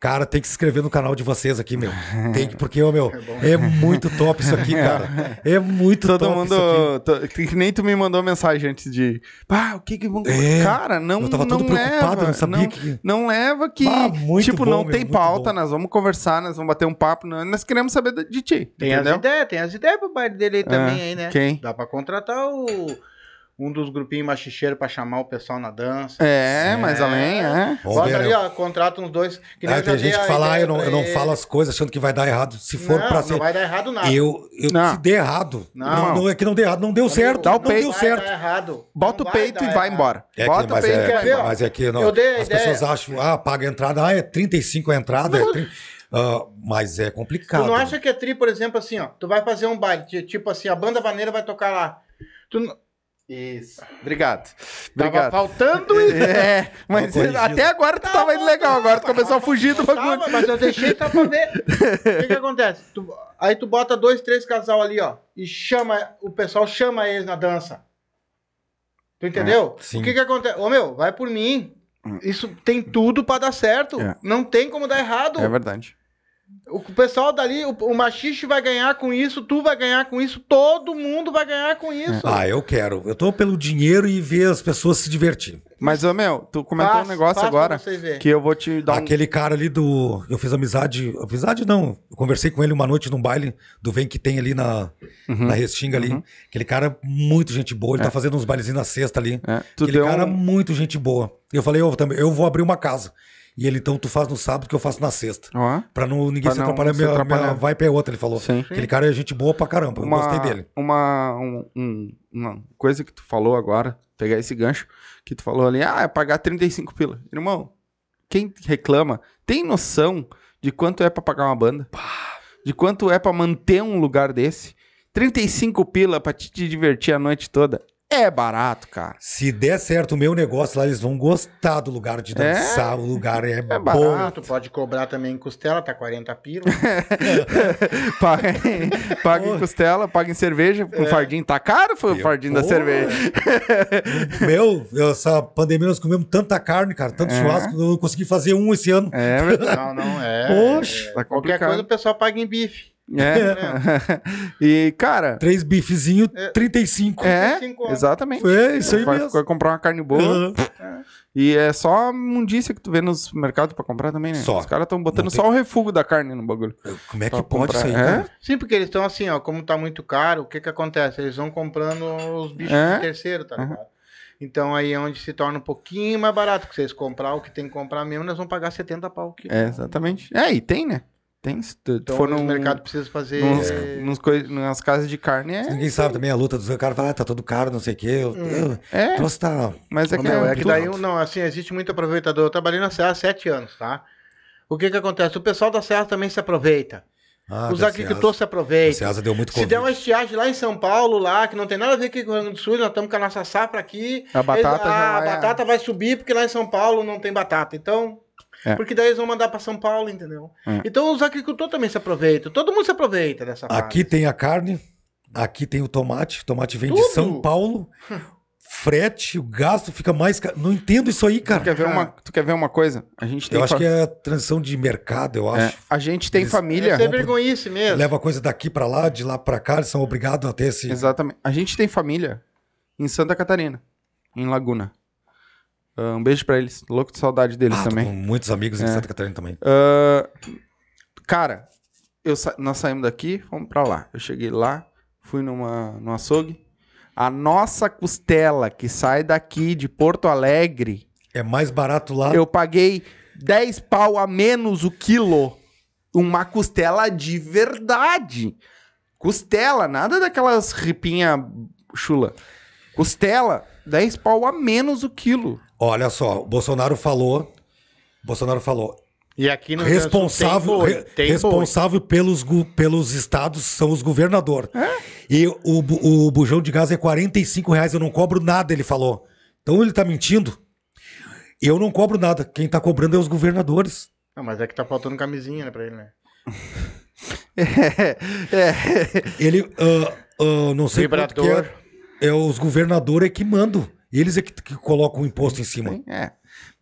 Cara, tem que se inscrever no canal de vocês aqui, meu. Tem que, porque, ô, meu, é muito top isso aqui, cara. É muito Todo top mundo. isso aqui. Que nem tu me mandou mensagem antes de. Pá, o que que vão. É, Cara, não. eu tava todo não preocupado, leva, não sabia não, que- Não leva que. Ah, muito tipo, bom, não meu, tem muito pauta, bom. nós vamos conversar, nós vamos bater um papo. nós- Nós queremos saber de ti. Tem as entendeu? ideias, tem as ideias pro baile dele aí também, Ah, aí, né? quem? Dá pra contratar o, um dos grupinhos machicheiros pra chamar o pessoal na dança. É, mas além, é. Bota ver, ali, né? ó, contrata uns dois. Que nem eu já tem gente que fala, ah, eu não, eu não ele. falo as coisas achando que vai dar errado. Se for não, pra não ser. vai dar errado nada. Eu, eu Não. se der errado. Não. Não, não, é que não deu errado, não deu certo. dá o não peito. deu vai certo. errado. Bota Não o peito e vai errado. embora. É que, Bota o mas, peito é, e Quer vai embora. mas é que não, as pessoas acham, ah, paga a entrada, ah, é 35 a entrada, é 30, ah, mas é complicado. Tu não acha que é tri, por exemplo, assim, ó. Tu vai fazer um baile, ti- tipo assim, a banda vaneira vai tocar lá. Tu não- Isso. Obrigado. Tava Obrigado. faltando isso. É, mas até agora tu tava indo legal, agora tu começou a fugir do bagulho. Tava, mas eu deixei pra ver. O que que acontece? Tu- aí tu bota dois, três casal ali, ó, e chama, o pessoal chama eles na dança. Tu entendeu? É, sim. o que que acontece? Ô meu, vai por mim. Isso tem tudo pra dar certo. É. Não tem como dar errado. É verdade. O pessoal dali, o, o machixe vai ganhar com isso, tu vai ganhar com isso, todo mundo vai ganhar com isso. Ah, eu quero. Eu tô pelo dinheiro e ver as pessoas se divertir. Mas, ô meu, tu comentou Faz- um negócio pra agora que eu vou te dar um. Aquele cara ali do. Eu fiz amizade. Amizade não. Eu conversei com ele uma noite num baile do Vem que tem ali na, Uhum. na Restinga ali. Aquele cara, muito gente boa. Ele tá fazendo uns bailezinhos na sexta ali. É, tu Aquele deu cara, um- muito gente boa. Eu falei, eu também, eu vou abrir uma casa. E ele, então, tu faz no sábado que eu faço na sexta. Ó, Pra não, ninguém Pra se não atrapalhar, se minha, atrapalhar. minha vai pra outra, ele falou. Sim. Aquele cara é gente boa pra caramba. Eu uma, gostei dele. Uma, um- um- uma coisa que tu falou agora, pegar esse gancho, que tu falou ali, ah, é pagar 35 pila. Irmão, quem reclama tem noção de quanto é pra pagar uma banda? De quanto é pra manter um lugar desse? 35 pila pra te divertir a noite toda. É barato, cara. Se der certo o meu negócio lá, eles vão gostar do lugar de É? dançar. O lugar é, bom. barato. Pode cobrar também em costela, tá 40 pila. paga, em, paga em costela, paga em cerveja. O fardinho tá caro, foi o fardinho da Pô. cerveja. Meu, essa pandemia nós comemos tanta carne, cara, tanto É. churrasco, eu não consegui fazer um esse ano. É. Não, não, é. Poxa, é, tá Qualquer coisa o pessoal paga em bife. É. e, cara, Três bifezinhos, É. 35. é, 35 horas. exatamente. É, isso aí vai, mesmo. vai comprar uma carne boa. Ah, E é só mundícia que tu vê nos mercados pra comprar também, né? Só. Os caras estão botando Não só o refúgio da carne no bagulho. Como é que Pra pode comprar, isso aí, é? Sim, porque eles estão assim, ó, como tá muito caro, o que que acontece? Eles vão comprando os bichos É. de terceiro, tá ligado? Então aí é onde se torna um pouquinho mais barato, porque vocês comprar o que tem que comprar mesmo, nós vamos pagar 70 pau o quilo. É, exatamente. É, e tem, né? Tem. Se tu Então for o num, mercado precisa fazer... nos, é, nos coi- nas casas de carne, é. Ninguém sabe também a luta dos caras. Fala, ah, tá todo caro, não sei o quê. Eu, eu, É, o troço tá... mas é que meu, é, é que daí, não, assim, existe muito aproveitador. Eu trabalhei na Serra há sete anos, tá? O que que acontece? O pessoal da Serra também se aproveita. Ah, Os agricultores se. A aproveitam. Ceasa deu muito Se der uma estiagem lá em São Paulo, lá, que não tem nada a ver com o Rio Grande do Sul, nós estamos com a nossa safra aqui. A batata eles- a vai- batata vai subir porque lá em São Paulo não tem batata. Então, É. porque daí eles vão mandar para São Paulo, entendeu? É. Então os agricultores também se aproveitam. Todo mundo se aproveita dessa fase. Aqui tem a carne, aqui tem o tomate. O tomate vem de Tudo. São Paulo. Frete, o gasto fica mais caro. Não entendo isso aí, tu, quer cara. ver uma, tu quer ver uma coisa? A gente tem. Eu acho fa- que é transição de mercado, eu é, acho. a gente tem Eles- família. É ser vergonhice mesmo. Leva a coisa daqui pra lá, de lá pra cá, eles são obrigados a ter esse. Exatamente. A gente tem família em Santa Catarina, em Laguna. Ah, um beijo pra eles. Louco de saudade deles Ah, também. muitos amigos em É. Santa Catarina também. Ah, cara, eu sa- nós saímos daqui, fomos pra lá. Eu cheguei lá, fui numa, num açougue. A nossa costela que sai daqui de Porto Alegre, É mais barato lá. eu paguei 10 pau a menos o quilo. Uma costela de verdade. Costela, nada daquelas ripinha chula. Costela, 10 pau a menos o quilo. Olha só, o Bolsonaro falou. Bolsonaro falou. E aqui no Sul Responsável, tem boi, tem boi. responsável pelos, pelos estados são os governadores. E o, o bujão de gás é 45 reais, eu não cobro nada, ele falou. Então ele tá mentindo. Eu não cobro nada. Quem tá cobrando é os governadores. Não, mas é que tá faltando camisinha, né, pra ele, né? É, Ele, ah, ah, não sei quanto que Vibrador. é, é os governadores é que mandam. Eles é que, que colocam o imposto em cima. é.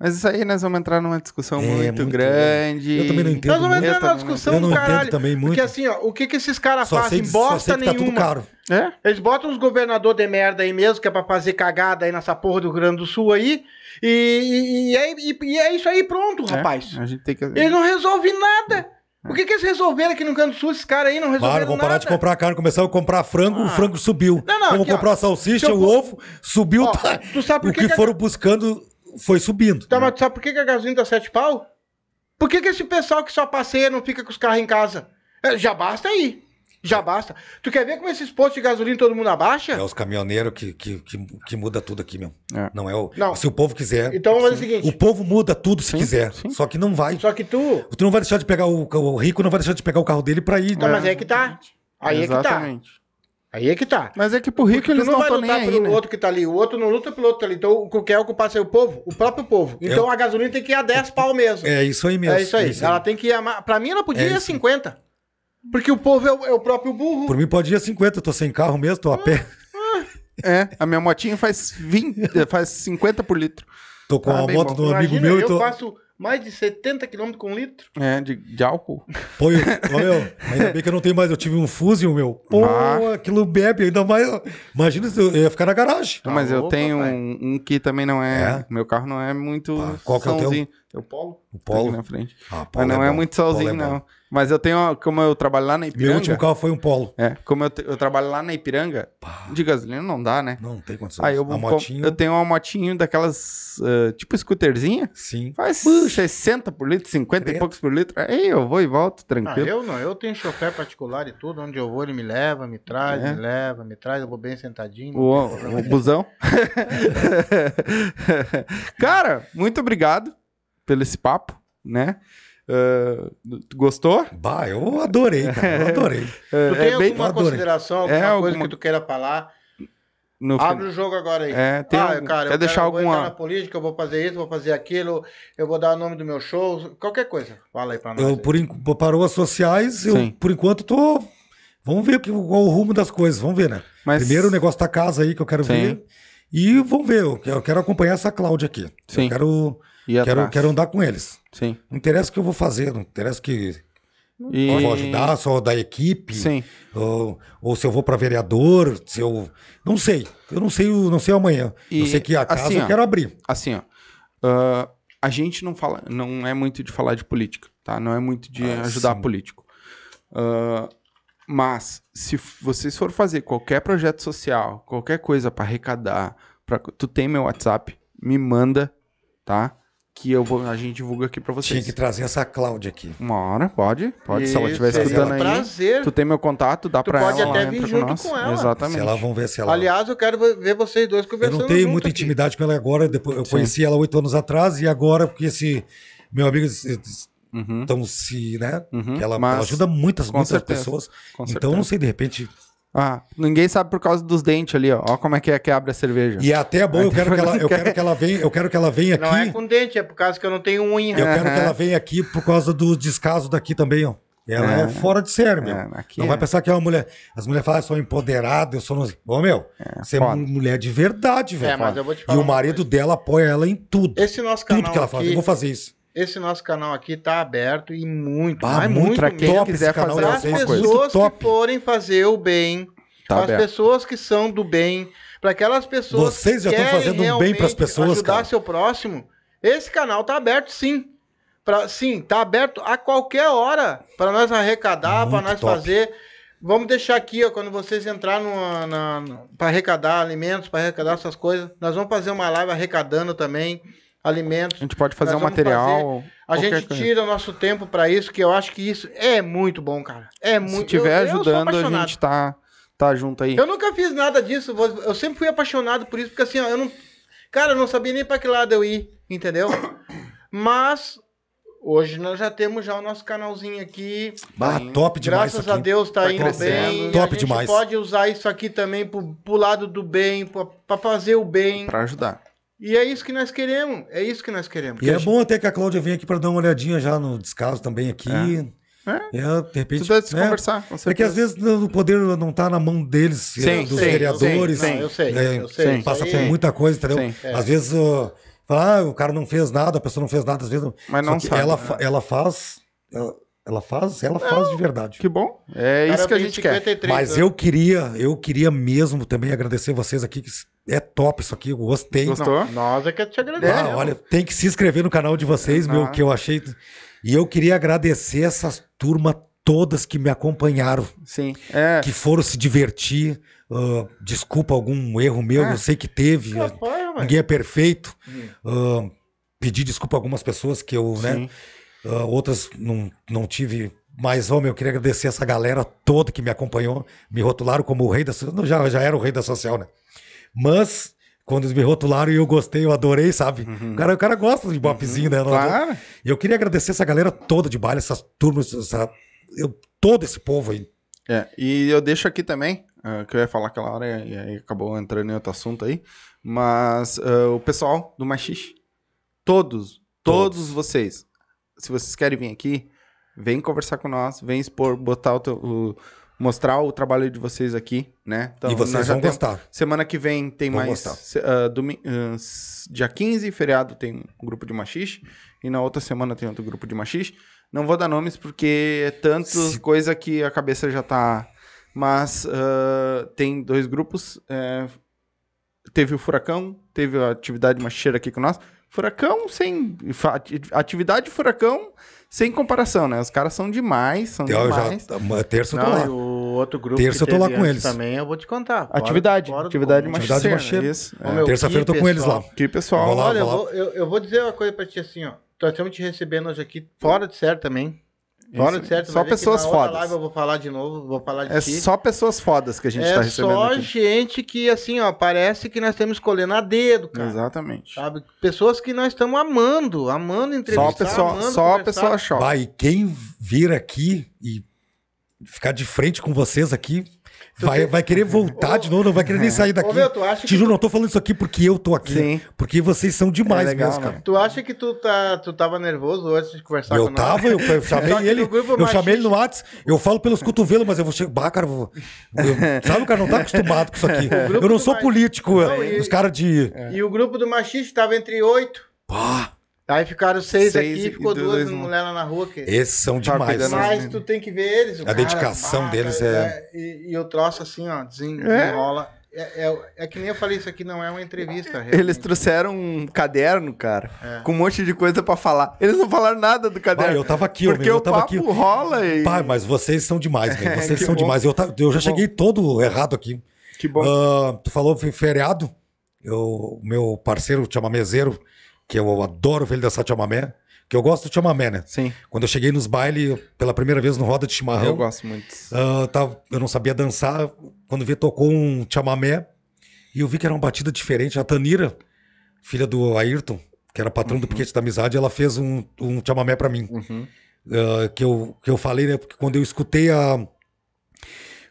Mas isso aí nós vamos entrar numa discussão É, muito, muito- grande. eu também não entendo Nós vamos entrar numa discussão Eu não do entendo caralho. também muito. Porque assim, ó, o que que esses caras sei, fazem? Bosta sei que tá tudo nenhuma. caro. É? Eles botam uns governador de merda aí mesmo, que é pra fazer cagada aí nessa porra do Rio Grande do Sul aí. E, e, e é, e- e é isso aí, pronto, rapaz. É, a gente tem que. Eles não resolvem nada. O que, que eles resolveram aqui no do Sul? Esses caras aí não resolveram vamos parar nada. de comprar carne, começaram a comprar frango, o Ah. frango subiu. Não, não, vamos aqui, ó. comprar salsicha, Se eu o ovo, subiu. Ó, tá- tu sabe por o que que, que a- foram buscando foi subindo. Tá, mas tu sabe por que, que a gasolina tá sete pau? Por que, que esse pessoal que só passeia não fica com os carros em casa? É, já basta aí. Já basta. Tu quer ver como esses postos de gasolina todo mundo abaixa? É os caminhoneiros que, que, que, que muda tudo aqui, meu. É. Não é o. Não. Se o povo quiser. Então vamos fazer o seguinte. O povo muda tudo se Sim, quiser. sim. Só que não vai. Só que tu. Tu não vai deixar de pegar o, o rico, não vai deixar de pegar o carro dele pra ir. Não, né? mas é que tá. Aí é que tá. Exatamente. Aí é que tá. Mas é que pro rico eles não, não vai estão nem lutar aí, pelo né? outro que tá ali. O outro não luta pelo outro que tá ali. Então o que quer ocupar ser o povo? O próprio povo. Então Eu- a gasolina tem que ir a 10 pau mesmo. É isso aí mesmo. É isso aí. Ela tem que ir a. Pra mim ela podia É ir a isso. 50. Porque o povo é o, é o próprio burro. Por mim pode ir a 50, eu tô sem carro mesmo, tô a pé. É, a minha motinha faz 20, faz 50 por litro. Tô com Ah, a bem moto bom. do amigo Imagina, meu e eu tô. faço mais de 70 km com litro. É, de, de álcool. Pô, eu, ainda bem que eu não tenho mais, eu tive um Fusion, meu. Pô, Ah. aquilo bebe, ainda mais. Imagina se eu eu ia ficar na garagem. Não, mas eu louco, tenho um, um que também não é, É? Meu carro não é muito. Ah, qual que é o teu? solzinho. É o Polo. O Tá aqui Polo. na frente. Ah, Mas não é, bom, muito Polo solzinho, é bom. não. Mas eu tenho, como eu trabalho lá na Meu Ipiranga. último carro foi um Polo. É, como eu, eu trabalho lá na Ipiranga, de gasolina não dá, né? Não, não tem condições. Aí eu, a motinho, eu tenho uma motinho daquelas, ah, tipo scooterzinha, sim. faz 60 por litro, 50 e Credo. poucos por litro. Aí eu vou e volto, Ah, tranquilo. eu não, eu tenho chofer particular e tudo, onde eu vou ele me leva, me traz, É. me leva, me traz, eu vou bem sentadinho. O, o busão. Cara, muito obrigado pelo esse papo, né? Tu gostou? Bah, eu adorei, cara. Eu adorei. Ah, Tu tem é bem alguma adorei. consideração, alguma É, coisa alguma- que tu queira falar? no Abre o jogo agora aí. É, tem ah, algum- cara, quer eu deixar quero, eu vou entrar alguma- na política, eu vou fazer isso, vou fazer aquilo, eu vou dar o nome do meu show, qualquer coisa. Fala aí pra nós. Eu, aí. por en- parou as sociais, eu, Sim. por enquanto, tô. Vamos ver qual o rumo das coisas, vamos ver, né? Mas- Primeiro o negócio da casa aí que eu quero Sim. ver. E vamos ver, eu quero, acompanhar essa Cláudia aqui. Sim. Eu quero, quero, quero andar com eles. Sim. Não interessa o que eu vou fazer, não interessa que E... eu vou ajudar, só da equipe. Sim. Ou, ou se eu vou para vereador, se eu. Não sei. Eu não sei, o- não sei amanhã. E, eu sei que a casa assim, eu ó, quero abrir. Assim, ó. ah, a gente não fala, não é muito de falar de política, tá? Não é muito de Ah, ajudar sim. político. Ah, mas se vocês for fazer qualquer projeto social, qualquer coisa para arrecadar, pra, tu tem meu WhatsApp, me manda, tá? Que eu vou, a gente divulga aqui para Tinha vocês. que trazer essa Cláudia aqui. Uma hora, pode, pode. se ela Isso, estiver seria escutando um aí, prazer. tu tem meu contato, dá Tu pra pode ela, até ela vir entra junto nós. com ela. Exatamente. Se ela vamos ver se ela. Aliás, eu quero ver vocês dois eu conversando. não tenho junto muita aqui. intimidade com ela agora. Depois, eu Sim. conheci ela oito anos atrás e agora, porque esse meu amigo Uhum, estão se, né? uhum. que ela, Mas- ela ajuda muitas, com muitas certeza, pessoas. com Então, certeza. não sei, de repente. Ah, ninguém sabe por causa dos dentes ali, ó. Ó como é que é que abre a cerveja. E é até bom, eu quero que ela, eu quero que ela venha, eu quero que ela venha Não é aqui. com dente, é por causa que eu não tenho unha. Eu quero que ela venha aqui por causa do descaso daqui também, ó. Ela é, É. fora de sério, meu. É, aqui não é. vai pensar que é uma mulher. As mulheres falam, eu sou empoderada, eu sou. No... Ô, meu, você é uma mulher de verdade, velho. É, mas eu vou te E falar o uma marido coisa. dela apoia ela em tudo. Esse nosso canal tudo que ela faz. aqui, Eu vou fazer isso. Esse nosso canal aqui tá aberto e muito, Bah, mas muito muito quem quiser fazer Para as coisa. pessoas top. que forem fazer o bem, Tá para as pessoas que são do bem, para aquelas pessoas Vocês já que estão fazendo um bem pras realmente pessoas, ajudar cara. seu próximo. Esse canal tá aberto sim. Pra, sim, tá aberto a qualquer hora para nós arrecadar, para nós top. fazer. Vamos deixar aqui, ó, quando vocês entrarem para arrecadar alimentos, para arrecadar essas coisas, nós vamos fazer uma live arrecadando também alimentos. A gente pode fazer um material. A qualquer gente coisa. tira o nosso tempo pra isso, que eu acho que isso é muito bom, cara. É muito. Se tiver eu, eu ajudando, a gente tá, tá junto aí. Eu nunca fiz nada disso. Eu sempre fui apaixonado por isso, porque assim, ó, eu não. Cara, eu não sabia nem pra que lado eu ir, entendeu? Mas hoje nós já temos já o nosso canalzinho aqui. Bah, indo. top demais Graças isso a. Deus tá, Tá indo crescendo. bem. Top a gente demais. pode usar isso aqui também pro, pro lado do bem, pra fazer o bem. Pra ajudar. E é isso que nós queremos. É isso que nós queremos. E é bom até que a Cláudia venha aqui para dar uma olhadinha já no descaso também aqui. É. É, de repente. Tu deve se né? conversar, com É que certeza. às vezes o poder não tá na mão deles, Sim, dos sim, vereadores. Não, eu sei, né? eu sei. sim. Passa por é- muita coisa, entendeu? Sim. É. Às vezes Fala, ah, o cara não fez nada, a pessoa não fez nada, às vezes. Mas não sabe, ela, né? ela faz. Ela, ela faz, ela faz de verdade. Que bom. É cara isso que a gente quer. 53 Mas eu queria, eu queria mesmo também agradecer vocês aqui, que é top isso aqui, eu gostei. Gostou? Nós é que te agradecemos. Ah, olha, tem que se inscrever no canal de vocês, meu, Ah. que eu achei. E eu queria agradecer essas turmas todas que me acompanharam, Sim. É. que foram se divertir. Ah, desculpa algum erro meu, Ah. eu sei que teve. Capaz, Ninguém é perfeito. Hum. Ah, pedi desculpa a algumas pessoas que eu, né? Ah, outras não, não tive. Mas, homem, eu queria agradecer essa galera toda que me acompanhou. Me rotularam como o rei da social. Já, já era o rei da social, né? Mas, quando eles me rotularam e eu gostei, eu adorei, sabe? O, cara, o cara gosta de bopzinho, né? Não adianta. Claro. E eu queria agradecer essa galera toda de baile, essas turmas, essa, eu- todo esse povo aí. É, e eu deixo aqui também, ah, que eu ia falar aquela hora e aí acabou entrando em outro assunto aí, mas ah, o pessoal do Machixe, todos, todos, vocês, se vocês querem vir aqui, vem conversar com nós, vem expor, botar o, teu- o- mostrar o trabalho de vocês aqui, né? Então, e vocês vão temos- gostar. Semana que vem tem Vão mais. ah, s- dia 15, feriado, tem um grupo de machixe. E na outra semana tem outro grupo de machixe. Não vou dar nomes porque é tanto Se- coisa que a cabeça já tá. Mas ah, tem dois grupos. é, teve o Furacão, teve a atividade machicheira aqui com nós. Furacão sem. Atividade Furacão sem comparação, né? Os caras são demais, são Eu demais. já, uma terça eu tô Não, lá. e o outro grupo Terça que eu tô lá com eles. também, eu vou te contar. Fora- Atividade, fora do atividade. Isso. Ô, é. meu, Terça-feira eu tô com eles lá. Que pessoal. Vou lá, Olha, eu vou lá. vou, eu, eu vou dizer uma coisa pra ti assim, ó. Nós estamos te recebendo hoje aqui fora de sério também. Fora de sério. Só pessoas na outra fodas. live eu vou falar de novo, vou falar de É ti. só pessoas fodas que a gente é tá recebendo só aqui. gente que, assim, ó, parece que nós estamos escolhendo a dedo, cara. Exatamente. Sabe? Pessoas que nós estamos amando, amando Só entrevistar, pessoa, amando só conversar. pessoa chora. Vai, e quem vir aqui e ficar de frente com vocês aqui, vai, vai querer voltar de novo, não vai querer nem sair daqui. Ô, meu, tu acha Te juro, não tô falando isso aqui porque eu tô aqui. Sim. Porque vocês são demais É legal, mesmo, né? cara. Tu acha que tu, tá, tu tava nervoso antes de conversar Eu com tava, eu, eu chamei ele, eu chamei ele no WhatsApp, eu falo pelos cotovelos, mas eu vou chegar. Bah, cara, eu sabe, o cara não tá acostumado com isso aqui. Eu não sou mach- político, Não, e- os caras de. E o grupo do machista tava entre oito. Pá, Aí ficaram seis, Seis aqui ficou dois duas no- mulheres lá na rua. Que... esses são Tá demais. né? Mas tu tem que ver eles. o A cara, dedicação deles cara, é- E, e eu troço assim, ó, É. desenrola. É, é, é que nem eu falei, isso aqui não é uma entrevista. Eles realmente. trouxeram um caderno, cara, É. com um monte de coisa pra falar. Eles não falaram nada do caderno. eu tava aqui, porque meu, eu o tava papo aqui. rola e... Pai, mas vocês são demais, meu. Vocês Que são bom. demais. Eu, tá- eu já Que bom. cheguei todo errado aqui. Que bom. Ah, tu falou fe- feriado. Eu, meu parceiro chamamezeiro, que eu adoro ver ele dançar chamamé, que eu gosto do chamamé, né? Sim, Quando eu cheguei nos bailes, pela primeira vez no Roda de Chimarrão, eu gosto muito. ah, tava- eu não sabia dançar. Quando vi, tocou um chamamé e eu vi que era uma batida diferente. A Tanira, filha do Ayrton, que era patrão do Piquete da Amizade, ela fez um, um chamamé pra mim. Uhum. Ah, que, eu, que eu falei, né? Porque quando eu escutei a.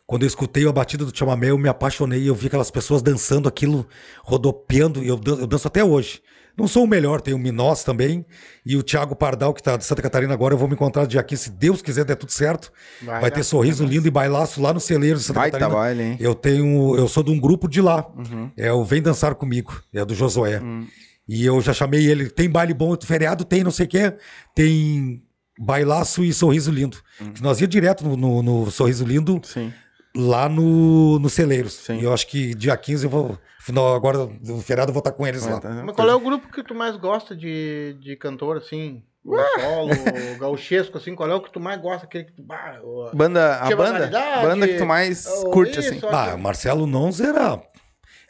Quando eu escutei a batida do chamamé, eu me apaixonei. Eu vi aquelas pessoas dançando aquilo, rodopiando, e eu, eu danço até hoje. Não sou o melhor, tem o Minós também, e o Thiago Pardal, que tá de Santa Catarina agora. Eu vou me encontrar dia aqui, se Deus quiser, der tudo certo. Vai, ter dar- sorriso lindo e bailaço lá no celeiro de Santa Baita Catarina. baile, hein? Eu tenho. Eu sou de um grupo de lá. Uhum. É o Vem Dançar Comigo, é do Josué. Hum. E eu já chamei ele. Tem baile bom, feriado tem, não sei o quê. Tem bailaço e sorriso lindo. Hum. Que nós ia direto no, no- no Sorriso Lindo, Sim. lá no, no Celeiros. Sim. E eu acho que dia 15 eu vou. Final agora do feriado eu vou estar com eles lá. Tá- Mas qual é o grupo que tu mais gosta de, de cantor, assim? O solo, o gauchesco, assim? Qual é o que tu mais gosta? Aquele que tu... bah, o- Banda, a banda, banda que tu mais ou curte, isso, assim. Ah, Marcelo Nons era.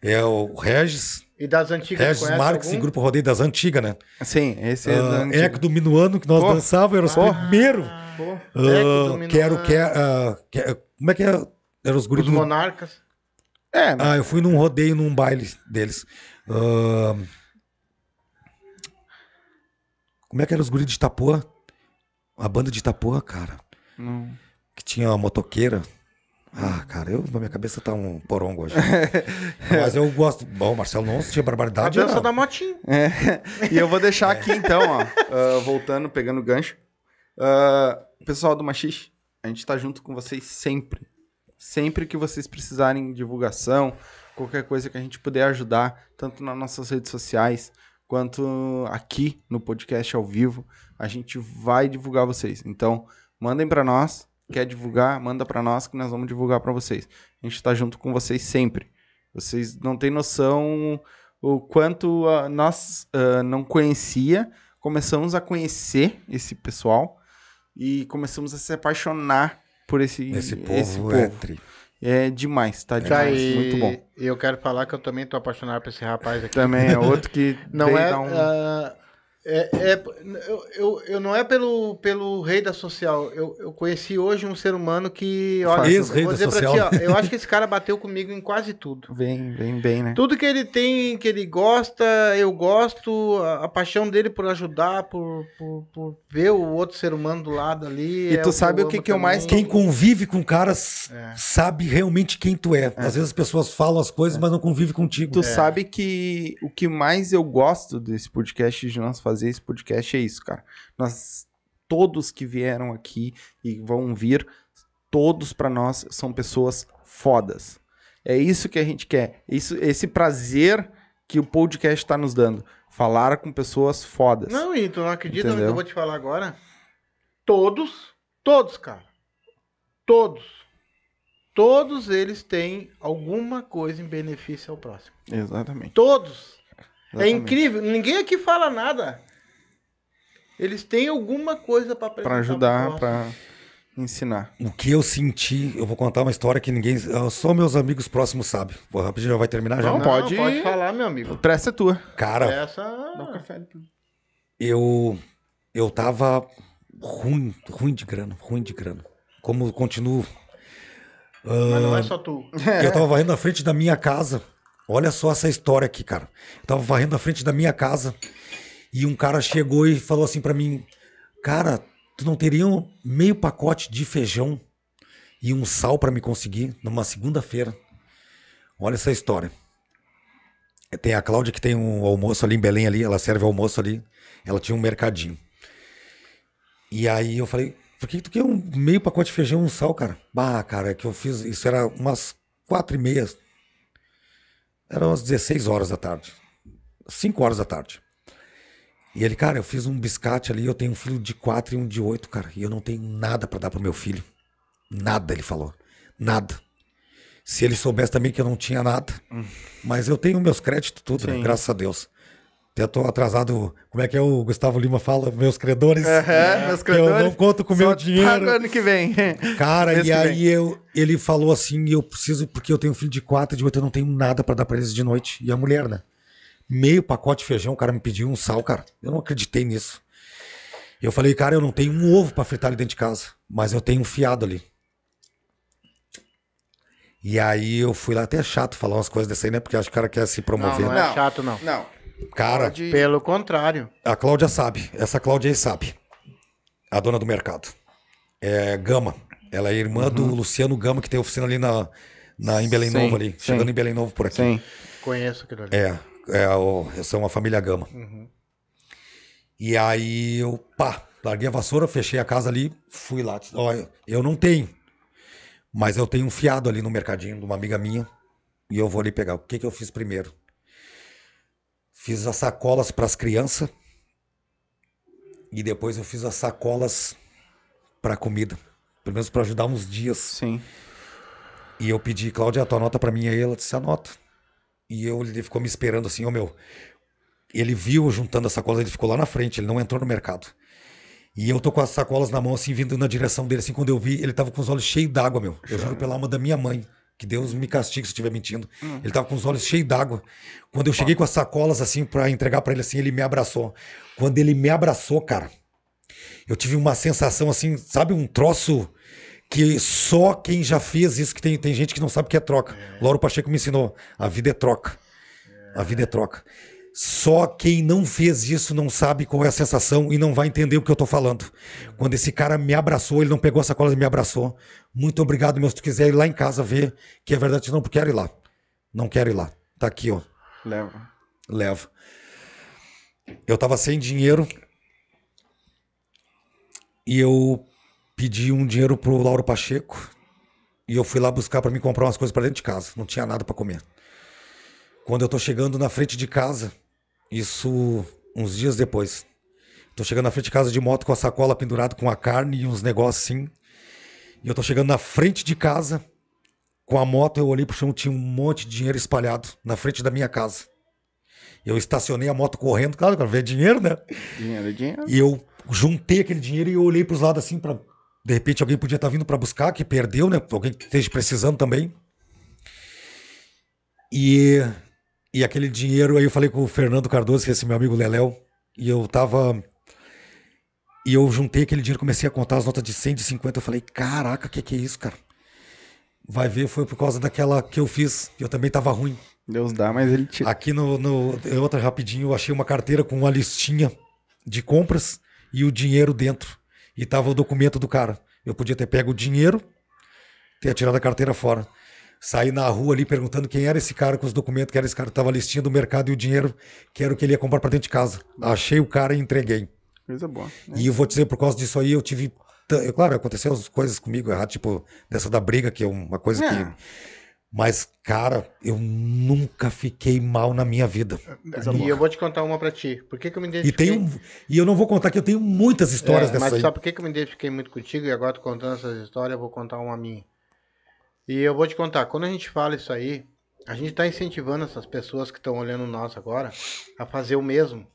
É o Regis. E das antigas, Regis Marques algum? e Grupo Rodeio das Antigas, né? Sim, esse é Ah, da antiga. Eco do Minuano, que nós Pô. dançávamos, era os Pô. primeiros. Pô, Ah, Eco, Dominó, quero, quero, ah, que- como é que é? Eram os guris Os do- Monarcas. É, né? Ah, eu fui num rodeio, num baile deles. Ah, Como é que eram os guris de Itapuã? A banda de Itapuã, cara. Não. Que tinha uma motoqueira. Ah, cara, eu, minha cabeça tá um porongo hoje. Mas eu gosto. Bom, Marcelo não tinha A barbaridade. dança era- da motinha. É, e eu vou deixar aqui então, ó, ah, voltando, pegando o gancho. Ah, pessoal do Machixe, a gente tá junto com vocês sempre. Sempre que vocês precisarem divulgação, qualquer coisa que a gente puder ajudar, tanto nas nossas redes sociais, quanto aqui no podcast ao vivo. A gente vai divulgar vocês. Então, mandem para nós. Quer divulgar? Manda para nós que nós vamos divulgar para vocês. A gente tá junto com vocês sempre. Vocês não têm noção o quanto uh, nós uh, não conhecia, começamos a conhecer esse pessoal e começamos a se apaixonar por esse, Esse povo, esse povo. é tri. É demais, tá Tá, demais. e Muito bom. eu quero falar que eu também tô apaixonado por esse rapaz aqui. Também é outro que Não é, dar um- ah, é, é- eu, eu, eu não é pelo, pelo rei da social. Eu, eu conheci hoje um ser humano que, olha, Ex-rei vou da dizer pra social. ti, ó, eu acho que esse cara bateu comigo em quase tudo. Vem, vem bem, né? Tudo que ele tem, que ele gosta, eu gosto. A, a paixão dele por ajudar, por, por, por ver o outro ser humano do lado ali. E é tu sabe o que que eu mais-. Quem convive com caras É. sabe realmente quem tu é. Às vezes as pessoas falam as coisas, mas não convive contigo. Tu sabe que o que mais eu gosto desse podcast, de nós fazer esse podcast, é isso, cara. Nós, todos que vieram aqui e vão vir, todos pra nós são pessoas fodas. É isso que a gente quer. Isso, esse prazer que o podcast tá nos dando. Falar com pessoas fodas. Não, e tu não acredita no que eu vou te falar agora? Todos, todos, cara. Todos. Todos eles têm alguma coisa em benefício ao próximo. Exatamente. Todos. É exatamente. incrível. Ninguém aqui fala nada. Eles têm alguma coisa pra apresentar Pra ajudar, pra ensinar. O que eu senti, eu vou contar uma história que ninguém. Só meus amigos próximos sabem. Vou rapidinho, já vai terminar já. Não, Não, pode- pode falar, meu amigo. Pressa é tua. Cara, Essa. eu. Eu tava ruim, ruim de grana, ruim de grana. Como continuo. Mas não é só tu. Eu tava varrendo na frente da minha casa. Olha só essa história aqui, cara. Eu tava varrendo na frente da minha casa e um cara chegou e falou assim pra mim: Cara, tu não teria um meio pacote de feijão e um sal pra me conseguir numa segunda-feira? Olha essa história. Tem a Cláudia que tem um almoço ali em Belém ali, ela serve almoço ali. Ela tinha um mercadinho. E aí eu falei, por que tu quer um meio pacote de feijão e um sal, cara? Bah, cara, é que eu fiz. Isso era umas quatro e meia. Era umas 16 horas da tarde. 5 horas da tarde. E ele, cara, eu fiz um biscate ali, eu tenho um filho de quatro e um de oito, cara. E eu não tenho nada pra dar pro meu filho. Nada, ele falou. Nada. Se ele soubesse também que eu não tinha nada. Mas eu tenho meus créditos, tudo, né? Graças a Deus. Até tô atrasado. Como é que é o Gustavo Lima fala? Meus credores. É, meus Que eu não conto com o meu Só dinheiro. ano que vem. Cara, Mês e aí eu, ele falou assim: eu preciso, porque eu tenho um filho de quatro e de oito, eu não tenho nada pra dar pra eles de noite. E a mulher, né? Meio pacote de feijão, o cara me pediu um sal, cara. Eu não acreditei nisso. Eu falei, cara, eu não tenho um ovo pra fritar ali dentro de casa, mas eu tenho um fiado ali. E aí eu fui lá, até é chato falar umas coisas dessa aí, né? Porque acho que o cara quer se Não, promover. não né? é Não. chato, não. Não. Cara, Pode- Pelo contrário. a Cláudia sabe. Essa Cláudia aí sabe. A dona do mercado. É Gama. Ela é irmã do Luciano Gama, que tem oficina ali na, na, em Belém Sim, Novo ali. sim. Chegando em Belém Novo por aqui. Sim. Conheço aquilo ali. É, é o, são uma família Gama. Uhum. E aí eu, pá, larguei a vassoura, fechei a casa ali, fui lá. Ó, eu não tenho, mas eu tenho um fiado ali no mercadinho de uma amiga minha e eu vou ali pegar. O que que eu fiz primeiro? Fiz as sacolas para as crianças e depois eu fiz as sacolas para comida, pelo menos para ajudar uns dias. Sim. E eu pedi, Cláudia, tua nota pra mim aí, ela disse, anota. E eu, ele ficou me esperando assim, ô meu. Ele viu juntando as sacolas, ele ficou lá na frente, ele não entrou no mercado. E eu tô com as sacolas na mão, assim, vindo na direção dele, assim, quando eu vi, ele tava com os olhos cheios d'água, meu. Eu juro pela alma da minha mãe, que Deus me castigue se eu estiver mentindo. Ele tava com os olhos cheios d'água. Quando eu cheguei com as sacolas, assim, pra entregar pra ele, assim, ele me abraçou. Quando ele me abraçou, cara, eu tive uma sensação, assim, sabe, um troço que só quem já fez isso, que tem, tem gente que não sabe o que é troca. Lauro Pacheco me ensinou. A vida é troca. A vida é troca. Só quem não fez isso não sabe qual é a sensação e não vai entender o que eu tô falando. Quando esse cara me abraçou, ele não pegou a sacola e me abraçou. Muito obrigado, meu. Se tu quiser ir lá em casa ver, que é verdade, não quero ir lá. Não quero ir lá. Tá aqui, ó. Leva. Leva. Eu tava sem dinheiro e eu pedi um dinheiro pro Lauro Pacheco e eu fui lá buscar pra me comprar umas coisas pra dentro de casa. Não tinha nada pra comer. Quando eu tô chegando na frente de casa, Isso uns dias depois. Tô chegando na frente de casa de moto com a sacola pendurada com a carne e uns negócios assim. E eu tô chegando na frente de casa com a moto. Eu olhei pro chão, tinha um monte de dinheiro espalhado na frente da minha casa. Eu estacionei a moto correndo, claro, para ver dinheiro, né? Dinheiro, é dinheiro. E eu juntei aquele dinheiro e eu olhei pros lados assim para de repente alguém podia estar vindo para buscar, que perdeu, né? Alguém que esteja precisando também. E, e aquele dinheiro, aí eu falei com o Fernando Cardoso, que é esse meu amigo Leléu, e eu tava. E eu juntei aquele dinheiro, comecei a contar as notas de 100, de 50. Eu falei, caraca, o que, que é isso, cara? Vai ver, foi por causa daquela que eu fiz, eu também tava ruim. Deus dá, mas ele tira. Aqui no, no outra rapidinho, eu achei uma carteira com uma listinha de compras e o dinheiro dentro. E tava o documento do cara. Eu podia ter pego o dinheiro, ter tirado a carteira fora. Saí na rua ali perguntando quem era esse cara com os documentos, que era esse cara que tava listinha do mercado e o dinheiro, que era o que ele ia comprar para dentro de casa. Achei o cara e entreguei. Coisa boa. né? E eu vou dizer, por causa disso aí, eu tive. Claro, aconteceu as coisas comigo errado, tipo, dessa da briga, que é uma coisa É. que. Mas, cara, eu nunca fiquei mal na minha vida. E eu vou te contar uma pra ti. Por que, que eu me E, identifiquei? tem um, e eu não vou contar que eu tenho muitas histórias É, dessas mas aí. sabe por que, que eu me identifiquei muito contigo e agora tô contando essas histórias, eu vou contar uma minha. E eu vou te contar, quando a gente fala isso aí, a gente tá incentivando essas pessoas que estão olhando nós agora a fazer o mesmo.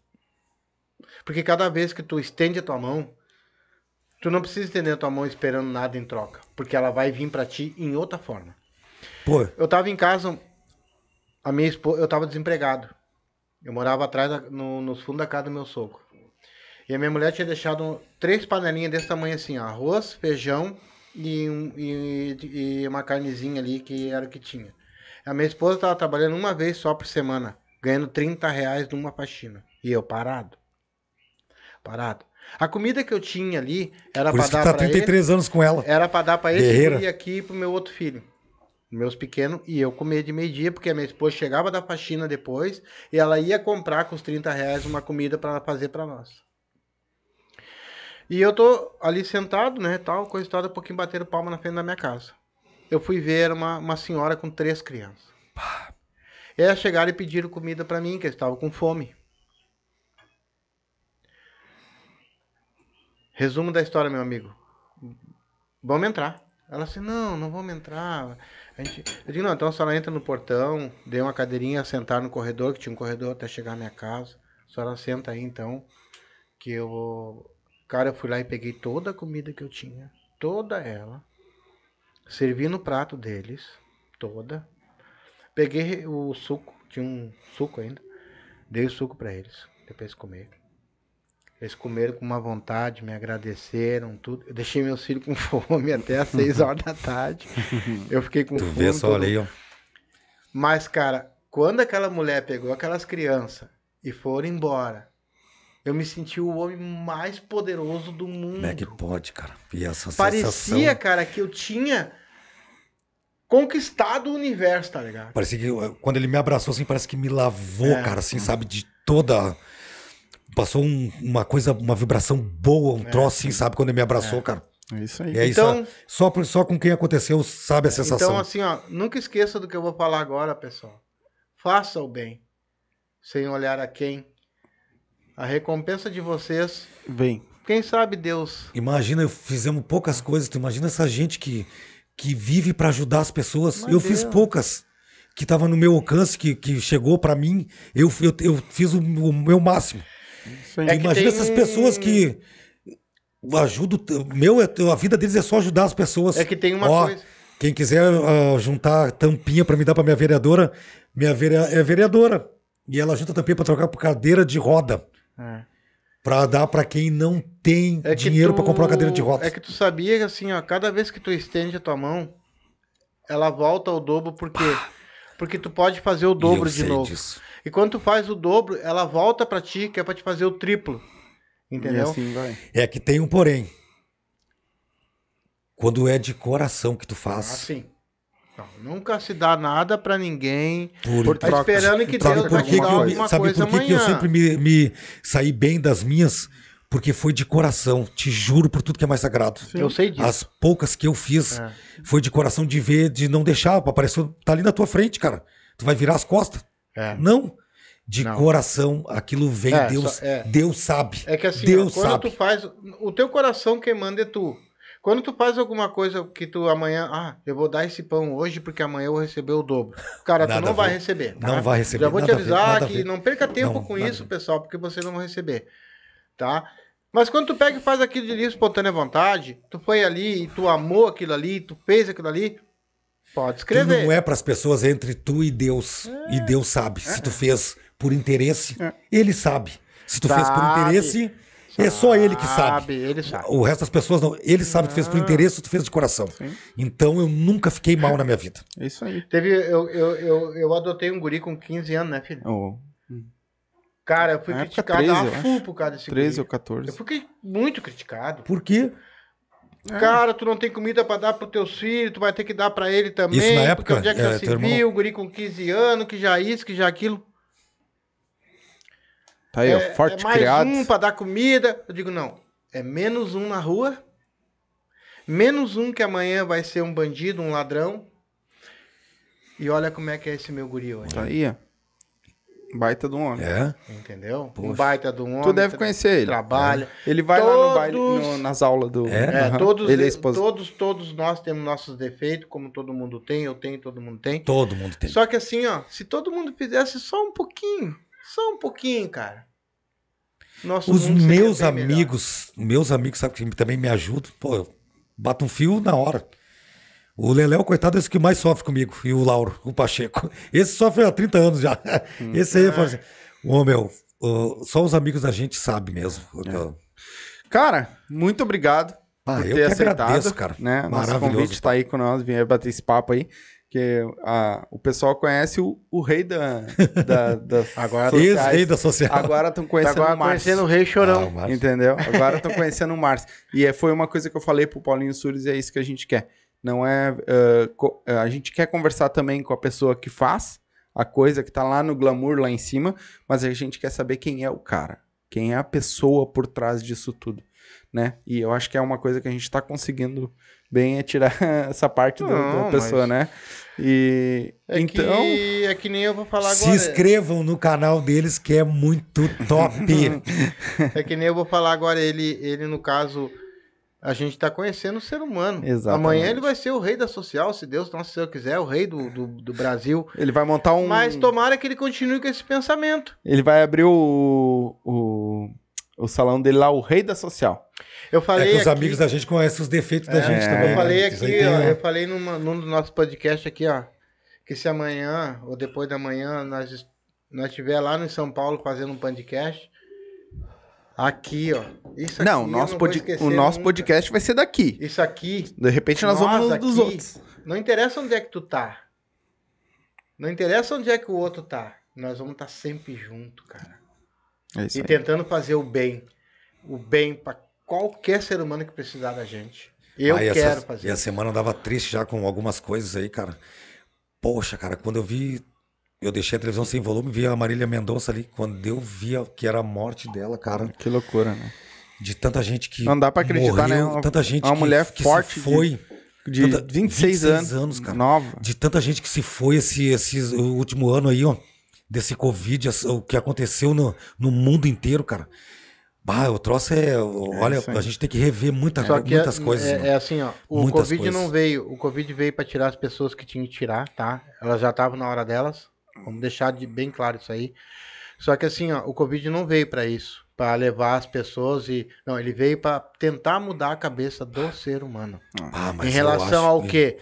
Porque cada vez que tu estende a tua mão, tu não precisa estender a tua mão esperando nada em troca, porque ela vai vir pra ti em outra forma. Pô, Eu tava em casa, a minha esposa, eu tava desempregado. Eu morava atrás, da- no, nos fundos da casa do meu sogro. E a minha mulher tinha deixado três panelinhas desse tamanho assim, arroz, feijão e, e, e uma carnezinha ali que era o que tinha. A minha esposa tava trabalhando uma vez só por semana, ganhando 30 reais numa faxina. E eu parado. Parado. A comida que eu tinha ali era que dar tá ele. 33 anos com ela. Era pra dar pra esse Guerreira. e aqui pro meu outro filho. Meus pequenos, e eu comer de meio-dia, porque a minha esposa chegava da faxina depois e ela ia comprar com os 30 reais uma comida pra fazer pra nós. E eu tô ali sentado, né, tal, coisa toda, um pouquinho bateram palma na frente da minha casa. Eu fui ver uma, uma senhora com três crianças. E elas chegaram e pediram comida pra mim, que eles estavam com fome. Resumo da história, meu amigo. Vamos entrar. Ela assim, não, não vamos entrar. A gente... Eu digo, não, então a senhora entra no portão, dei uma cadeirinha, sentar no corredor, que tinha um corredor até chegar à minha casa. A senhora senta aí então, que eu. Cara, eu fui lá e peguei toda a comida que eu tinha, toda ela, servi no prato deles, toda. Peguei o suco, tinha um suco ainda, dei o suco pra eles, depois comer. Eles comeram com uma vontade, me agradeceram, tudo. Eu deixei meus filhos com fome até às seis horas da tarde. Eu fiquei com Tu fome. vê só, todo- aí, ó. Mas, cara, quando aquela mulher pegou aquelas crianças e foram embora, eu me senti o homem mais poderoso do mundo. Como é que pode, cara? E essa Parecia, sensação... cara, que eu tinha conquistado o universo, tá ligado? Parecia que eu- quando ele me abraçou, assim, parece que me lavou, É. cara, assim, sabe, de toda. Passou um- uma coisa, uma vibração boa, um troço, assim, sabe, quando ele me abraçou, cara. É isso aí. É isso. Então- ó, só, por- só com quem aconteceu sabe a sensação. Então, assim, ó, nunca esqueça do que eu vou falar agora, pessoal. Faça o bem, sem olhar a quem. A recompensa de vocês, Vem. quem sabe Deus. Imagina, fizemos poucas coisas. Tu imagina essa gente que, que vive pra ajudar as pessoas. Mas eu fiz Deus. poucas. Que tava no meu alcance, que, que chegou pra mim. Eu, eu, eu fiz o, o meu máximo. Isso aí. É Imagina tem essas pessoas que. Ajudo. Meu, é- a vida deles é só ajudar as pessoas. É que tem uma Ó, coisa. Quem quiser ah, juntar tampinha pra me dar pra minha vereadora, minha vere é vereadora. E ela junta tampinha pra trocar por cadeira de roda. É. Pra dar pra quem não tem É dinheiro tu- pra comprar uma cadeira de roda. É que tu sabia que assim, ó, cada vez que tu estende a tua mão, ela volta ao dobro, por quê? Porque tu pode fazer o dobro eu de sei novo. disso. E quando tu faz o dobro, ela volta pra ti, que é pra te fazer o triplo. Entendeu? E assim vai. É que tem um porém. Quando é de coração que tu faz. Assim. Não, nunca se dá nada pra ninguém. Por, Por Tá troca. esperando que Troca Deus por vai te que, dar alguma sabe coisa por que, que eu amanhã. sempre me, me saí bem das minhas? Porque foi de coração. Te juro por tudo que é mais sagrado. Eu sei disso. As poucas que eu fiz É. foi de coração de ver, de não deixar. Apareceu, tá ali na tua frente, cara. Tu vai virar as costas. É. Não. de Não. coração, aquilo vem, É, Deus, só- é. Deus sabe. É que assim, Deus ó, quando sabe. tu faz. O teu coração quem manda é tu. Quando tu faz alguma coisa que tu amanhã. Ah, eu vou dar esse pão hoje porque amanhã eu vou receber o dobro. Cara, Nada tu não vai ver. receber. tá? Não vai receber, Já vou te ver, avisar a que ver. não perca tempo Não, com isso, ver. pessoal, porque vocês não vão receber. Tá? Mas quando tu pega e faz aquilo de livre espontânea vontade, tu foi ali e tu amou aquilo ali, tu fez aquilo ali, pode escrever. não é para as pessoas é entre tu e Deus. E Deus sabe. Se tu fez por interesse, É. ele sabe. Se tu fez por Sabe. interesse, é só ele que sabe. Ele sabe. O resto das pessoas não. Ele sabe que tu fez por interesse, tu fez de coração. Sim. Então eu nunca fiquei mal na minha vida. É isso aí. Teve, eu, eu, eu, eu adotei um guri com 15 anos, né, filho? Oh, Cara, eu fui Na criticado 13, a full por causa desse 13 guri. ou 14. Eu fiquei muito criticado. Por quê? É. Cara, tu não tem comida pra dar pros teus filhos, tu vai ter que dar pra ele também. Isso na porque época, onde é que é, já se teu irmão- viu, o guri com 15 anos, que já isso, que já aquilo. Tá aí, ó, é, forte é mais criado. um pra dar comida. Eu digo, não. É menos um na rua. Menos um que amanhã vai ser um bandido, um ladrão. E olha como é que é esse meu guri hoje. Tá aí, ó. Baita do homem. É. Entendeu? Um Poxa. baita de um homem. Tu deve conhecer ele. Trabalha. Ele vai lá no Todos- baile, no- nas aulas do. É? É, Aham. todos, Ele é esposa. todos, todos nós temos nossos defeitos, como todo mundo tem, eu tenho, todo mundo tem. Todo mundo tem. Só que assim, ó, se todo mundo fizesse só um pouquinho, só um pouquinho, cara. Nosso Os meus bem melhor. amigos, meus amigos, sabe que também me ajudam. Pô, eu bato um fio na hora. O Leléo, coitado, é esse que mais sofre comigo. E o Lauro, o Pacheco. Esse sofre há 30 anos já. Hum. Esse aí, falo assim, ô meu, ô, só os amigos da gente sabem mesmo. Eu- Cara, muito obrigado Ah, por eu ter que aceitado. agradeço, cara. Né? Nosso Maravilhoso. convite tá aí com nós, vier bater esse papo aí. Que a, o pessoal conhece o, o rei da, da, das Agora- sociais. Ex-rei da social. Agora estão conhecendo agora o Márcio. conhecendo o Rei Chorão. Ah, o Márcio. Entendeu? Agora estão conhecendo o Márcio. E é, foi uma coisa que eu falei pro Paulinho Sures, e é isso que a gente quer. Não é. eh, a gente quer conversar também com a pessoa que faz a coisa, que tá lá no glamour lá em cima, mas a gente quer saber quem é o cara. Quem é a pessoa por trás disso tudo. Né? E eu acho que é uma coisa que a gente tá conseguindo bem é tirar essa parte Não, da pessoa, mas- né? E. É, então. que, é que nem eu vou falar Se agora. inscrevam no canal deles, que é muito top. É que nem eu vou falar agora. Ele, ele no caso, a gente tá conhecendo o ser humano. Exatamente. Amanhã ele vai ser o rei da social, se Deus, nosso Senhor quiser, o rei do, do, do Brasil. Ele vai montar um. Mas tomara que ele continue com esse pensamento. Ele vai abrir o, o, o salão dele lá, o Rei da Social. Eu É falei que os aqui, amigos da gente conhecem os defeitos da É, gente também. Eu falei né? Aqui, tem ó, eu falei numa, num dos nossos podcasts aqui, ó, que se amanhã ou depois da manhã nós nós estiver lá no São Paulo fazendo um podcast, aqui, ó, isso aqui não, eu nosso pod- esquecer o nosso nunca. podcast vai ser daqui. Isso aqui, De repente nós, vamos nos dos aqui, outros. Não interessa onde é que tu tá. Não interessa onde é que o outro tá. Nós vamos estar sempre junto, cara. É isso E aí. tentando fazer o bem. O bem pra qualquer ser humano que precisar da gente. Eu Ah, quero essa, fazer. E a semana eu dava triste já com algumas coisas aí, cara. Poxa, cara, quando eu vi. Eu deixei a televisão sem volume, vi a Marília Mendonça ali. Quando eu via que era a morte dela, cara, Que loucura, né? de tanta gente que. Não dá pra acreditar, né? morreu, Uma- tanta gente uma que, mulher que forte se foi. De Tanta- 26, 26 anos, anos, cara. nova. De tanta gente que se foi esse, esse último ano aí, ó. Desse Covid, o que aconteceu no, no mundo inteiro, cara. Bah, o troço é. olha, isso aí. a gente tem que rever muita, que muitas é, coisas. é, é assim, ó. O Muitas Covid coisas. não veio. O Covid veio pra tirar as pessoas que tinham que tirar, tá? Elas já estavam na hora delas. Vamos deixar de bem claro isso aí. Só que assim, ó, o Covid não veio pra isso, Pra levar as pessoas e não, ele veio pra tentar mudar a cabeça do ser humano. Ah, mas em relação ao quê?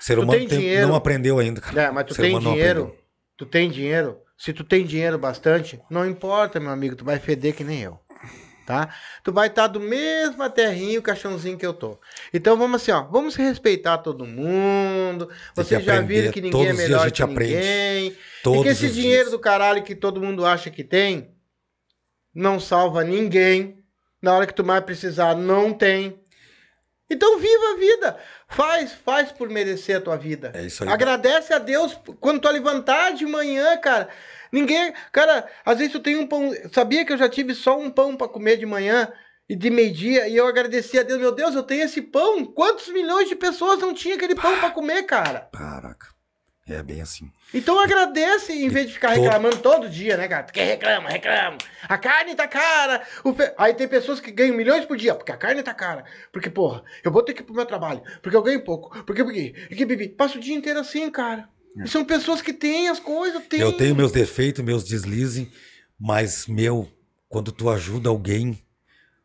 O ser humano tem tem- dinheiro? não aprendeu ainda, cara. É, mas tu tem dinheiro, tu tem dinheiro. Se tu tem dinheiro bastante, não importa, meu amigo, tu vai feder que nem eu. Tá? Tu vai estar do mesmo terrinho, caixãozinho que eu tô. Então vamos assim, ó, vamos respeitar todo mundo. Vocês já aprender, viram que ninguém é todos os dias melhor que aprende. ninguém. e Todos que esse dinheiro dias. do caralho que todo mundo acha que tem não salva ninguém. Na hora que tu mais precisar, não tem. Então viva a vida. Faz, faz por merecer a tua vida. É isso aí. Agradece a Deus quando tu levantar de manhã, cara. Ninguém, cara, às vezes tu tem um pão. Sabia que eu já tive só um pão pra comer de manhã e de meio-dia e eu agradeci a Deus, meu Deus, eu tenho esse pão. Quantos milhões de pessoas não tinha aquele pão pra comer, cara? Caraca. É bem assim. Então agradece em vez de ficar reclamando todo dia, né, cara? Porque reclama, reclama. A carne tá cara. fe- Aí tem pessoas que ganham milhões por dia, porque a carne tá cara. Porque, porra, eu vou ter que ir pro meu trabalho, porque eu ganho pouco. Porque, porque, porque, porque passa o dia inteiro assim, cara. E são pessoas que têm as coisas, têm. Eu tenho meus defeitos, meus deslizes, mas, meu, quando tu ajuda alguém,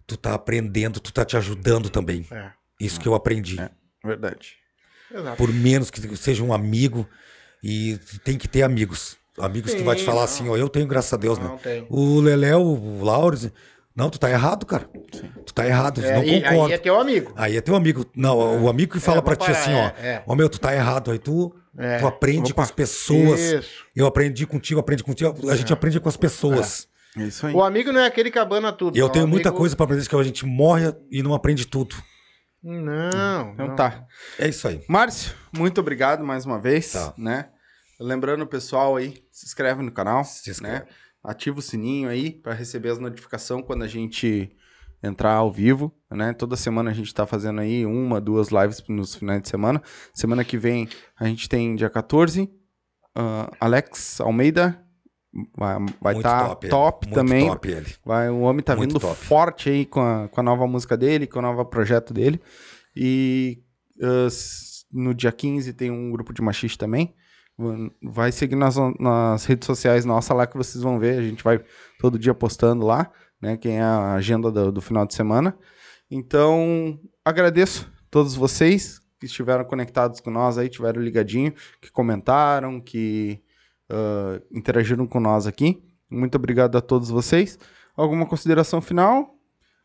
tu tá aprendendo, tu tá te ajudando também. É, Isso que eu aprendi. É. Verdade. exato. Por menos que seja um amigo, e tem que ter amigos. Amigos que vai te Sim, falar não. assim, ó, eu tenho, graças a Deus, né? Não tem. O Leléo, o Laures, não, tu tá errado, cara. Tu tá errado, É, não e- concordo. aí é teu amigo. Aí é teu amigo. Não, o amigo que fala É, pra vou ti parar, assim, ó. é, é. Ó, meu, tu tá errado. Aí tu, É. tu aprende com Opa. as pessoas. Isso. Eu aprendi contigo, aprendi contigo. A gente aprende com as pessoas. É isso aí. O amigo não é aquele que abana tudo. E eu O tenho muita amigo- coisa pra aprender, que a gente morre e não aprende tudo. Não. Então não. tá. É isso aí. Márcio, muito obrigado mais uma vez, Tá. né? Lembrando o pessoal aí, se inscreve no canal, Se inscreve. né? Ativa o sininho aí para receber as notificações quando a gente entrar ao vivo, né? Toda semana a gente tá fazendo aí uma, duas lives nos finais de semana. Semana que vem a gente tem dia 14, ah, Alex Almeida vai Muito tá top, top, também. top ele. Vai, o homem tá Muito vindo top. forte aí com a, com a nova música dele, com o novo projeto dele. E s- no dia 15 tem um grupo de machista também. Vai seguir nas, nas redes sociais nossa lá que vocês vão ver. A gente vai todo dia postando lá, né? Quem é a agenda do, do final de semana. Então, agradeço todos vocês que estiveram conectados com nós aí, tiveram ligadinho, que comentaram, que ah, interagiram com nós aqui. Muito obrigado a todos vocês. Alguma consideração final?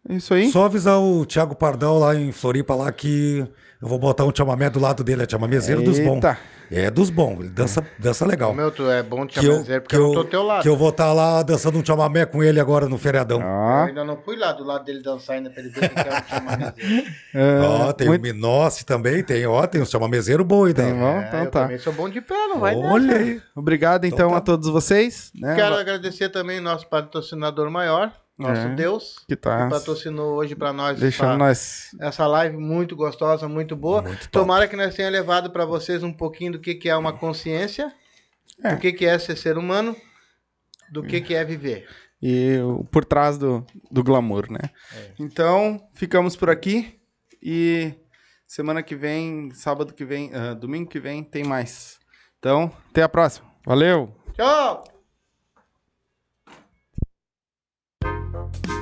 É isso aí? Só avisar o Thiago Pardal lá em Floripa lá que eu vou botar um chamamé do lado dele, é chamamezeiro dos bons. É dos bons, ele dança, dança legal. Meu, tu é bom eu, chamar porque que, eu, eu, não tô teu lado. que eu vou estar lá dançando um chamamé com ele agora no feriadão. Eu Ó, ainda não fui lá do lado dele dançar ainda pra ele ver o que é um chamamezinho. é, Ó, tem muito- o Minossi também, tem, ó, tem um chamamezeiro bom então. Tem, ó. É, então eu tá. também sou bom de pé, não vai Olha nessa. aí. Obrigado então, Então tá. a todos vocês. Né? Quero agradecer também nosso patrocinador maior, nosso É, Deus, que tá patrocinou hoje pra nós deixando essa, nós. essa live muito gostosa, muito boa. Muito. Tomara que nós tenha levado pra vocês um pouquinho do que, que é uma consciência, É. do que, que é ser ser humano, do que, que é viver. E por trás do, do glamour, né? Então, ficamos por aqui. E semana que vem, sábado que vem, ah, domingo que vem, tem mais. Então, até a próxima. Valeu! Tchau! you